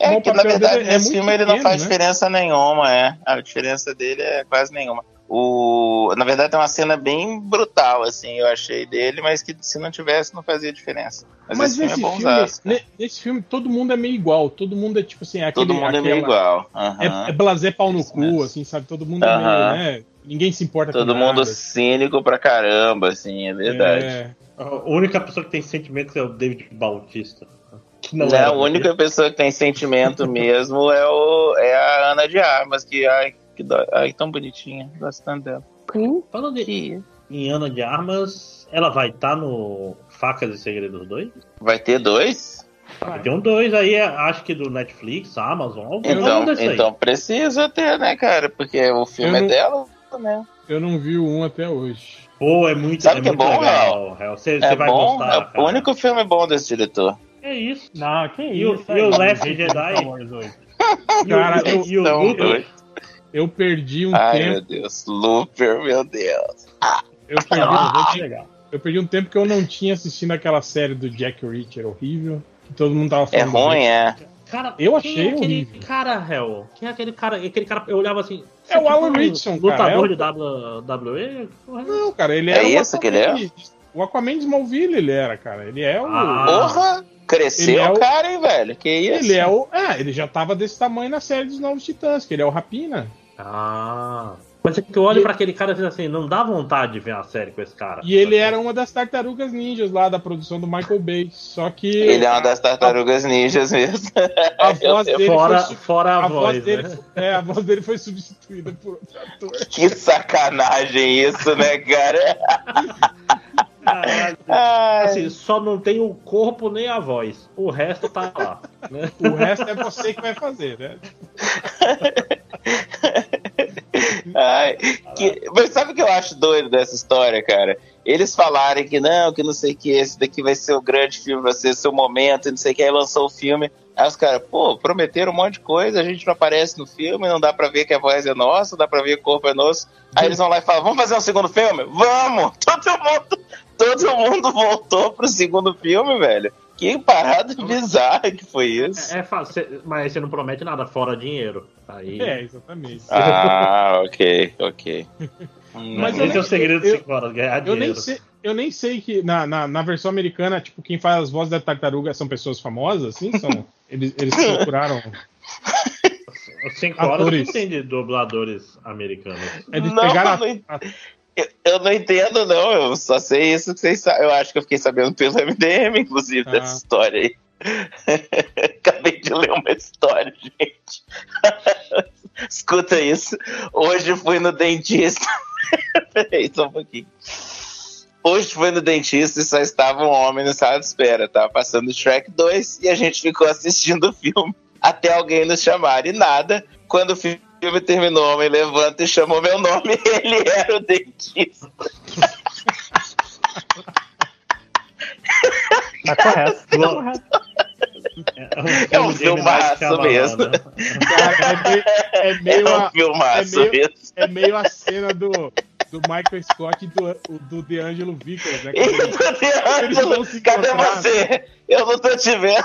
É que, na verdade, é nesse filme ele não pequeno, faz né? diferença nenhuma, é. A diferença dele é quase nenhuma. O... Na verdade, tem uma cena bem brutal, assim, eu achei dele, mas que se não tivesse, não fazia diferença. Mas, Mas esse nesse filme é filme, bonzaço. cara. ne- nesse filme, todo mundo é meio igual. Todo mundo é tipo assim, é aquele, Todo mundo é meio aquela- igual. aham. É, é blazer pau no Isso cu, mesmo. assim, sabe? Todo mundo é Aham. meio, né? Ninguém se importa Todo com mundo nada. cínico pra caramba, assim, é verdade. É, A única pessoa que tem sentimentos é o David Bautista. Que Não, era a única pessoa que tem sentimento mesmo é, o, é a Ana de Armas, que, ai, que dó, ai, tão bonitinha, gosto tanto dela. Hum? Falando de, em Ana de Armas, ela vai estar no Facas e Segredos 2? Vai ter dois? Tem um 2 aí, é, acho que do Netflix, Amazon, algum Então, então precisa ter, né, cara? Porque o filme Eu não- é dela, né? eu não vi o um até hoje. Pô, é muito, Sabe é que é muito bom, legal. Hel. Você, É você vai bom, gostar, é cara. o único filme bom desse diretor. É isso. Não, que E o- isso. e o aí, Last Jedi? Cara, eu, E o Luke- doido. Eu perdi um Ai, tempo. meu Deus. Looper, meu Deus. Eu perdi, Ah, um, legal. eu perdi um tempo que eu não tinha assistido aquela série do Jack Reacher horrível. Que todo mundo tava É falando. ruim, bem. é. Cara, Eu quem achei é aquele horrível. cara, Hel? Quem é aquele cara? Aquele cara, eu olhava assim. É o Alan um Ritchson, cara, Lutador é o- de WWE? É essa? Não, cara, ele É o isso que ele é? O Aquaman de Smallville ele era, cara. Ele é o. Ah. Porra! Cresceu é o cara, hein, velho? Que isso? Ele é o. É, ele já tava desse tamanho na série dos Novos Titãs, que ele é o Rapina. Ah. Mas é que eu olho pra aquele cara e digo assim, não dá vontade de ver uma série com esse cara. E ele era uma das tartarugas ninjas lá da produção do Michael Bay. Só que. Ele é uma das tartarugas ninjas mesmo. A voz dele Fora, foi. fora a, A voz, voz, dele, né? é, a voz dele foi substituída por outro ator. Que sacanagem isso, né, cara? Assim, só não tem o corpo nem a voz. O resto tá lá. né? O resto é você que vai fazer, né? ai, que- Mas sabe o que eu acho doido dessa história, cara? Eles falarem que não, que não sei o que, esse daqui vai ser o grande filme, vai ser seu momento, e não sei o que, aí lançou o filme. Aí os caras, pô, prometeram um monte de coisa, a gente não aparece no filme, não dá pra ver que a voz é nossa, não dá pra ver que o corpo é nosso. Aí eles vão lá e falam, vamos fazer um segundo filme? Vamos! Todo mundo, todo mundo voltou pro segundo filme, velho. Que parada bizarra que foi isso. É, é fácil, mas você não promete nada fora dinheiro. Aí. É, exatamente. Ah, ok, ok. Mas Esse eu é o segredo eu- de 5 horas, ganhar Eu dinheiro. nem sei, eu nem sei que na, na, na versão americana, tipo, quem faz as vozes da tartaruga são pessoas famosas, assim? São, eles, eles procuraram. Os 5 horas Atores. não tem de dubladores americanos. Eles Não, pegaram não Eu, eu não entendo, não. Eu só sei isso que vocês sabem. Eu acho que eu fiquei sabendo pelo MDM, inclusive, Ah. dessa história aí. Acabei de ler uma história, gente. Escuta isso. Hoje fui no dentista. Peraí, só um pouquinho. Hoje fui no dentista e só estava um homem na sala de espera. Tava passando Shrek 2 e a gente ficou assistindo o filme até alguém nos chamar. E nada, quando o filme terminou, o homem levanta e chamou meu nome. Ele era o dentista. Tá correto. Tá correto. É um filmaço mesmo. é meio, é É meio um a, filmaço é meio- mesmo. é meio a cena do, do Michael Scott e do, do DeAngelo Vickers, né? Eles vão Deângelo, se cadê você? Eu não tô te vendo.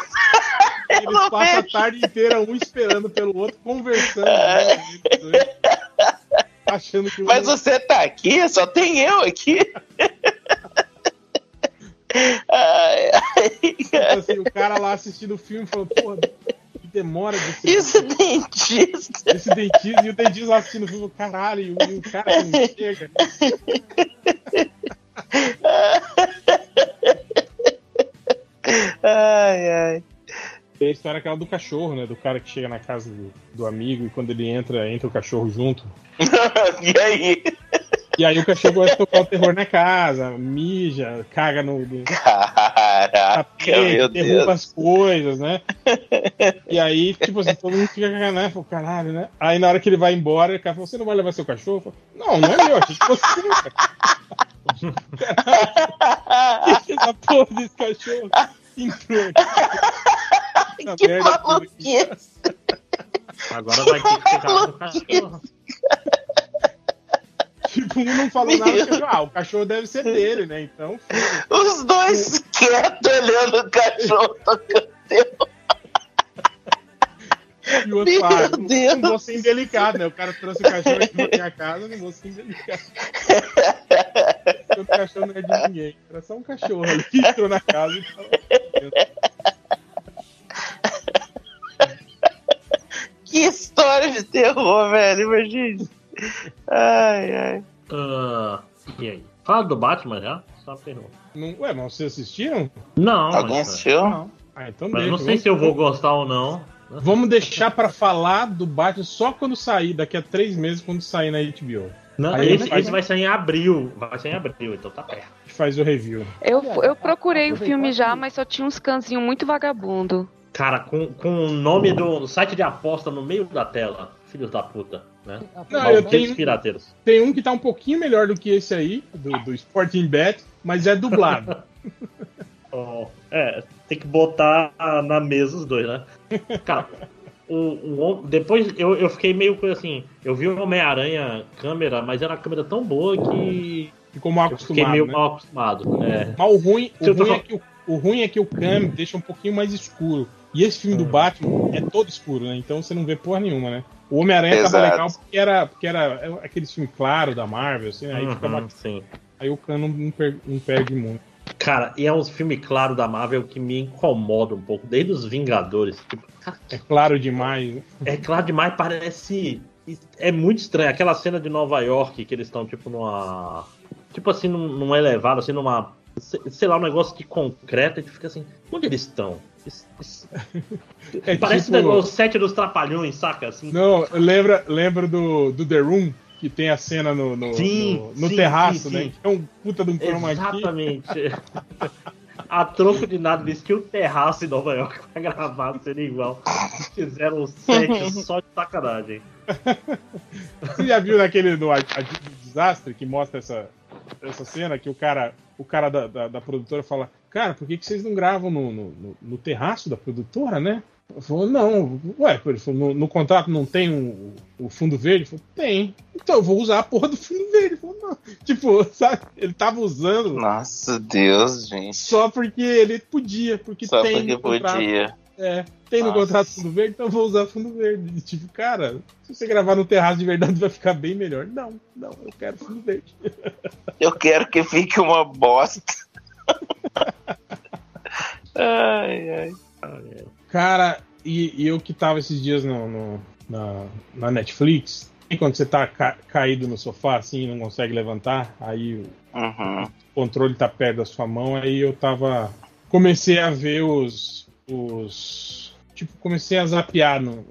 Eles passam a tarde inteira um esperando pelo outro, conversando. né? Eles dois. achando que Mas você tá aqui? Só tem eu aqui. Ai, ai, tipo assim, o cara lá assistindo o filme falou, porra, demora desse, Isso é dentista. esse dentista, e o dentista lá assistindo o filme, caralho, e o, e o cara não chega. Ai, ai. Tem a história aquela do cachorro, né? Do cara que chega na casa do, do amigo e quando ele entra, entra o cachorro junto. E aí? E aí o cachorro começa a tocar o terror na casa, mija, caga no, Caraca, tapete, meu derruba Deus. as coisas, né? E aí, tipo assim, todo mundo fica né? Fala, caralho, né? Aí na hora que ele vai embora, o cara fala, você não vai levar seu cachorro? Falo, não, não é meu, achei que você. Caralho, essa porra desse cachorro entrou aqui. Essa Que merda maluquice. Agora vai ter que ficar no cachorro. Tipo, um não falou nada, ah, o cachorro deve ser dele, né? Então, foda-se. Os dois quietos olhando o cachorro tocando terror. E o outro Meu fala, não, Deus. não vou ser indelicado, né? O cara trouxe o cachorro aqui pra minha casa, não vou ser indelicado. o cachorro não é de ninguém. Era só um cachorro ali que entrou na casa e falou. Que história de terror, velho. Imagina. Ai, ai. Ah, e aí? Fala do Batman já? Só pergunta. Não, ué, mas vocês assistiram? Não, Alguém mas, assistiu? Não. Ah, então mas deixa. não sei vamos- se eu vou gostar ou não. Vamos deixar pra falar do Batman só quando sair, daqui a três meses, quando sair na HBO. Não, Aí esse, faz- esse vai sair em abril. Vai sair em abril, então tá perto. A gente faz o review. Eu, eu procurei o filme já, mas só tinha uns canzinhos muito vagabundo. Cara, com, com o nome do site de aposta no meio da tela. Filhos da puta, né? Não, eu tenho- pirateiros. Tem um que tá um pouquinho melhor do que esse aí, do, do Sporting Bet, mas é dublado. Oh, é, tem que botar na mesa os dois, né? Cara, o, o depois eu, eu fiquei meio assim. Eu vi o Homem-Aranha câmera, mas era uma câmera tão boa que Ficou mal eu fiquei acostumado, meio né? mal acostumado. É. Mas o ruim, o ruim, é que o, o ruim é que o Cam deixa um pouquinho mais escuro. E esse filme do Hum. Batman é todo escuro, né? Então você não vê porra nenhuma, né? O Homem-Aranha tava legal porque era, porque era aquele filme claro da Marvel, assim, aí, fica Uhum, bacana. sim. aí o Cam não, não per- não perde muito. Cara, e é um filme claro da Marvel que me incomoda um pouco, desde os Vingadores. Tipo, cara, É claro demais. né? é claro demais, parece. É muito estranho. Aquela cena de Nova York que eles estão, tipo, numa. Tipo assim, num, num elevado, assim, numa. se- Sei lá, um negócio de concreto, e tu fica assim, onde eles estão? Isso- É Parece tipo- o sete dos trapalhões, saca? Assim, Não, lembra, lembra do, do The Room, que tem a cena no, no, Sim, no, no sim, terraço, sim, né? Que é um puta de um chroma. Exatamente. A troco de nada, eles tinham um terraço em Nova York pra gravar a cena igual. Fizeram um set só de sacanagem. Você já viu naquele no Arquivo do Desastre que mostra essa, essa cena que o cara, o cara da, da, da produtora fala, cara, por que, que vocês não gravam no, no, no- no terraço da produtora, né? Ele falou, não, ué, ele falou, no, no contrato não tem um- o fundo verde? Ele falou, tem. Então eu vou usar a porra do fundo verde. Falou, não. Tipo, sabe? Ele tava usando Nossa, Deus, gente. só porque ele podia, porque Só tem porque no contrato. podia. É, tem no Nossa. contrato fundo verde, então eu vou usar fundo verde. E, tipo, cara, se você gravar no terraço de verdade vai ficar bem melhor. Não, não, eu quero fundo verde. Eu quero que fique uma bosta. Ai, ai. Cara, e, e eu que tava esses dias no, no- na, na Netflix, e quando você tá ca- caído no sofá assim e não consegue levantar, aí Uhum. o controle tá perto da sua mão, aí eu tava. Comecei a ver os. os tipo, comecei a zapear no,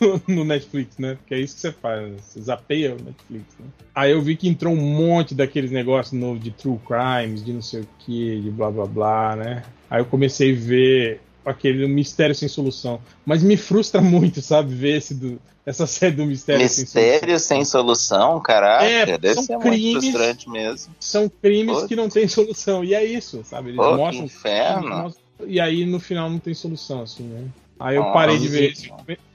no, no Netflix, né? Porque é isso que você faz, você zapeia o Netflix, né? Aí eu vi que entrou um monte daqueles negócios novos de true crimes, de não sei o que, de blá blá blá, né? Aí eu comecei a ver aquele mistério sem solução. Mas me frustra muito, sabe, ver esse do, essa série do mistério, sem solução. Mistério sem solução, caraca. É, deve são ser muito crimes- frustrante mesmo. São crimes Putz. que não têm solução. E é isso, sabe? Eles Pô, mostram mostram- E aí no final não tem solução, assim, né? Aí eu Nossa. parei de ver esse.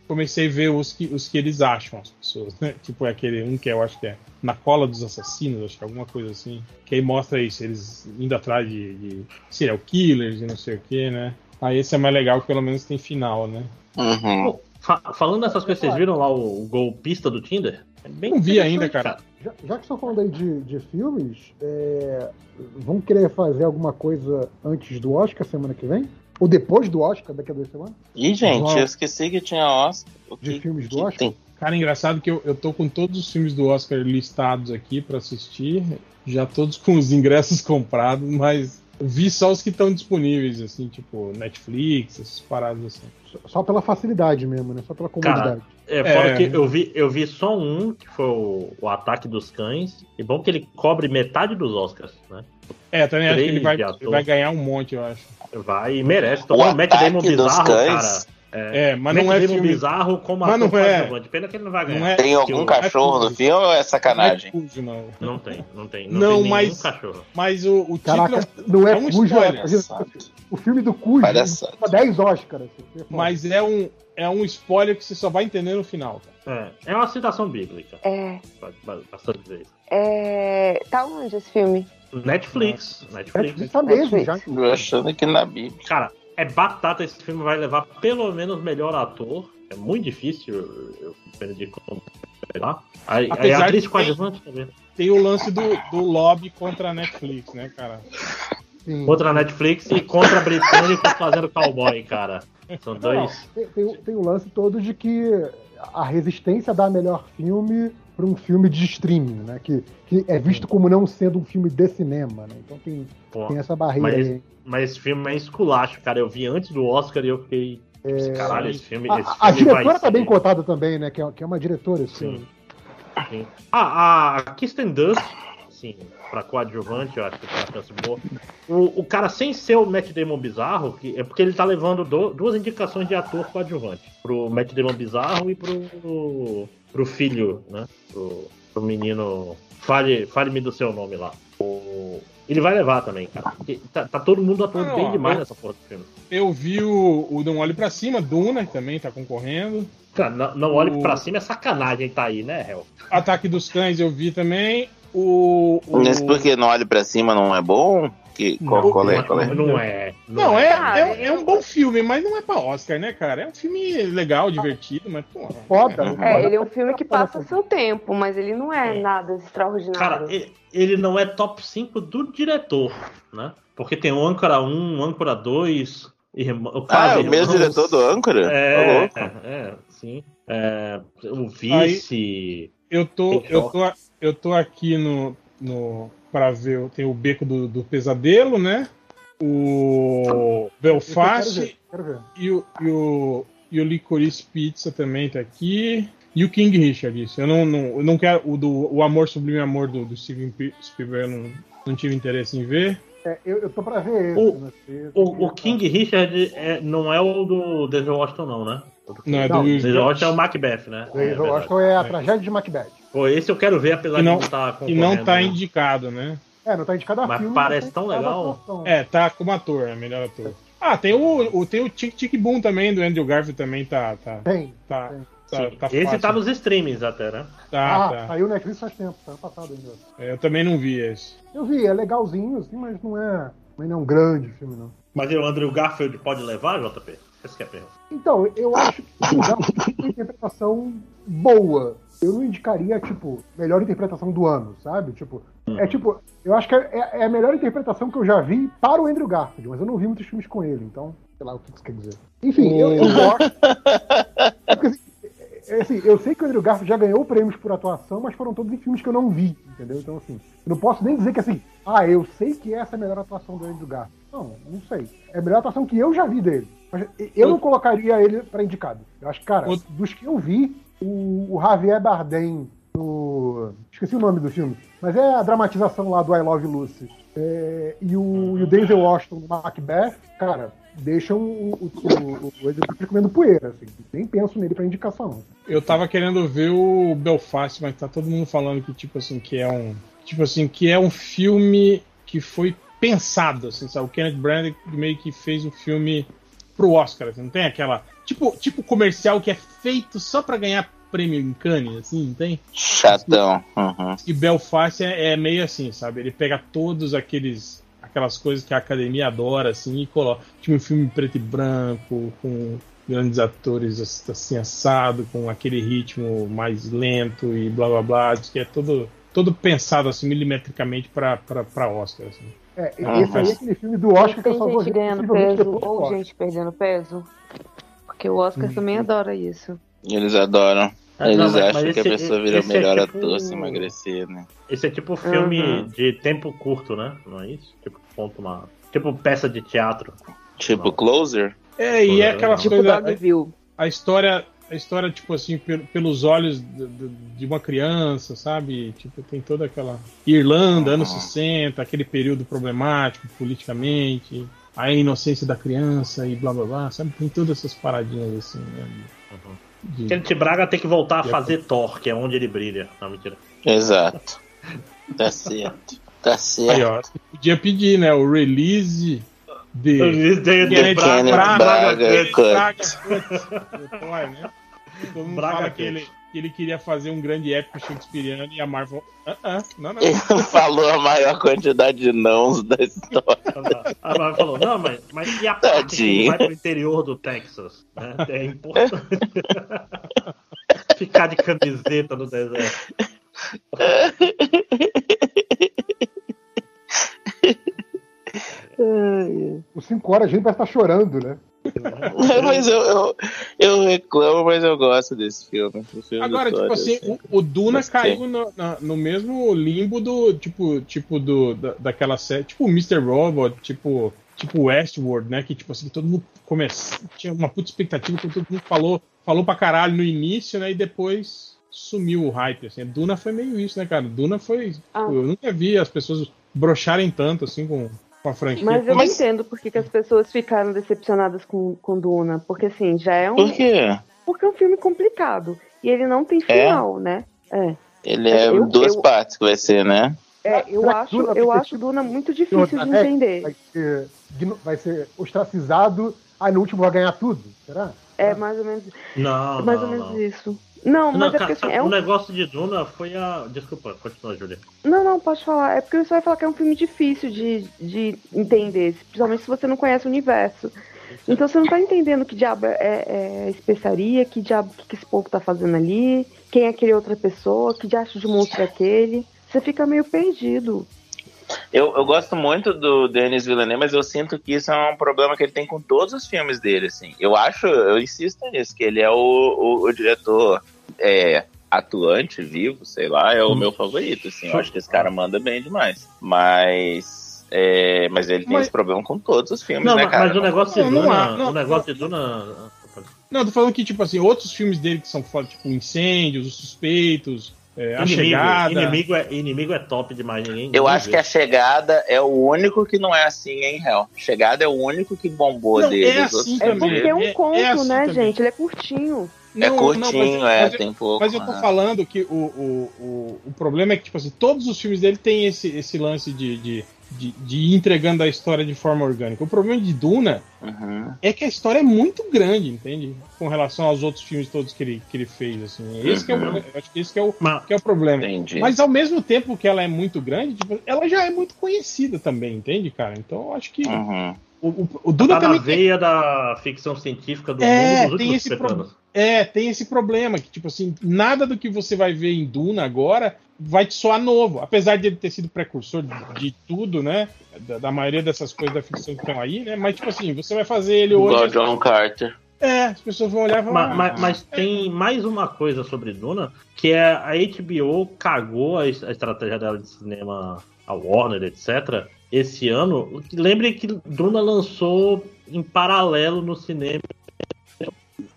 Comecei a ver os que, os que eles acham, as pessoas, né? Tipo, é aquele um que eu acho que é Na Cola dos Assassinos, acho que é alguma coisa assim. Que aí mostra isso, eles indo atrás de, de serial killers e não sei o que, né? Aí esse é mais legal, que pelo menos tem final, né? Uhum. Pô, fa- falando dessas coisas, vocês viram lá o, o golpista do Tinder? É bem Não vi ainda, cara. Já, já que estão falando aí de, de filmes, é, vão querer fazer alguma coisa antes do Oscar semana que vem? Ou depois do Oscar, daqui a duas semanas? Ih, gente, eu esqueci que tinha Oscar. O De que- filmes do Oscar? tem? Cara, engraçado que eu, eu tô com todos os filmes do Oscar listados aqui pra assistir. Já todos com os ingressos comprados, mas vi só os que estão disponíveis, assim, tipo Netflix, essas paradas assim. Só- pela facilidade mesmo, né? Só pela comodidade. É, fora É. que eu vi, eu vi só um, que foi o, o Ataque dos Cães. E bom que ele cobre metade dos Oscars, né? É, também acho que ele vai, ele vai ganhar um monte, eu acho. Vai e merece. Tô O falando Matt Damon bizarro, Cães? cara. É, mas Matt não é filme. bizarro como Mas não ator é. coadjuvante. Pena que ele não vai ganhar. Não é, Tem algum o- cachorro no é filme ou é Não é sacanagem? cujo, não. Não tem, não tem. Não, Não, tem mas- cachorro. Mas o, o título Caraca, não é, é um cujo, spoiler, é- O filme do Cujo toma 10 Oscars. assim, Mas é um, é um spoiler que você só vai entender no final. Cara. É, é uma citação bíblica. É, ba- ba- Bastante vezes. é. Tá onde esse filme? Netflix. Netflix. Netflix tá mesmo já. Eu achando que na Bíblia. Cara, é batata. Esse filme vai levar pelo menos melhor ator. É muito difícil. Eu, de como. Lá. Aí, aí a atriz coadjuvante também. Tem o lance do, do lobby contra a Netflix, né, cara? Sim. Contra a Netflix e contra a britânica fazendo cowboy, cara. São Não, dois. tem, tem o- tem o lance todo de que a resistência dá melhor filme para um filme de streaming, né? Que, que é visto como não sendo um filme de cinema, né? Então tem, Pô, tem essa barreira Mas- aí. Mas esse filme é esculacho, cara. Eu vi antes do Oscar e eu fiquei. Caralho, esse filme. A, esse a filme vai diretora tá bem cotada também, né? Que é, que é uma diretora, assim. Sim. Sim. Ah, a Kirsten Dunst, sim, pra coadjuvante, eu acho que tem uma chance boa. O, o cara, sem ser o Matt Damon bizarro, que, é porque ele tá levando do- duas indicações de ator coadjuvante. Pro Matt Damon bizarro e pro, pro filho, né? Pro, pro menino. Fale- Fale-me do seu nome lá. O- ele vai levar também, cara. Tá, tá todo mundo atuando bem ó, demais eu- nessa porra do filme. Eu vi o, o Não Olhe Pra Cima, Duna, que também tá concorrendo. Cara, não, não olhe O- pra cima, é sacanagem tá aí, né, Hel? Ataque dos Cães eu vi também. O. o... Mas porque não olha pra cima não é bom? Que, qual, qual é? Qual é? Não é. Não, é, Ah, é, é eu- um bom filme, mas não é pra Oscar, né, cara? É um filme legal, divertido, mas, pô. Foda. É, ele é um filme que passa seu tempo, mas ele não é nada extraordinário. Cara, ele não é top 5 do diretor, né? Porque tem o Âncora 1, o Âncora 2, irmão, o Ah, é o mesmo diretor do Âncora? Tá É, louco. é, é, sim. É, o Vice. Eu tô, eu tô, eu tô aqui no, no para ver, tem o Beco do, do Pesadelo, né? O Belfast Quero ver, quero ver. e o, e o, e o Licorice Pizza também tá aqui. E o King Richard, isso. Eu não, não, eu não quero. O, do, o Amor Sublime Amor do, do Steven Spielberg eu não, não tive interesse em ver. É, eu, eu tô pra ver esse. O- né? Esse- O, o King Richard é- não é o do Denzel Washington, não, né? Não, é do Não, Will Denzel Smith. Washington é o Macbeth, né? O É, Denzel verdade. Washington é a tragédia de Macbeth. Pô, esse eu quero ver, apesar E não- de não estar E concorrendo. não tá né? indicado, né? É, não tá indicado a Mas filme. parece tá tão a legal. atuação. É, tá como ator, é melhor ator. Ah, tem o, o, tem o Tic Tic Boom também, do Andrew Garfield também tá. tá, Tem. tá, Tem. tá, tá esse fácil. tá nos streamings até, né? Tá, ah, tá. saiu no Netflix faz tempo, tá ano passado ainda. É, Eu também não vi esse. Eu vi, é legalzinho, assim, mas não é, também não é um grande filme, não. Mas e o Andrew Garfield pode levar, JP? Esse que é a pergunta. Então, eu acho que o Garfield tem uma interpretação boa. Eu não indicaria, tipo, melhor interpretação do ano, sabe? Tipo, é tipo, eu acho que é, é a melhor interpretação que eu já vi para o Andrew Garfield, mas eu não vi muitos filmes com ele, então, sei lá o que isso quer dizer. Enfim, eu, eu gosto. É porque, assim, é, assim, eu sei que o Andrew Garfield já ganhou prêmios por atuação, mas foram todos em filmes que eu não vi, entendeu? Então, assim, eu não posso nem dizer que assim, ah, eu sei que essa é a melhor atuação do Andrew Garfield. Não, não sei. É a melhor atuação que eu já vi dele. Mas eu não colocaria ele pra indicado. Eu acho que, cara, dos que eu vi, o, o Javier Bardem no. Esqueci o nome do filme. Mas é a dramatização lá do I Love Lucy. É, e, o, e o Denzel Washington no Macbeth, cara, deixam o, o, o, o executivo comendo poeira, assim. Nem penso nele pra indicação. Eu tava querendo ver o Belfast, mas tá todo mundo falando que, tipo assim, que é um. Tipo assim, que é um filme que foi pensado, assim, sabe? O Kenneth Branagh meio que fez o filme pro Oscar, assim, não tem aquela. Tipo, tipo comercial que é feito só pra ganhar prêmio em Cannes, assim, não tem? Chatão. Uhum. E Belfast é, é meio assim, sabe? Ele pega todos aqueles aquelas coisas que a academia adora, assim, e coloca. Tipo um filme preto e branco, com, grandes atores assim assado, com aquele ritmo mais lento e blá blá blá, que é todo, todo pensado assim milimetricamente para Oscar. Assim. É, Ah, esse aí é aquele filme do Oscar que tem eu só gente ganhando peso ou Oscar. gente perdendo peso. Porque o Oscar Uhum. também adora isso. Eles adoram. Ah, Eles não, acham que a pessoa vira o é melhor tipo- ator se emagrecer, né? Esse é tipo filme Uhum. de tempo curto, né? Não é isso? Tipo, conta uma. Tipo peça de teatro. Tipo, Não. Closer? É, e é aquela Tipo coisa. Dogville. a história a história tipo assim pelo- pelos olhos de, uma criança sabe tipo tem toda aquela Irlanda anos Uhum. 60 aquele período problemático politicamente a inocência da criança e blá blá blá sabe tem todas essas paradinhas assim né, de- de- Kenneth Braga tem que voltar a a- fazer Thor, que é onde ele brilha. Não, mentira. Exato. Tá certo. Tá aí certo. ó você podia pedir né o release de Kenneth Kenneth Braga, Braga, Braga, Cut. Cut. do Thor, né? Todo mundo Braga fala que ele, que ele queria fazer um grande épico shakespeariano e a Marvel ah, ah, não, não. Ele falou a maior quantidade de nãos da história. A Marvel falou, não, mas, mas e a parte que vai pro interior do Texas? né? É importante. Ficar de camiseta no deserto. Os 5 horas a gente vai estar chorando, né? mas eu, eu, eu reclamo, mas eu gosto desse filme. Filme Agora, tipo Thor, assim, eu o, Duna Gostei. caiu no, na- no mesmo limbo do, tipo, tipo do, da, daquela série, tipo o Mr. Robot, tipo, tipo Westworld, né? Que, tipo assim, todo mundo começa, tinha uma puta expectativa, que todo mundo falou, falou pra caralho no início, né? E depois sumiu o hype, assim. Duna foi meio isso, né, cara? Duna foi, Ah. eu nunca vi as pessoas brocharem tanto, assim, com, com a franquia. Mas eu Mas- entendo por que, que as pessoas ficaram decepcionadas com, com Duna. Porque assim, já é um. Por quê? Porque é um filme complicado. E ele não tem É? final, né? É. Ele é Eu- duas eu- partes que vai ser, né? É, eu Será acho, Duna eu acho Duna muito difícil de é, entender. Vai ser, vai ser ostracizado, aí no último vai ganhar tudo. Será? É mais ou menos, Não, mais não, ou menos não. isso. Não, Não, mas é porque assim, é o um. negócio de Duna foi a. Desculpa, continua, Julia. Não, não, pode falar. É porque você vai falar que é um filme difícil de, de entender, principalmente se você não conhece o universo. Então você não tá entendendo que diabo é, é especiaria, que diabo que, que esse povo tá fazendo ali, quem é aquele outra pessoa, que diacho de monstro é aquele. Você fica meio perdido. Eu, eu gosto muito do Denis Villeneuve, mas eu sinto que isso é um problema que ele tem com todos os filmes dele, assim. Eu acho, eu insisto nisso, que ele é o, o, o diretor é, atuante, vivo, sei lá, é o Hum. meu favorito, assim. Eu acho que esse cara manda bem demais. Mas... é, mas ele tem Mas- esse problema com todos os filmes, Não, né, mas, cara? mas o negócio de Não, não Duna. há, não, o negócio de Duna. Não, tô falando que, tipo assim, outros filmes dele que são foda, tipo Incêndios, Os Suspeitos, é, A Inimigo, Chegada. inimigo, é, inimigo é top demais, ninguém. Eu acho que a Chegada é o único que não é assim em Hell. Chegada é o único que bombou Não, dele. é assim É porque é um É- é conto, assim né, também. gente? Ele é curtinho. É Não, curtinho, não, mas- é, mas eu- tem pouco. Mas eu tô né? falando que o, o, o, o problema é que, tipo assim, todos os filmes dele tem esse, esse lance de, de, de, de ir entregando a história de forma orgânica. O problema de Duna Uhum. é que a história é muito grande, entende? Com relação aos outros filmes todos que ele, que ele fez, assim. Esse que é o, Uhum. eu acho que esse que é o, Mas, que é o problema. Entendi. Mas ao mesmo tempo que ela é muito grande, tipo, ela já é muito conhecida também, entende, cara? Então eu acho que Uhum. O, o, o Duna tá na também tem, veia da ficção científica do É, mundo dos tem últimos esse 50 pro- anos. é, tem esse problema que, tipo assim, nada do que você vai ver em Duna agora vai te soar novo. Apesar de ele ter sido precursor de, de tudo, né? Da, da maioria dessas coisas da ficção que estão aí, né? Mas, tipo assim, você vai fazer ele Igual hoje. John Carter. É, as pessoas vão olhar e falar. Ma- ma- "Ah, Mas, tem mais uma coisa sobre Duna, que é a HBO cagou a, a estratégia dela de cinema, a Warner, etc. Esse ano. Lembre que Duna lançou em paralelo no cinema.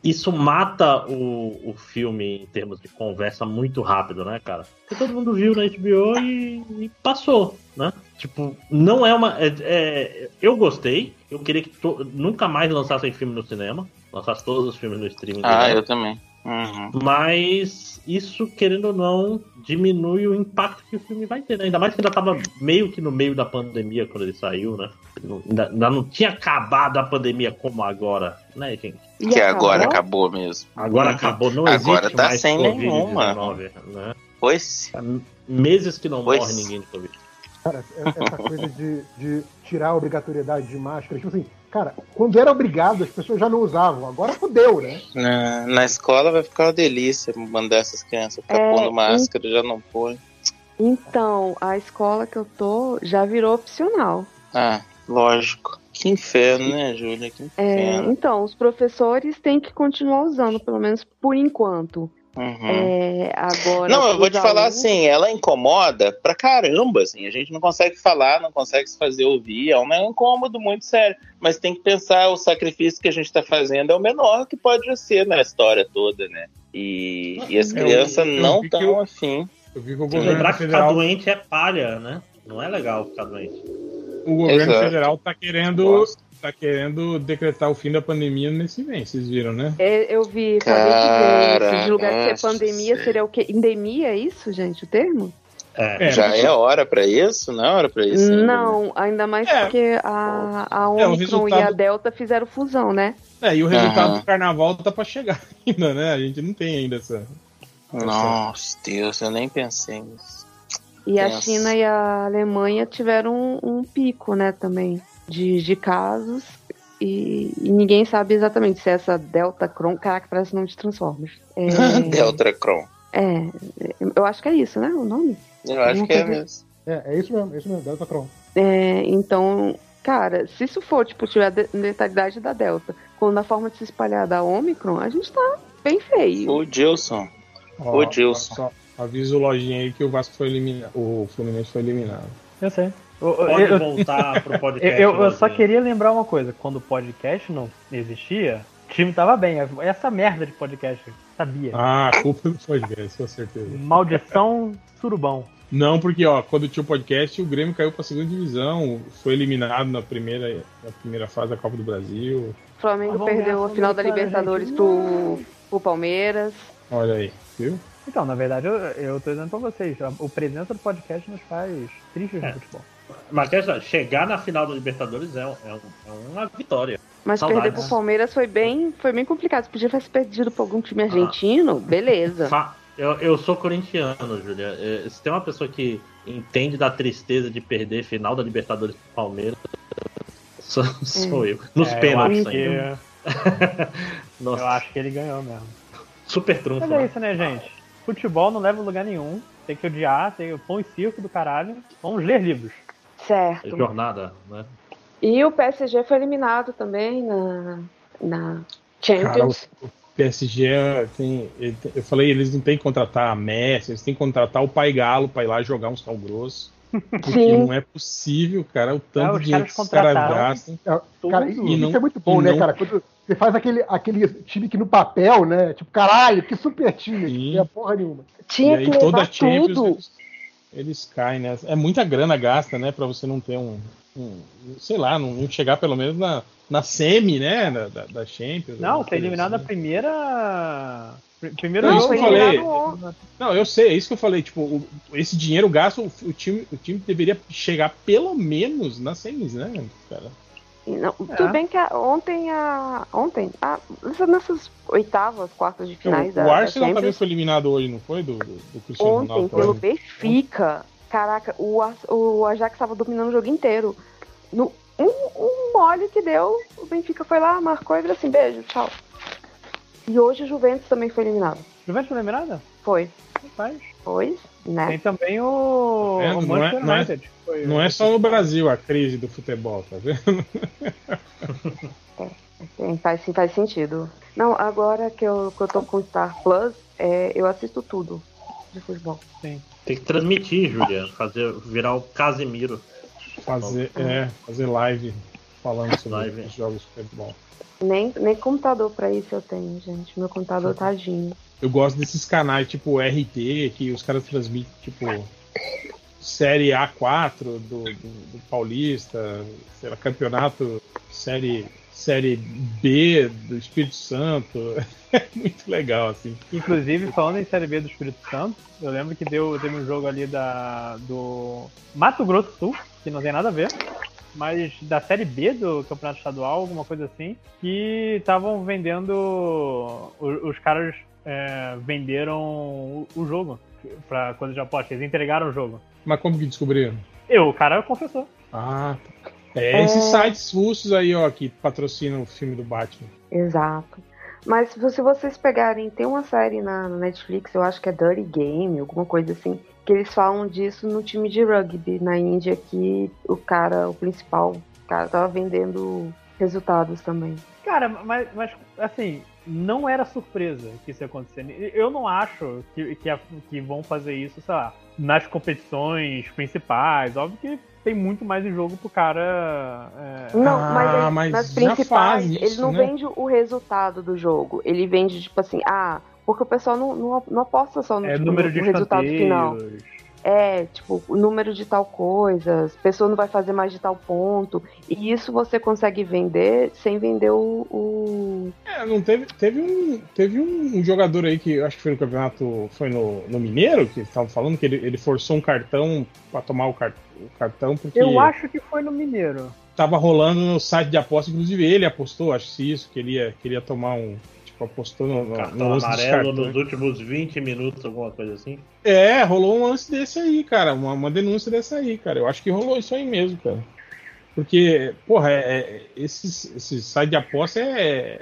Isso mata o, o filme em termos de conversa muito rápido, né, cara? Porque todo mundo viu na HBO e, e passou, né? Tipo, não é uma. é- é- eu gostei. Eu queria que to- nunca mais lançassem filme no cinema. Lançasse todos os filmes no streaming. Ah, eu também. Uhum. Mas isso, querendo ou não, diminui o impacto que o filme vai ter, né? Ainda mais que ainda tava meio que no meio da pandemia quando ele saiu, né? Ainda, ainda não tinha acabado a pandemia como agora, né, gente? E Que agora acabou? acabou mesmo. Agora Uhum. acabou, não Agora existe tá mais sem Covid-19, nenhuma. né? Pois. Há meses que não Pois. morre ninguém de Covid. Cara, essa coisa de, de tirar a obrigatoriedade de máscara, tipo assim, cara, quando era obrigado, as pessoas já não usavam. Agora fudeu, né? Na, na escola vai ficar uma delícia mandar essas crianças ficar É, pondo máscara, já não põe. Então, a escola que eu tô já virou opcional. Ah, lógico. Que inferno, né, Júlia? Que É, inferno. então, os professores têm que continuar usando, pelo menos por enquanto. Uhum. É, agora. Não, eu vou te os falar alunos- assim, ela incomoda pra caramba, assim. A gente não consegue falar, não consegue se fazer ouvir. É um incômodo muito sério. Mas tem que pensar, o sacrifício que a gente tá fazendo é o menor que pode ser na história toda, né? E, e as crianças não estão governo lembrar que ficar doente é palha, né? Não é legal ficar doente. o governo Exato. federal tá querendo, Gosto. Tá querendo decretar o fim da pandemia nesse mês, vocês viram, né? É, eu vi, acabei de ver. Lugar de ser nossa, pandemia sei. seria o quê? Endemia, é isso, gente, o termo? É. É, Já é hora pra isso? Não é hora pra isso? ainda, né? Não, ainda mais É. porque a, a É, Omicron e resultado- a Delta fizeram fusão, né? É, e o resultado Aham. do carnaval tá pra chegar ainda, né? A gente não tem ainda essa. Nossa, Deus, eu nem pensei nisso. E a Nossa. China e a Alemanha tiveram um, um pico, né, também, de, de casos. E, e ninguém sabe exatamente se é essa Delta Cron. Caraca, parece nome de Transformers. É, Deltracron. é, eu acho que é isso, né? O nome? Eu acho Alguma que é mesmo. É, é isso mesmo, é isso mesmo, Delta Cron. É, então, cara, se isso for, tipo, tiver a de- letalidade da Delta, quando a forma de se espalhar da Omicron, a gente tá bem feio. O Gilson. Ó, Ô, Gilson. Só, avisa o lojinha aí que o Vasco foi eliminado. O Fluminense foi eliminado. Eu sei. Eu- Pode eu- voltar pro eu- podcast. eu- eu só Rosinha. queria lembrar uma coisa. Quando o podcast não existia, o time tava bem. Essa merda de podcast, sabia. Ah, a culpa do podcast, com certeza. Maldição surubão. Não, porque, ó, quando tinha o podcast, o Grêmio caiu pra segunda divisão, foi eliminado na primeira, na primeira fase da Copa do Brasil. O Flamengo Vamos perdeu a final da Libertadores pro, pro Palmeiras. Olha aí, viu? Então, na verdade, eu, eu tô dizendo pra vocês, a- o presença do podcast nos faz tristes É. no futebol. Mas quer dizer, chegar na final da Libertadores é, um- é é uma vitória. Mas Saudades. perder pro Palmeiras foi bem, foi bem complicado. Se podia ter perdido pra algum time argentino, beleza. Fa- Eu, eu sou corintiano, Júlia. É, Se tem uma pessoa que entende da tristeza de perder final da Libertadores pro Palmeiras, sou, sou eu. Nos É, pênaltis acho que- ainda. Nossa, Eu acho que ele ganhou mesmo. super trunfo. Mas é né? isso, né, gente? Futebol não leva a lugar nenhum. Tem que odiar, tem o pão e circo do caralho. Vamos ler livros. Certo. Jornada, né? E o PSG foi eliminado também na, na Champions. O PSG é- tem, Eu falei, eles não têm que contratar a Messi, eles têm que contratar o Pai Galo pra ir lá jogar um sal grosso. Porque Sim. não é possível, cara, o Ah, tanto os de dinheiro caras que os caras gastam. É, cara, e, E não- isso é muito bom, né, não- cara? Quando você faz aquele, aquele time que no papel, né? Tipo, caralho, que super time. Sim. Não é porra nenhuma. Tinha e que aí toda levar Champions tudo. eles, eles caem, né? É muita grana gasta, né? Pra você não ter um. um- sei lá, não, chegar pelo menos na, na semi, né? Da, da, da Champions. Não, foi eliminado na assim. primeira. pr- Primeiro Não, eu falei. eliminado Não, eu sei, é isso que eu falei. Tipo, o- esse dinheiro gasto, o, o time, o time deveria chegar pelo menos nas semis, né, cara? Não, É. Tudo bem que a- ontem a. Ontem, a, nessas- oitavas, quartas de finais o da, o Arsenal também foi eliminado hoje, não foi? Do, do, do Cristiano ontem, Ronaldo. pelo também. Benfica. Caraca, o, o Ajax estava dominando o jogo inteiro. No, um, um mole que deu, o Benfica foi lá, marcou e falou assim: beijo, tchau. E hoje o Juventus também foi eliminado. Juventus foi eliminada? Foi. Rapaz. Pois, né? Tem também o, Tá o Não é- Manchester não é- United. Foi- Não é só no Brasil a crise do futebol, tá vendo? Tem, faz, sim, faz sentido. Não, agora que eu, que eu tô com o Star Plus, é, eu assisto tudo de futebol. Tem que transmitir, Júlia. Fazer, virar o Casimiro. Fazer, é, fazer live falando sobre Live. os jogos de futebol. Nem, nem computador pra isso eu tenho, gente. Meu computador tadinho. Eu gosto desses canais tipo RT, que os caras transmitem, tipo, série A4 do, do, do Paulista, sei lá, campeonato série, série B do Espírito Santo. É muito legal, assim. Inclusive, falando em Série B do Espírito Santo, eu lembro que deu, teve um jogo ali da, do Mato Grosso do Sul, que não tem nada a ver, mas da Série B do Campeonato Estadual, alguma coisa assim, que estavam vendendo. o- Os caras é, venderam o, o jogo para coisa de aposta, eles entregaram o jogo. Mas como que descobriram? Eu, o cara confessou. Ah, tá. É, esses sites russos aí, ó, que patrocinam o filme do Batman. Exato. Mas se vocês pegarem, tem uma série na Netflix, eu acho que é Dirty Game, alguma coisa assim, que eles falam disso no time de rugby na Índia, que o cara, o principal, o cara tava vendendo resultados também. Cara, mas, mas assim, não era surpresa que isso ia acontecer. Eu não acho que, que, que vão fazer isso, sei lá, nas competições principais. Óbvio que tem muito mais em jogo pro cara. é, Não, Ah, mas, ele- mas nas já principais, faz ele isso, não né? vende o resultado do jogo. Ele vende, tipo assim, ah, porque o pessoal não, não, não aposta só no, é tipo, número no de resultado final. É, tipo, o número de tal coisa, a pessoa não vai fazer mais de tal ponto. E isso você consegue vender sem vender o. o- É, não teve, teve um, teve um jogador aí que eu acho que foi no campeonato, foi no, no Mineiro, que estavam falando que ele, ele forçou um cartão pra tomar o, car- o cartão porque Eu acho que foi no Mineiro. tava rolando no site de aposta, inclusive ele apostou, acho que isso, que ele ia, tomar um, apostou no, no, Cartão no amarelo nos últimos 20 minutos, alguma coisa assim. É, rolou um lance desse aí, cara. Uma, uma denúncia dessa aí, cara. Eu acho que rolou isso aí mesmo, cara. Porque, porra, é, é- esses, esses sites de aposta é.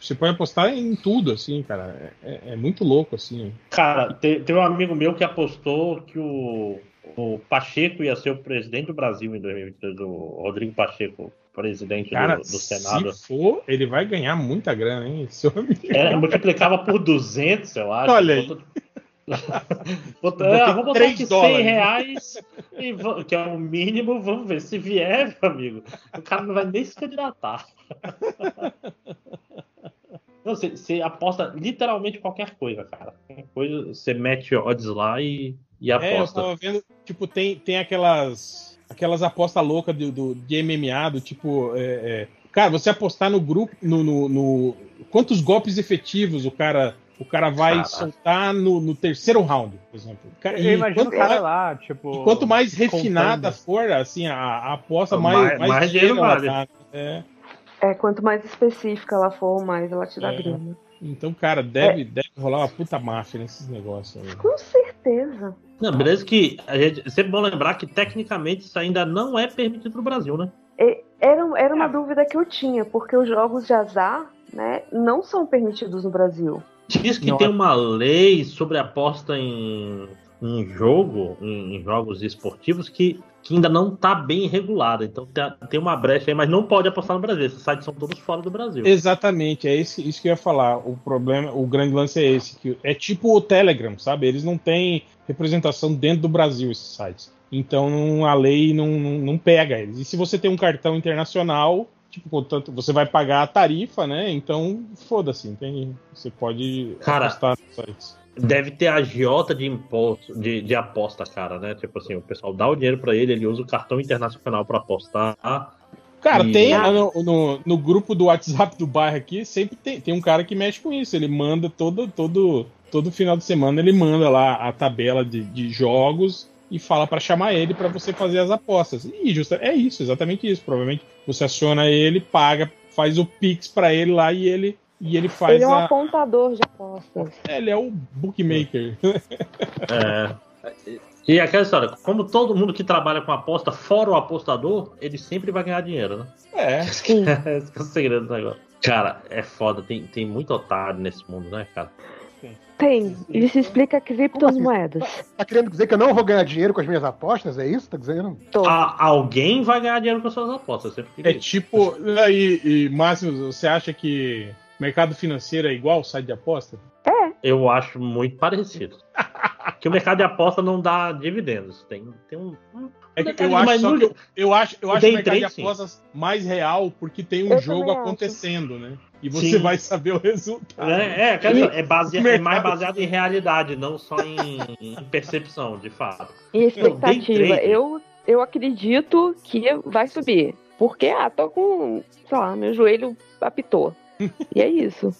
Você pode apostar em tudo, assim, cara. É, é muito louco, assim. Cara, te- tem, um amigo meu que apostou que o, o Pacheco ia ser o presidente do Brasil em 2022, o Rodrigo Pacheco, presidente do- Cara, do, Senado. se for, ele vai ganhar muita grana, hein? Seu amigo. É, multiplicava por 200, eu acho. Olha aí. Botou- Botou- ah, vamos botar aqui 100 dólares. reais, e que é o mínimo, vamos ver. Se vier, meu amigo, o cara não vai nem se candidatar. Não, você, você aposta literalmente qualquer coisa, cara. Qualquer coisa, você mete odds lá e, e É, eu aposta. tava vendo, tipo, tem, tem aquelas aquelas apostas loucas do, do, de MMA, do tipo. é, é, cara, você apostar no grupo, no, no, no- Quantos golpes efetivos o cara, o cara vai Caraca. soltar no, no terceiro round, por exemplo. Cara, Eu imagino o cara mais- lá, tipo. e quanto mais refinada contando. for, assim, a, a aposta, Mais- mais, mais, mais dinheiro vale. dá. É. É, quanto mais específica ela for, mais ela te dá É. grana. Então, cara, deve, deve rolar uma puta máfia nesses negócios aí. Com certeza. Não, beleza que a gente, é sempre bom lembrar que tecnicamente isso ainda não é permitido no Brasil, né? Era, era uma É. dúvida que eu tinha, porque os jogos de azar, né, não são permitidos no Brasil. Diz que Não, tem é- uma lei sobre aposta em, em jogo, em, em jogos esportivos, que, que ainda não está bem regulada. Então tem, uma brecha aí, mas não pode apostar no Brasil. Esses sites são todos fora do Brasil. Exatamente, é esse, isso que eu ia falar. O problema, o grande lance é esse, que é tipo o Telegram, sabe? Eles não têm representação dentro do Brasil, esses sites. Então a lei não, não, não pega eles. E se você tem um cartão internacional, tipo, portanto, você vai pagar a tarifa, né? Então, foda-se, entende? Você pode Cara, apostar nos sites. Deve ter agiota de imposto, de, de aposta, cara, né? Tipo assim, o pessoal dá o dinheiro pra ele, ele usa o cartão internacional pra apostar. Cara, E- tem no, no, no grupo do WhatsApp do bairro aqui, sempre tem, tem um cara que mexe com isso. Ele manda todo, todo, todo final de semana, ele manda lá a tabela de, de jogos e fala pra chamar ele pra você fazer as apostas. E justa, é isso, exatamente isso. Provavelmente você aciona ele, paga, faz o Pix pra ele lá e ele, e ele faz Ele é um a. apontador de apostas. É, ele é o bookmaker. É. E aquela história, como todo mundo que trabalha com aposta, fora o apostador, ele sempre vai ganhar dinheiro, né? É. Esse que é o segredo do negócio. Cara, é foda, tem, tem muito otário nesse mundo, né, cara? Tem. Isso explica criptomoedas. Tá querendo dizer que eu não vou ganhar dinheiro com as minhas apostas? É isso? Tá dizendo? Tô. A- alguém vai ganhar dinheiro com as suas apostas. Sempre É tipo. E, e Márcio, você acha que mercado financeiro é igual ao site de aposta? Eu acho muito parecido. que o mercado de aposta não dá dividendos. Tem, tem um. um É que eu acho, mas só no- que eu, eu acho, eu o acho o mercado de trade, sim. apostas mais real porque tem um Eu jogo também acho. acontecendo, né? E você Sim. vai saber o resultado. É, é, história, é, base- é mercado- mais baseado em realidade, não só em, em percepção, de fato. E expectativa. Eu, eu acredito que vai subir. Porque, ah, tô com, sei lá, meu joelho apitou. E é isso.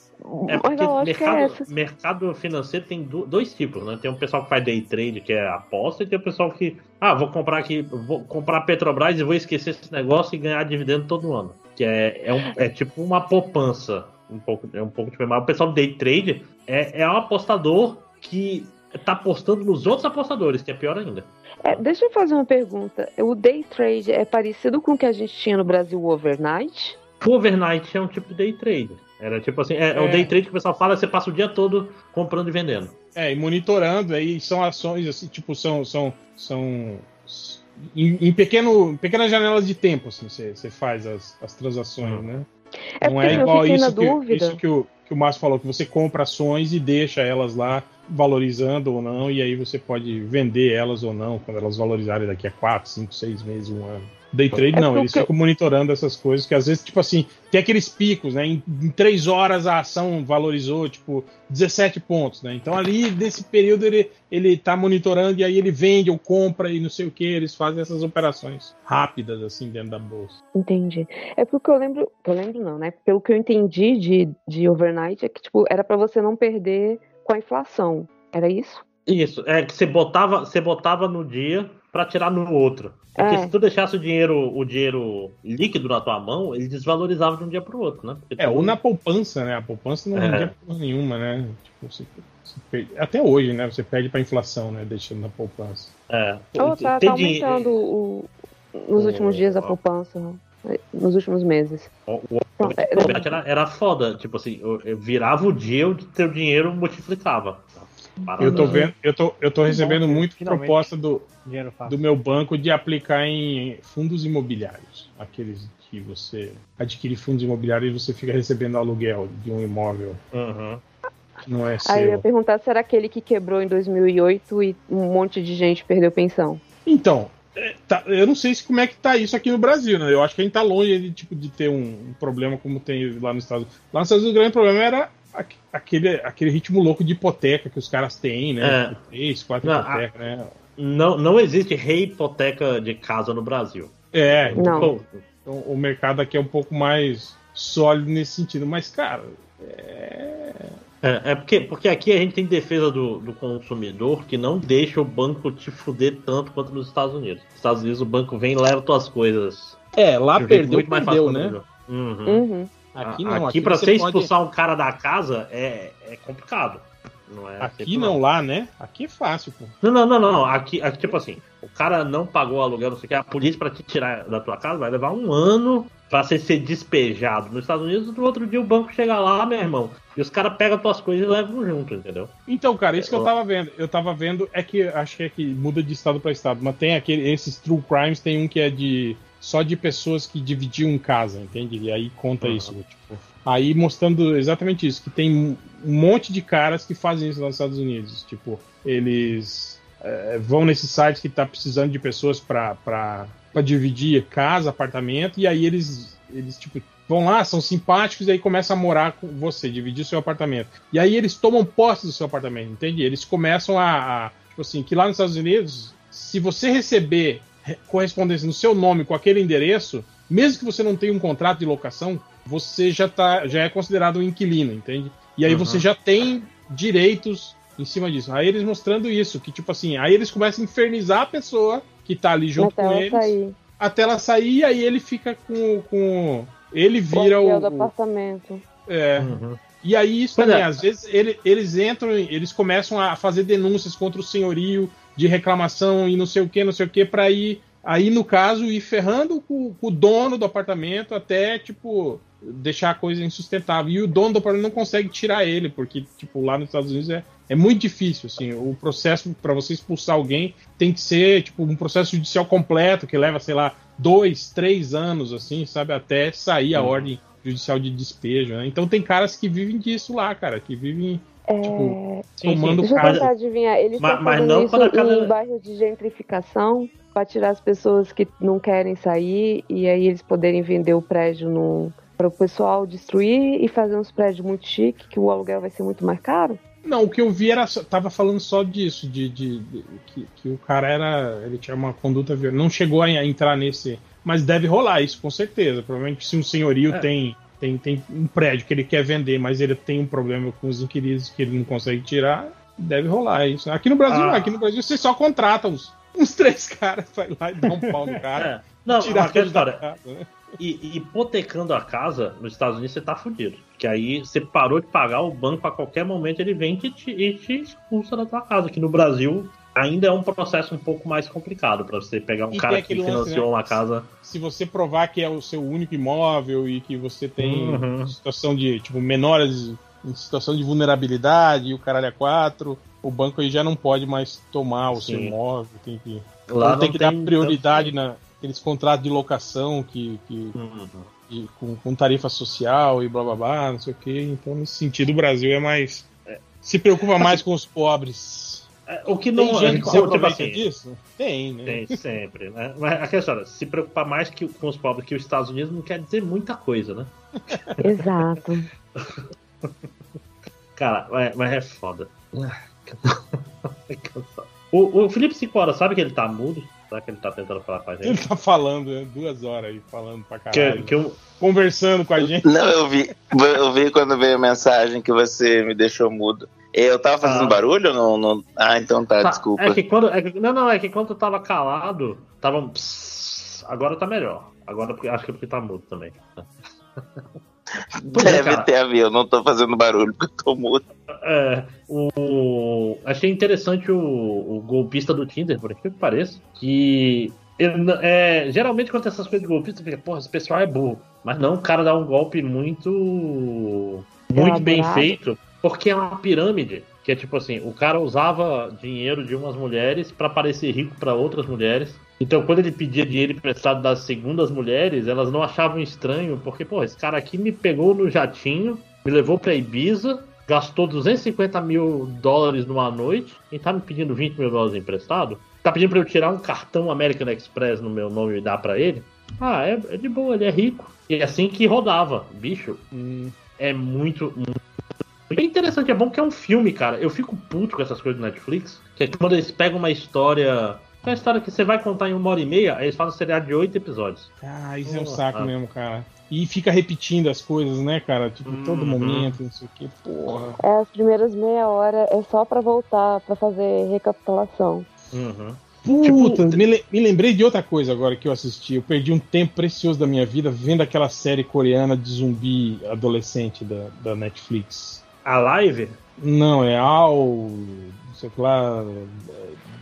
É porque é mercado, essa. mercado financeiro tem do- dois tipos, né? Tem um pessoal que faz day trade, que é aposta, e tem o pessoal que, ah, vou comprar aqui, vou comprar Petrobras e vou esquecer esse negócio e ganhar dividendo todo ano. Que é, é, um- é tipo uma poupança. Um pouco, é um pouco diferente. Mas o pessoal do day trade é, é um apostador que tá apostando nos outros apostadores, que é pior ainda. É, deixa eu fazer uma pergunta. O day trade é parecido com o que a gente tinha no Brasil, overnight? O overnight é um tipo de day trade. Era tipo assim, é, é. o É. day trade que o pessoal fala, você passa o dia todo comprando e vendendo. É, e monitorando, aí são ações assim, tipo, são. são, são em, em pequeno, pequenas janelas de tempo, assim, você, você faz as, as transações, Hum. né? É Não é igual isso, que, isso que, o, que o Márcio falou, que você compra ações e deixa elas lá valorizando ou não, e aí você pode vender elas ou não quando elas valorizarem daqui a 4, 5, 6 meses, um ano. Day trade É não, eles porque- ficam monitorando essas coisas, que às vezes, tipo assim, tem aqueles picos, né? Em, em 3 horas a ação valorizou, tipo, 17 pontos, né? Então ali, nesse período, ele, ele tá monitorando e aí ele vende ou compra e não sei o que, eles fazem essas operações rápidas, assim, dentro da bolsa. Entendi. É porque eu lembro, eu lembro não, né? Pelo que eu entendi de, de overnight é que tipo era pra você não perder com a inflação. Era isso? Isso, é que você botava, você botava no dia pra tirar no outro. Porque É. se tu deixasse o dinheiro, o dinheiro líquido na tua mão, ele desvalorizava de um dia pro outro, né? Porque É, tu- ou na poupança, né? A poupança não É. rendia porra nenhuma, né? Tipo, você, você perde- até hoje, né? Você perde pra inflação, né? Deixando na poupança. É. Oh, tá, tá aumentando o, nos o- últimos dias a poupança, né? nos últimos meses. O, é- o- era, era foda, tipo assim, eu, eu virava o dia, o teu dinheiro multiplicava. Parada. Eu tô vendo, eu tô, eu tô recebendo bom, muito finalmente. proposta do, do meu banco de aplicar em fundos imobiliários. Aqueles que você adquire fundos imobiliários e você fica recebendo aluguel de um imóvel Uhum. não é Aí eu ia seu. perguntar se era aquele que quebrou em 2008 e um monte de gente perdeu pensão. Então, é, tá- eu não sei se como é que tá isso aqui no Brasil, né? Eu acho que a gente tá longe de, tipo, de ter um, um problema como tem lá nos Estados Unidos. Lá nos Estados Unidos o grande problema era aquele, aquele ritmo louco de hipoteca que os caras têm, né? É. Três, quatro Não, hipotecas, né? Não, não existe reipoteca de casa no Brasil. É, Não. Pô, então, o mercado aqui é um pouco mais sólido nesse sentido. Mas, cara, é... É, é porque, porque aqui a gente tem defesa do, do consumidor que não deixa o banco te fuder tanto quanto nos Estados Unidos. Nos Estados Unidos o banco vem e leva tuas coisas. É, lá perdeu, muito mais fácil perdeu, que né? Uhum. Uhum. Aqui não. aqui, pra você pode- expulsar um cara da casa é, é complicado. Não é Aqui não, lá, né? Aqui é fácil, pô. Não, não, não, não. Aqui, aqui, tipo assim, o cara não pagou o aluguel, não sei o que, a polícia pra te tirar da tua casa vai levar um ano pra você ser despejado. Nos Estados Unidos, no outro dia o banco chega lá, meu irmão, e os caras pegam tuas coisas e levam junto, entendeu? Então, cara, isso que eu Ó. tava vendo. Eu tava vendo, é que acho que é que muda de estado pra estado, mas tem aquele, esses true crimes, tem um que é de só de pessoas que dividiam casa, entende? E aí conta Uhum. isso, tipo. Aí mostrando exatamente isso, que tem um monte de caras que fazem isso nos Estados Unidos. Tipo, eles é, vão nesse site que tá precisando de pessoas pra dividir casa, apartamento, e aí eles, eles tipo, vão lá, são simpáticos, e aí começam a morar com você, dividir o seu apartamento. E aí eles tomam posse do seu apartamento, entende? Eles começam a, a tipo assim, que lá nos Estados Unidos, se você receber re- correspondência no seu nome com aquele endereço, mesmo que você não tenha um contrato de locação, você já, tá, já é considerado um inquilino, entende? E aí Uhum. você já tem direitos em cima disso. Aí eles mostrando isso, que tipo assim, aí eles começam a infernizar a pessoa que tá ali junto Até com eles, sair. até ela sair, e aí ele fica com. com ele vira o do apartamento. é, Uhum. e aí, isso também, é. às vezes, ele- eles entram, eles começam a fazer denúncias contra o senhorio de reclamação e não sei o que, não sei o que, pra ir, aí, no caso, ir ferrando com, com o dono do apartamento até, tipo, deixar a coisa insustentável. E o dono do apartamento não consegue tirar ele, porque, tipo, lá nos Estados Unidos é, é muito difícil, assim, o processo para você expulsar alguém tem que ser, tipo, um processo judicial completo, que leva, sei lá, dois, três anos, assim, sabe, até sair a Uhum. ordem judicial de despejo, né? Então tem caras que vivem disso lá, cara, que vivem É, Tipo, tomando. Deixa eu casa. tentar adivinhar. Eles Mas- estão mas fazendo não isso quando a casa- em bairros de gentrificação para tirar as pessoas que não querem sair e aí eles poderem vender o prédio para o pessoal destruir e fazer uns prédios muito chiques que o aluguel vai ser muito mais caro? Não, o que eu vi era. só- Tava falando só disso, de, de- de- que, que o cara era. Ele tinha uma conduta violenta. Não chegou a entrar nesse. Mas deve rolar isso, com certeza. Provavelmente se um senhorio É. tem, tem, tem um prédio que ele quer vender, mas ele tem um problema com os inquilinos que ele não consegue tirar, deve rolar isso. Aqui no Brasil, Ah. não. Aqui no Brasil você só contrata uns, uns três caras ir lá e dar um pau no cara. É. Não, tirar aquela história. casa, né? E, hipotecando a casa nos Estados Unidos, você tá fudido. Que aí você parou de pagar, o banco a qualquer momento ele vem te, e te expulsa da tua casa. Aqui no Brasil, ainda é um processo um pouco mais complicado para você pegar um E cara que aquele lance, financiou né? uma casa. Se você provar que é o seu único imóvel e que você tem Uhum. situação de, tipo, menores em situação de vulnerabilidade o caralho é quatro, o banco aí já não pode mais tomar o seu Sim. imóvel, tem que, Lá ou tem que dar tem prioridade naqueles contratos de locação que, que tanto- Uhum. com, com tarifa social e blá blá blá, não sei o que. Então, nesse sentido, o Brasil é mais. Se preocupa mais com os pobres. É, O que não Tem gente que se tipo aproveita assim, disso? Tem, né? Tem, sempre, né? Mas a questão é, se preocupar mais que, com os pobres que os Estados Unidos não quer dizer muita coisa, né? Exato. Cara, mas, mas é foda. o, o Felipe Sicora, sabe que ele tá mudo? Será que ele tá tentando falar com a Ele gente? tá falando né, duas horas aí, falando pra Que, caralho. que eu, Conversando com a gente. Não, eu vi. Eu vi quando veio a mensagem que você me deixou mudo. Eu tava fazendo Ah. barulho ou não, não? Ah, então tá, Tá, desculpa. É que quando, é que- não, não, é que quando tu tava calado, tava um psss, agora tá melhor. Agora acho que é porque tá mudo também. É, Deve cara. ter a ver, eu não tô fazendo barulho porque eu tô mudo. É, o, achei interessante o, o golpista do Tinder, por aquilo que pareça, que ele- é, geralmente quando tem essas coisas de golpista, fica, porra, esse pessoal é burro. Mas não, o cara dá um golpe muito muito bem feito, porque é uma pirâmide. Que é tipo assim, o cara usava dinheiro de umas mulheres pra parecer rico pra outras mulheres. Então, quando ele pedia dinheiro emprestado das segundas mulheres, elas não achavam estranho, porque, pô, esse cara aqui me pegou no jatinho, me levou pra Ibiza, gastou 250 mil dólares numa noite e tá me pedindo 20 mil dólares emprestado? Tá pedindo pra eu tirar um cartão American Express no meu nome e dar pra ele? Ah, é, é de boa, ele é rico. E é assim que rodava. Bicho, Hum, é muito, muito. É interessante, é bom que é um filme, cara. Eu fico puto com essas coisas do Netflix. Que é quando eles pegam uma história. Uma história que você vai contar em uma hora e meia, aí eles fazem um seriado de oito episódios. Ah, isso é um saco mesmo, cara. E fica repetindo as coisas, né, cara? Tipo, todo Uhum. momento, não sei o que. Porra. É, as primeiras meia hora é só pra voltar, pra fazer recapitulação. Uhum. Puta, me, le- me lembrei de outra coisa agora que eu assisti. Eu perdi um tempo precioso da minha vida vendo aquela série coreana de zumbi adolescente da, da Netflix. A live, Não, é All. Não sei o que lá.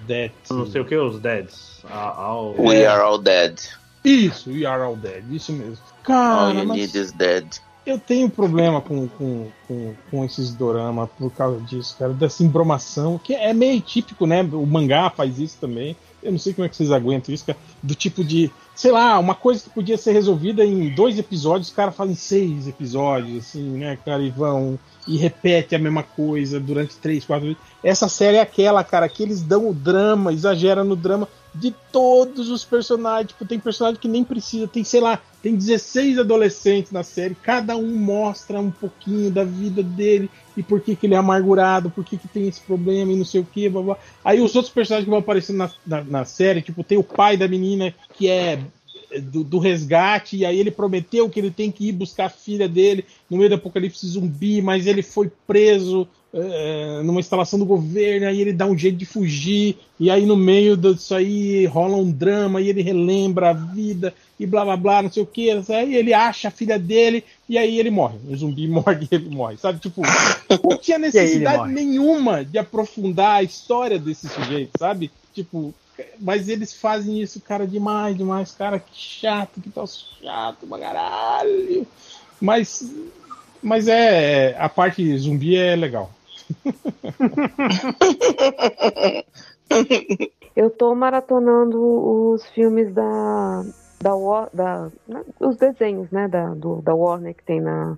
Dead. não sei o que, os Deads. A, ao... We are all dead. Isso, We Are All Dead, isso mesmo. All Cara, you mas need is dead. eu tenho problema com, com, com, com esses dorama por causa disso, cara, dessa embromação, que é meio típico, né? O mangá faz isso também. Eu não sei como é que vocês aguentam isso, cara. Do tipo de, sei lá, uma coisa que podia ser resolvida em dois episódios, os caras fazem seis episódios, assim, né, cara, e vão e repete a mesma coisa durante três, quatro vezes. Essa série é aquela, cara, que eles dão o drama, exageram no drama de todos os personagens. Tipo, tem personagem que nem precisa, tem, sei lá, tem 16 adolescentes na série, cada um mostra um pouquinho da vida dele e por que, que ele é amargurado, por que, que tem esse problema e não sei o que, blá, blá. Aí os outros personagens que vão aparecendo na, na, na série, tipo, tem o pai da menina que é do, do resgate, e aí ele prometeu que ele tem que ir buscar a filha dele no meio do apocalipse zumbi, mas ele foi preso é, numa instalação do governo, aí ele dá um jeito de fugir, e aí no meio disso aí rola um drama, e ele relembra a vida, e blá blá blá, não sei o que, aí ele acha a filha dele, e aí ele morre. O zumbi morre e ele morre, sabe? Tipo, não tinha necessidade nenhuma de aprofundar a história desse sujeito, sabe? Tipo, mas eles fazem isso, cara, demais, demais, cara, que chato, que tal chato pra caralho. Mas, mas é, a parte zumbi é legal. Eu tô maratonando os filmes da. da, War, da os desenhos, né? Da, do, da Warner que tem na,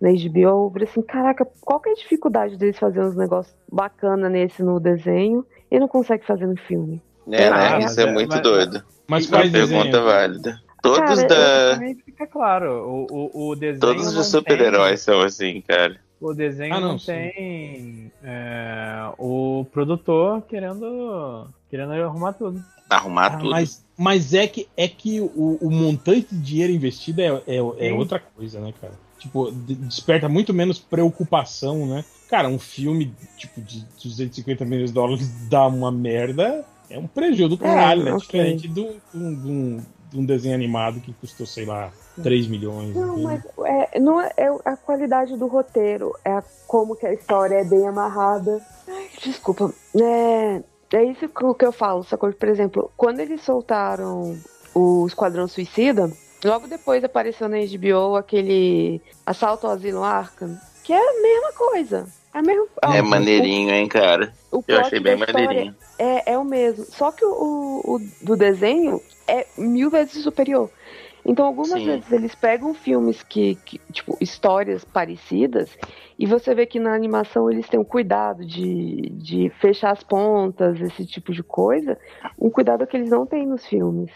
na HBO. Eu falei assim, caraca, qual que é a dificuldade deles fazerem uns negócios bacana nesse no desenho e não consegue fazer no filme? É, né? Ah, Isso é muito mas- doido. Mas Uma pergunta desenho. válida. Todos Cara, da. Fica claro, o, o, o desenho. Todos os super-heróis são assim, cara. O desenho Ah, não, não, tem é, o produtor querendo, querendo arrumar tudo. Arrumar Ah, tudo. mas, mas é que, é que o, o montante de dinheiro investido é, é, é outra coisa, né, cara? Tipo, de- desperta muito menos preocupação, né? Cara, um filme tipo de 250 milhões de dólares dá uma merda, é um prejuízo do caralho, né? ok. Diferente do, do, de um- de um desenho animado que custou, sei lá, 3 milhões. Não, enfim. mas é, não é, é a qualidade do roteiro, é a- como que a história é bem amarrada. Ai, desculpa. É, É isso que que eu falo, sacou? Por exemplo, quando eles soltaram o Esquadrão Suicida, logo depois apareceu na HBO aquele Assalto ao Asilo Arkham, que é a mesma coisa. É, a mesma, É o- maneirinho, hein, cara. o Eu achei bem maneirinho. É, é o mesmo. Só que o, o, o do desenho é mil vezes superior. Então, algumas Sim. vezes eles pegam filmes que, que, tipo, histórias parecidas, e você vê que na animação eles têm um cuidado de, de fechar as pontas, esse tipo de coisa. Um cuidado que eles não têm nos filmes.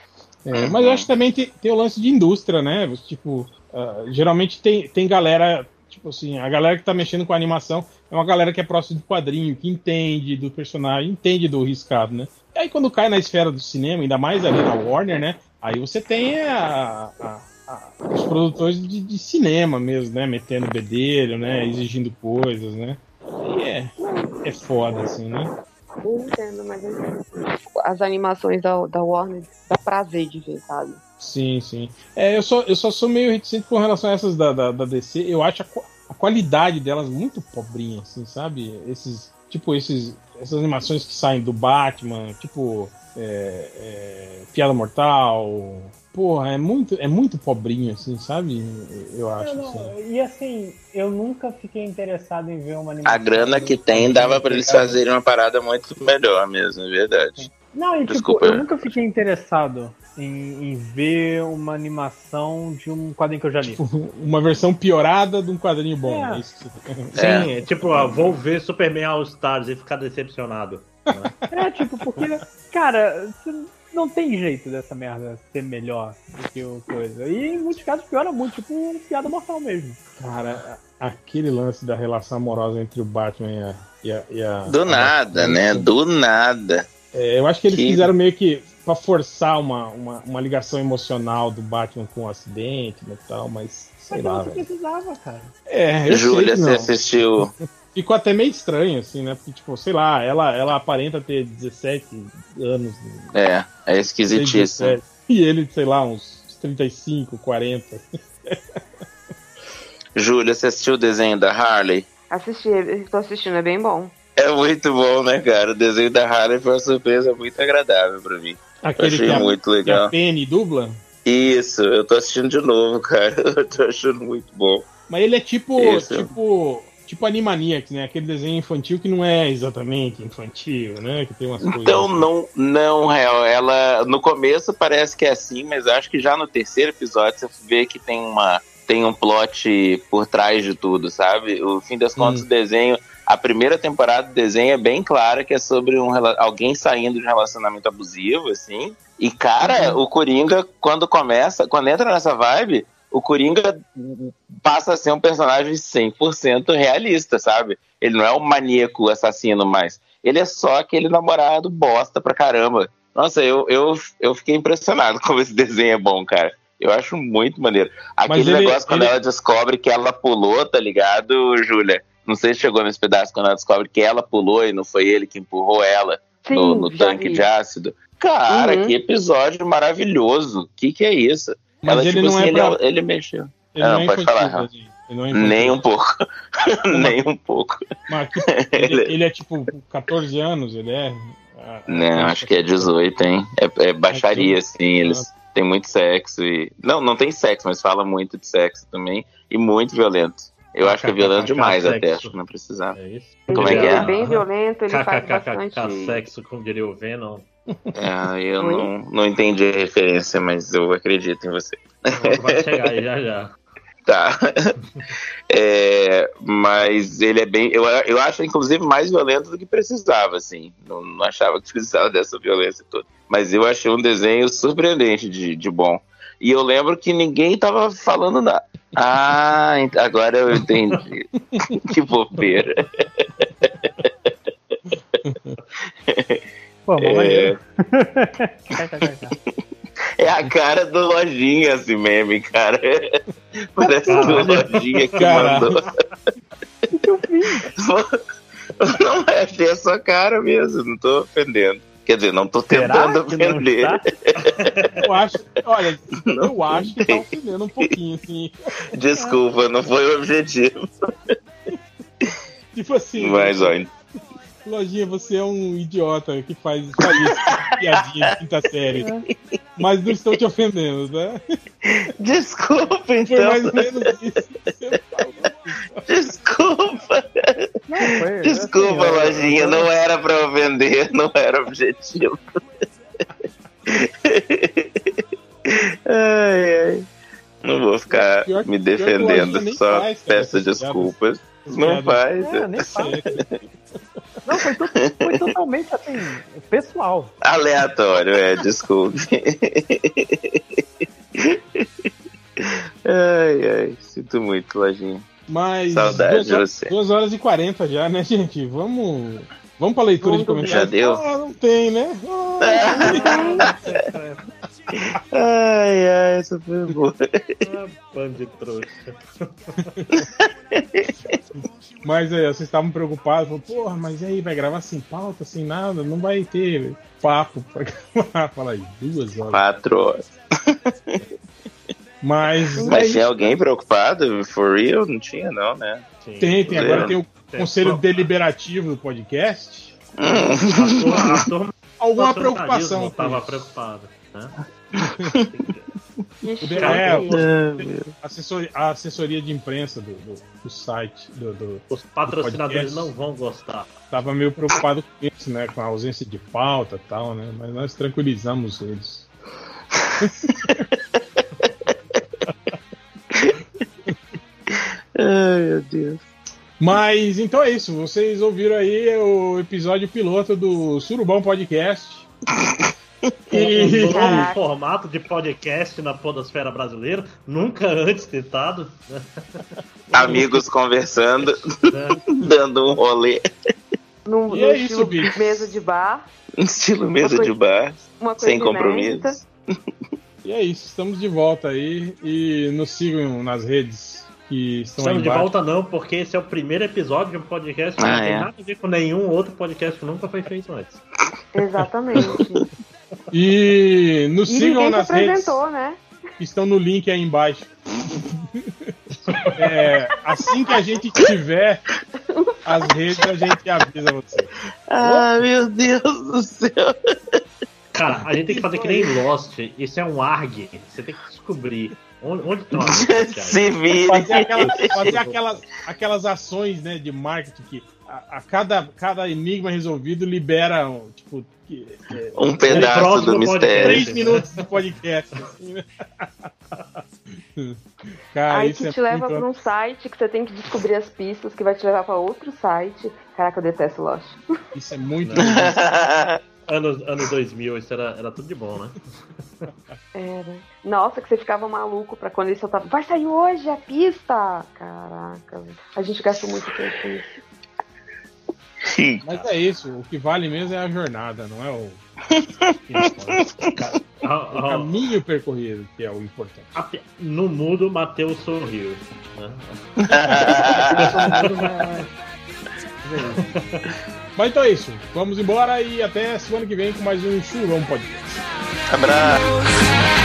É, mas eu acho que também tem, tem o lance de indústria, né? Tipo, ah, geralmente tem, tem galera, tipo assim, a galera que tá mexendo com animação é uma galera que é próxima do quadrinho, que entende do personagem, entende do riscado, né? E aí quando cai na esfera do cinema, ainda mais ali na Warner, né? Aí você tem a- a- a- os produtores de, de cinema mesmo, né? Metendo bedelho, né? Exigindo coisas, né? Aí é, é foda, assim, né? Eu entendo, mas as animações da, da Warner dá prazer de ver, sabe? Sim, sim. É, eu, só, eu só sou meio reticente com relação a essas da, da, da DC. Eu acho a, a qualidade delas muito pobrinha, assim, sabe? Esses, tipo, esses, essas animações que saem do Batman, tipo, é, é, Piada Mortal. Porra, é muito, é muito pobrinho, assim, sabe? Eu acho, Eu não- assim. e assim, eu nunca fiquei interessado em ver uma animação. A grana que tem dava pra eles fazerem uma parada muito melhor mesmo, é verdade. Não, e tipo, Desculpa. eu nunca fiquei interessado em, em ver uma animação de um quadrinho que eu já li. Uma versão piorada de um quadrinho bom. É. É. você- Sim, é tipo, ó, vou ver Superman All Stars e ficar decepcionado. É, tipo, porque, cara, não tem jeito dessa merda ser melhor do que o coisa. E em muitos casos piora muito, tipo piada mortal mesmo. Cara, aquele lance da relação amorosa entre o Batman e a. E a, e a- Do a nada, né? Do nada. É, eu acho que eles Que- fizeram meio que pra forçar uma, uma, uma ligação emocional do Batman com o acidente e tal, mas sei Mas lá, velho. precisava, cara. É, eu Júlia, sei você não. assistiu. Ficou até meio estranho, assim, né? Porque, tipo, sei lá, ela, ela aparenta ter 17 anos. É, é esquisitíssimo. 17, E ele, sei lá, uns 35, 40. Júlia, você assistiu o desenho da Harley? Assisti, tô assistindo, é bem bom. É muito bom, né, cara? O desenho da Harley foi uma surpresa muito agradável pra mim. Aquele achei que a, muito que a legal. Penny dubla. Isso, eu tô assistindo de novo, cara. Eu tô achando muito bom. Mas ele é tipo, Isso. tipo, tipo Animaniacs, né? Aquele desenho infantil que não é exatamente infantil, né? Que tem umas coisas. Então, não, não, real. Ela no começo parece que é assim, mas acho que já no terceiro episódio você vê que tem uma tem um plot por trás de tudo, sabe? O fim das contas, Hum. o desenho, a primeira temporada do desenho é bem clara que é sobre um alguém saindo de um relacionamento abusivo, assim. E cara, Uhum. o Coringa quando começa, quando entra nessa vibe, o Coringa passa a ser um personagem 100% realista, sabe? Ele não é um maníaco assassino mais. Ele é só aquele namorado bosta pra caramba. Nossa, eu, eu, eu fiquei impressionado como esse desenho é bom, cara. Eu acho muito maneiro. Aquele ele- negócio quando ele- ela descobre que ela pulou, tá ligado, Júlia? Não sei se chegou nesse pedaço quando ela descobre que ela pulou e não foi ele que empurrou ela Sim, no, no tanque vi. de ácido. Cara, Uhum. que episódio maravilhoso. Que que é isso? Mas ela, ele tipo não assim, é ele, pra- ele mexeu. Ele Ah, não é pode falar, não é. Nem um pouco. Nem um pouco. Mas, tipo, ele, ele é tipo 14 anos, ele é. Ah, Não, acho que é 18, hein? É, é baixaria, assim. Eles têm muito sexo e. Não, não tem sexo, mas fala muito de sexo também. E muito violento. Eu acho que é violento demais até, acho que não precisava. É isso? Ele, Como é que ele é? é bem violento, ele faz bastante. sexo, como diria o Venom. É, eu não, não entendi a referência, mas eu acredito em você. Vai chegar aí já já. Tá. É, mas ele é bem. Eu, eu acho, inclusive, mais violento do que precisava, assim. Não, não achava que precisava dessa violência toda. Mas eu achei um desenho surpreendente de, de bom. E eu lembro que ninguém tava falando nada. Ah, agora eu entendi. que bobeira. Pô, mó maneiro. É a cara do Lojinha esse meme, cara. Parece que o Lojinha que Cara. mandou. Não, eu achei a sua cara mesmo, não tô ofendendo. Quer dizer, não tô Será tentando está? Eu acho, olha, eu Não acho que tá tem. ofendendo um pouquinho, assim. Desculpa, não foi o objetivo. Tipo assim. Mas, ó, Lojinha, você é um idiota que faz, faz isso, piadinha de quinta série. Mas não estou te ofendendo, né? Desculpa, Foi então. mais ou menos isso. que Você falou. Desculpa. Não, foi, Desculpa, assim, eu- lojinha. eu- Não era pra ofender, não era objetivo. ai, ai. Não vou ficar Pior me defendendo, só faz, cara, peço desculpas. Não piadas. faz. É, nem fala. Não, foi, to- foi totalmente assim, pessoal. Aleatório, é, desculpe. ai, ai, sinto muito, lojinha. Mas Saudade duas, de horas- você. duas horas e 40 já, né, gente? Vamos. Vamos pra leitura de Vamos comentários. Já deu? Ah, não tem, né? Ah, Ai, ai, essa foi boa. Ah, bando de trouxa. mas aí, vocês estavam preocupados. Falaram, Porra, mas e aí, vai gravar sem pauta, sem nada? Não vai ter papo pra gravar. Fala aí, duas horas. Quatro horas. Mas, Mas aí, tinha alguém preocupado? For real? Não tinha, não, né? Sim. tem, tem. Agora tem o Tem. conselho deliberativo do podcast. Hum. A a turma Alguma do preocupação. com Tava isso. preocupada. Né? É, o- Deus. assessor- a assessoria de imprensa do, do- do site do, do- Os patrocinadores podcast. não vão gostar. tava meio preocupado com isso, né? Com a ausência de pauta e tal, né? Mas nós tranquilizamos eles. Ai, meu Deus. Mas então é isso. Vocês ouviram aí o episódio piloto do Surubão Podcast. E- Um formato de podcast na podosfera brasileira, nunca antes tentado. Amigos conversando, Né? dando um rolê. No, E no é isso, estilo bicho. mesa de bar, Estilo mesa de bar, uma coisa sem inédita. compromissos. E é isso. Estamos de volta aí. E nos sigam nas redes que estão aí Estamos de volta não, porque esse é o primeiro episódio de um podcast que Ah, não tem é? nada a ver com nenhum outro podcast que nunca foi feito antes. Exatamente. E nos E sigam nas redes apresentou, né? que estão no link aí embaixo. É, assim que a gente tiver as redes, a gente avisa você. Ah, meu Deus do céu. Cara, a gente tem que fazer que nem Lost. Isso é um ARG. Você tem que descobrir onde, onde estão as redes sociais. Se vire. Fazer aquelas, fazer aquelas, aquelas ações né, de marketing que a, a cada, cada enigma resolvido libera um, tipo, que- é, Um pedaço do podcast. mistério. três minutos de podcast. assim, né? Cara, Aí isso que é te leva pra um site que você tem que descobrir as pistas, que vai te levar pra outro site. Caraca, eu detesto Lost. Isso é muito. Anos, anos 2000, isso era, era tudo de bom, né? Era. Nossa, que você ficava maluco pra quando ele soltava. Vai sair hoje a pista! Caraca, a gente gastou muito tempo com isso. Mas é isso, o que vale mesmo é a jornada, não é o, Ah, o ah, caminho percorrido que é o importante. No mudo, Matheus sorriu. Né? Mas então é isso, vamos embora e até semana que vem com mais um Churão Podcast. Abraço.